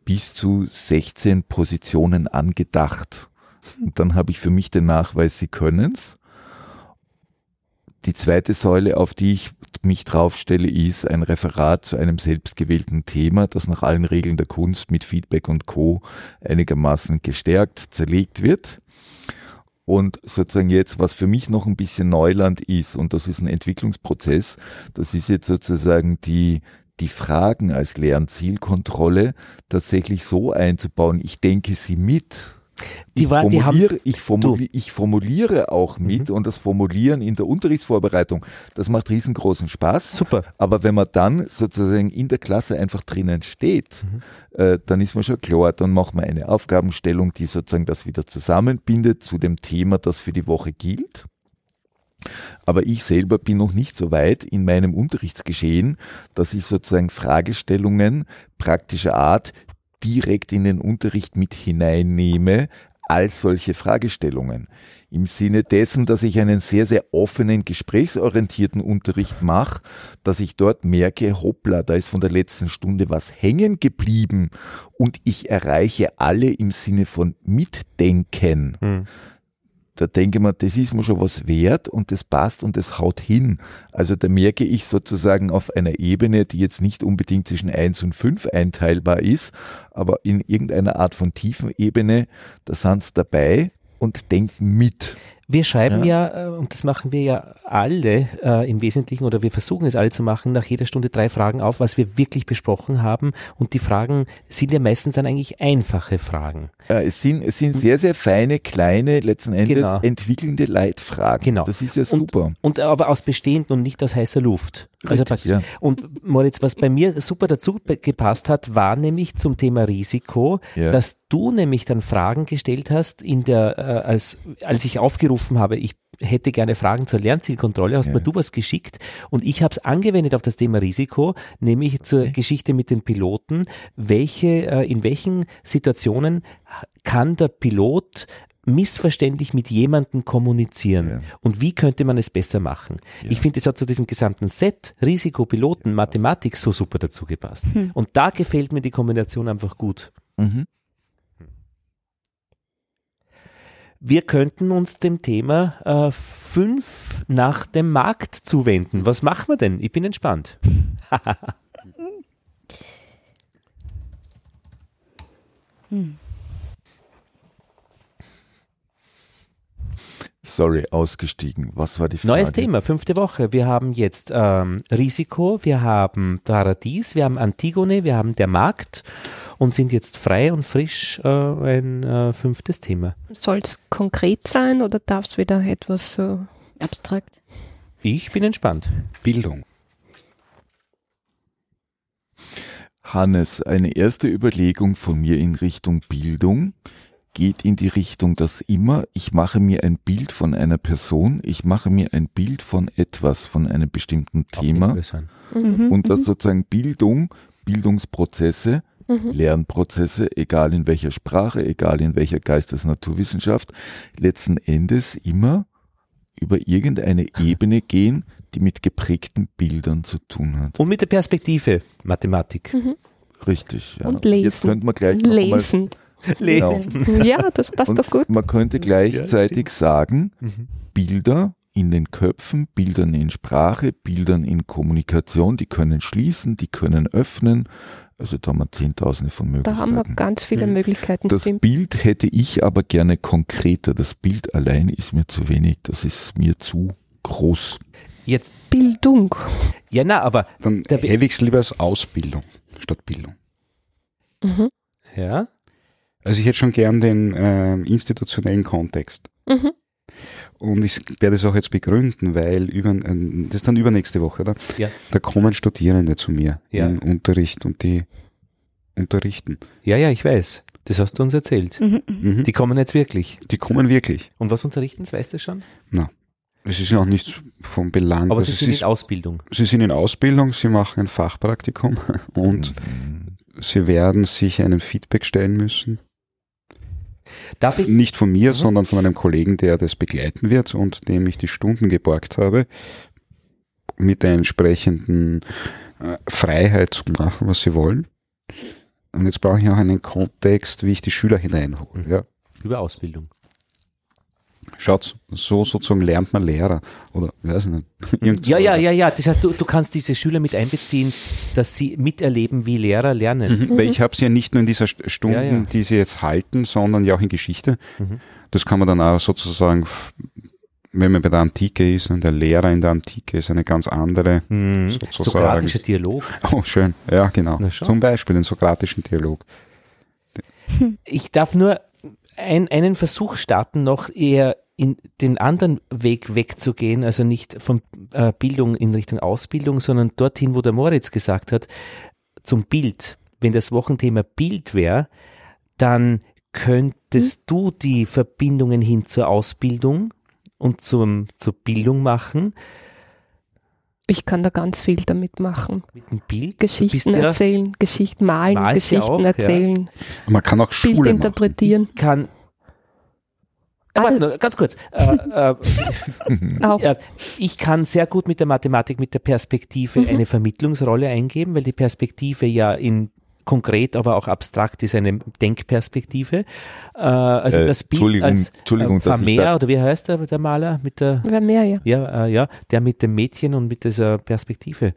bis zu 16 Positionen angedacht. Und dann habe ich für mich den Nachweis, Sie können's. Die zweite Säule, auf die ich mich draufstelle, ist ein Referat zu einem selbstgewählten Thema, das nach allen Regeln der Kunst mit Feedback und Co. einigermaßen gestärkt, zerlegt wird. Und sozusagen jetzt, was für mich noch ein bisschen Neuland ist, und das ist ein Entwicklungsprozess, das ist jetzt sozusagen die, die Fragen als Lernzielkontrolle tatsächlich so einzubauen, ich denke sie mit. Die ich, war- die formuliere, ich, formuli ich formuliere auch mit Mhm. und das Formulieren in der Unterrichtsvorbereitung, das macht riesengroßen Spaß. Super. Aber wenn man dann sozusagen in der Klasse einfach drinnen steht, äh, dann ist man schon klar, dann macht man eine Aufgabenstellung, die sozusagen das wieder zusammenbindet zu dem Thema, das für die Woche gilt. Aber ich selber bin noch nicht so weit in meinem Unterrichtsgeschehen, dass ich sozusagen Fragestellungen praktischer Art direkt in den Unterricht mit hineinnehme als solche Fragestellungen. Im Sinne dessen, dass ich einen sehr, sehr offenen, gesprächsorientierten Unterricht mache, dass ich dort merke, hoppla, da ist von der letzten Stunde was hängen geblieben und ich erreiche alle im Sinne von Mitdenken Hm. Da denke ich mir, das ist mir schon was wert und das passt und das haut hin. Also da merke ich sozusagen auf einer Ebene, die jetzt nicht unbedingt zwischen 1 und 5 einteilbar ist, aber in irgendeiner Art von Tiefenebene, da sind sie dabei und denken mit. Wir schreiben ja, äh, und das machen wir ja alle äh, im Wesentlichen, oder wir versuchen es alle zu machen, nach jeder Stunde drei Fragen auf, was wir wirklich besprochen haben. Und die Fragen sind ja meistens dann eigentlich einfache Fragen. Äh, es, sind, es sind sehr, sehr feine, kleine, letzten Endes Genau. entwickelnde Leitfragen. Genau. Das ist ja Und- super. Und aber aus bestehenden und nicht aus heißer Luft. Also Richtig, praktisch. ja. Und Moritz, was bei mir super dazu gepasst hat, war nämlich zum Thema Risiko, Ja. dass du nämlich dann Fragen gestellt hast in der, äh, als, als ich aufgerufen habe, ich hätte gerne Fragen zur Lernzielkontrolle, hast Ja. mir du was geschickt und ich habe es angewendet auf das Thema Risiko, nämlich zur Geschichte mit den Piloten. Welche, äh, in welchen Situationen kann der Pilot missverständlich mit jemandem kommunizieren Ja. und wie könnte man es besser machen? Ich finde, es hat zu diesem gesamten Set Risiko, Piloten, Mathematik so super dazu gepasst. Und da gefällt mir die Kombination einfach gut. Mhm. Wir könnten uns dem Thema äh, fünf nach dem Markt zuwenden. Was machen wir denn? Ich bin entspannt. (laughs) Sorry, ausgestiegen. Was war die Frage? Neues Thema, fünfte Woche. Wir haben jetzt ähm, Risiko, wir haben Paradies, wir haben Antigone, wir haben der Markt und sind jetzt frei und frisch äh, ein äh, fünftes Thema. Soll es konkret sein oder darf es wieder etwas so? Abstrakt. Ich bin entspannt. Bildung. Hannes, eine erste Überlegung von mir in Richtung Bildung geht in die Richtung, dass immer ich mache mir ein Bild von einer Person, ich mache mir ein Bild von etwas, von einem bestimmten Thema. Mhm. und dass sozusagen Bildung, Bildungsprozesse, Mhm. Lernprozesse, egal in welcher Sprache, egal in welcher Geistes-Naturwissenschaft, letzten Endes immer über irgendeine Ebene gehen, die mit geprägten Bildern zu tun hat. Und mit der Perspektive Mathematik. Richtig. Ja. Und lesen. Jetzt könnte man gleich Lesen. (laughs) Lesen. Ja, das passt Und doch gut. man könnte gleichzeitig sagen, Mhm. Bilder in den Köpfen, Bildern in Sprache, Bildern in Kommunikation, die können schließen, die können öffnen. Also da haben wir Zehntausende von Da haben wir Möglichkeiten. ganz viele. Möglichkeiten. Das stimmt. Bild hätte ich aber gerne konkreter. Das Bild allein ist mir zu wenig. Das ist mir zu groß. Jetzt, Bildung. ja, na, aber, Dann hätte ich es lieber als Ausbildung statt Bildung. Mhm. ja, Also ich hätte schon gern den ähm, institutionellen Kontext. Mhm. Und ich werde es auch jetzt begründen, weil über, äh, das ist dann übernächste Woche, oder? Ja. Da kommen Studierende zu mir Ja. im Unterricht und die unterrichten. Ja, ja, ich weiß. Das hast du uns erzählt. Mhm, mhm. Mhm. Die kommen jetzt wirklich. Die kommen wirklich. Und was unterrichten sie, weißt du schon? Es ist ja auch nichts vom Belang. Aber Also sie es sind ist, in Ausbildung. sie sind in Ausbildung, sie machen ein Fachpraktikum (laughs) und sie werden sich einem Feedback stellen müssen. Darf ich? Nicht von mir, Mhm. sondern von einem Kollegen, der das begleiten wird und dem ich die Stunden geborgt habe, mit der entsprechenden äh, Freiheit zu machen, was sie wollen. Und jetzt brauche ich auch einen Kontext, wie ich die Schüler hineinhole. Ja. Über Ausbildung. Schaut, so sozusagen lernt man Lehrer. Oder, weiß ich nicht. (laughs) Irgend Ja, ja, ja, ja. Das heißt, du, du kannst diese Schüler mit einbeziehen, dass sie miterleben, wie Lehrer lernen. Mhm, Weil ich habe sie ja nicht nur in dieser St- Stunden, Ja, ja. die sie jetzt halten, sondern ja auch in Geschichte. Mhm. Das kann man dann auch sozusagen, wenn man bei der Antike ist und der Lehrer in der Antike ist eine ganz andere, Mhm. sozusagen. Sokratischer Dialog. (laughs) Oh, schön. Ja, genau. Zum Beispiel den sokratischen Dialog. Ich darf nur ein, einen Versuch starten, noch eher in den anderen Weg wegzugehen, also nicht von äh, Bildung in Richtung Ausbildung, sondern dorthin, wo der Moritz gesagt hat, zum Bild. Wenn das Wochenthema Bild wäre, dann könntest du die Verbindungen hin zur Ausbildung und zum, zur Bildung machen Ich kann da ganz viel damit machen. mit dem Bild. Geschichten ja- erzählen, Geschichten malen, Malst ja Geschichten auch, ja. erzählen, Und man kann auch Bild Schule machen. interpretieren. Ich kann. Aber Alles. nur ganz kurz. Äh, äh, (laughs) Auch Ja, ich kann sehr gut mit der Mathematik, mit der Perspektive Mhm. eine Vermittlungsrolle eingeben, weil die Perspektive ja in konkret, aber auch abstrakt ist eine Denkperspektive. Äh, also Äh, das Bild Entschuldigung, als Entschuldigung, äh, ich Vermeer, da- oder wie heißt der, der Maler mit der wer mehr, ja. ja, äh, ja, der mit dem Mädchen und mit dieser Perspektive.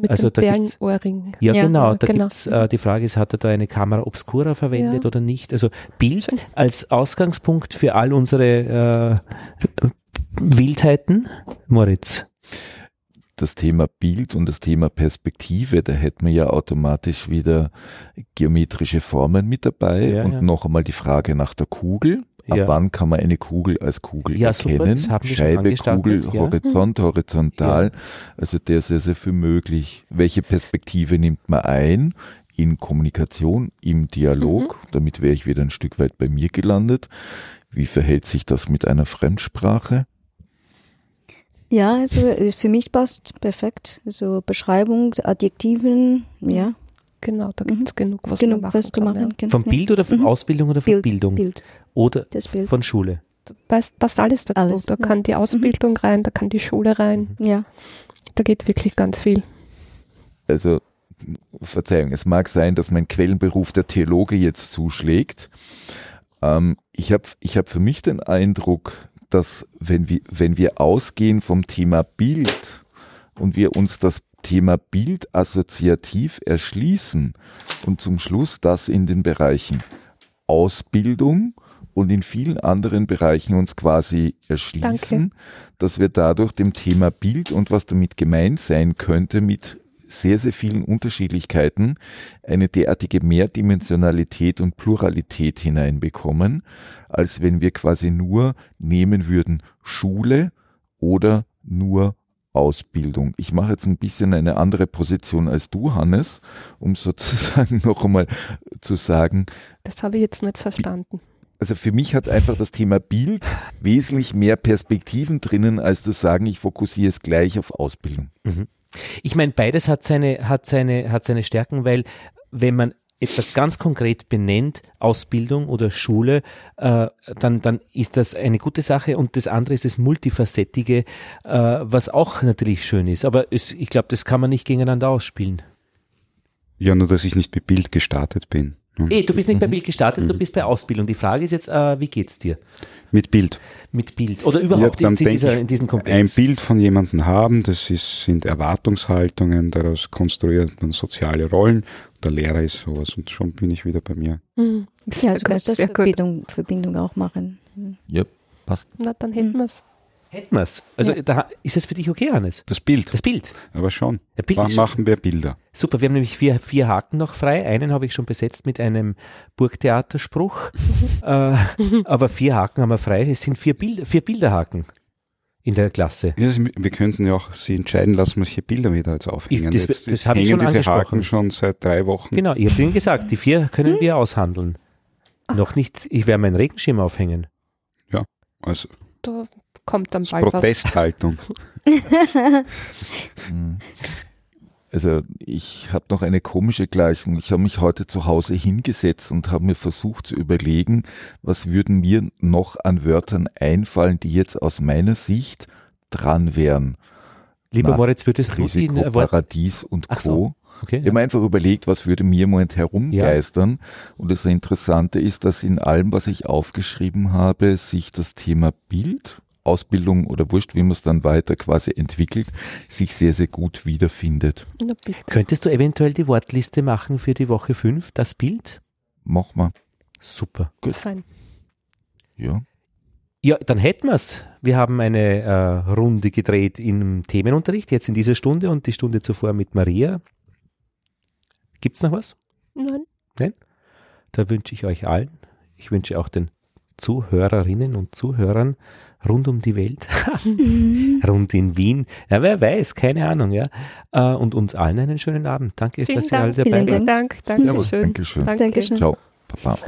Mit Also dem da gibt's- Perlenohrring. Ja, Ja, genau. Da genau. gibt's äh, die Frage ist, hat er da eine Kamera obscura verwendet Ja. oder nicht? Also Bild Schön. als Ausgangspunkt für all unsere äh, Wildheiten. Moritz. Das Thema Bild und das Thema Perspektive, da hätten wir ja automatisch wieder geometrische Formen mit dabei Ja, und ja. noch einmal die Frage nach der Kugel. Ab Ja. wann kann man eine Kugel als Kugel Ja, super, erkennen? schon Scheibe, Kugel, ja. Mhm. Horizont, horizontal. Also der ist sehr, sehr viel möglich. Welche Perspektive nimmt man ein? In Kommunikation, im Dialog. Mhm. Damit wäre ich wieder ein Stück weit bei mir gelandet. Wie verhält sich das mit einer Fremdsprache? Ja, also äh, für mich passt perfekt. Also Beschreibung, Adjektiven, ja, Genau, da Mhm. gibt es genug, was genug man machen was zu kann, machen. kann. Vom ja. Bild oder von Mhm. Ausbildung oder von Bild, Bildung? Bild, Oder das Bild. von Schule? Ja. Passt, passt alles dazu. Alles, da ja. kann die Ausbildung rein, da kann die Schule rein. ja. Da geht wirklich ganz viel. also Verzeihung, es mag sein, dass mein Quellenberuf der Theologe jetzt zuschlägt. Ähm, ich habe ich hab für mich den Eindruck, dass wenn wir, wenn wir ausgehen vom Thema Bild und wir uns das Thema Bild assoziativ erschließen und zum Schluss das in den Bereichen Ausbildung und in vielen anderen Bereichen uns quasi erschließen, dass wir dadurch dem Thema Bild und was damit gemeint sein könnte mit sehr, sehr vielen Unterschiedlichkeiten eine derartige Mehrdimensionalität und Pluralität hineinbekommen, als wenn wir quasi nur nehmen würden Schule oder nur Ausbildung. Ich mache jetzt ein bisschen eine andere Position als du, Hannes, um (laughs) sozusagen noch einmal zu sagen, Das habe ich jetzt nicht verstanden. also für mich hat einfach das Thema Bild wesentlich mehr Perspektiven drinnen, als zu sagen, ich fokussiere es gleich auf Ausbildung. Ich meine, beides hat seine, hat seine, hat seine Stärken, weil wenn man etwas ganz konkret benennt, Ausbildung oder Schule, äh, dann, dann ist das eine gute Sache und das andere ist das Multifacettige, äh, was auch natürlich schön ist. Aber es, ich glaube, das kann man nicht gegeneinander ausspielen. Ja, nur dass ich nicht mit Bild gestartet bin. Hm. Eh, du bist nicht bei Bild gestartet, du bist bei Ausbildung. Die Frage ist jetzt, äh, wie geht's dir Mit Bild. mit Bild oder überhaupt jetzt in, dieser, ich, in diesem Ein Komplex? Bild von jemandem haben, das ist, sind Erwartungshaltungen, daraus konstruiert man soziale Rollen. Der Lehrer ist sowas und schon bin ich wieder bei mir. Mhm. Ja, du kannst das. Verbindung, Verbindung auch machen. Ja, passt. Na, dann hätten Mhm. wir es. Hätten wir's. Also da, ist es für dich okay, Hannes? Das Bild. Das Bild. Aber schon. Ja, Bild Wann machen wir Bilder? Super, wir haben nämlich vier, vier Haken noch frei. Einen habe ich schon besetzt mit einem Burgtheaterspruch. (laughs) äh, aber vier Haken haben wir frei. Es sind vier, Bild, vier Bilderhaken in der Klasse. Ja, wir könnten ja auch Sie entscheiden lassen, welche Bilder wir da jetzt aufhängen. Ich- das- jetzt, das habe ich hängen schon diese angesprochen. Haken schon seit drei Wochen. Genau, ich habe Ihnen gesagt, die vier können wir aushandeln. Noch nichts, ich werde meinen Regenschirm aufhängen. Also Da kommt dann bald. Protesthaltung. (laughs) Hm. Also ich habe noch eine komische Gleichung. Ich habe mich heute zu Hause hingesetzt und habe mir versucht zu überlegen, was würden mir noch an Wörtern einfallen, die jetzt aus meiner Sicht dran wären. Lieber Na, Moritz, würdest du Risiko. Paradies und Ach Co. so. Okay, Ich habe mir einfach überlegt, was würde mir im Moment herumgeistern. Und das Interessante ist, dass in allem, was ich aufgeschrieben habe, sich das Thema Bild, Ausbildung oder wurscht, wie man es dann weiter quasi entwickelt, sich sehr, sehr gut wiederfindet. Na bitte. Könntest du eventuell die Wortliste machen für die Woche 5, das Bild? Mach mal. Super. Fein. Ja. Ja, dann hätten wir's. Wir haben eine äh, Runde gedreht im Themenunterricht, jetzt in dieser Stunde und die Stunde zuvor mit Maria. Gibt's noch was? Nein. Da wünsche ich euch allen, ich wünsche auch den Zuhörerinnen und Zuhörern rund um die Welt, (laughs) rund in Wien, ja, wer weiß, keine Ahnung, ja, äh, und uns allen einen schönen Abend. Danke, Vielen dass ihr alle Dank. dabei Vielen wart. Vielen Dank. Dankeschön. Dankeschön. Danke. Dankeschön. Ciao. Papa.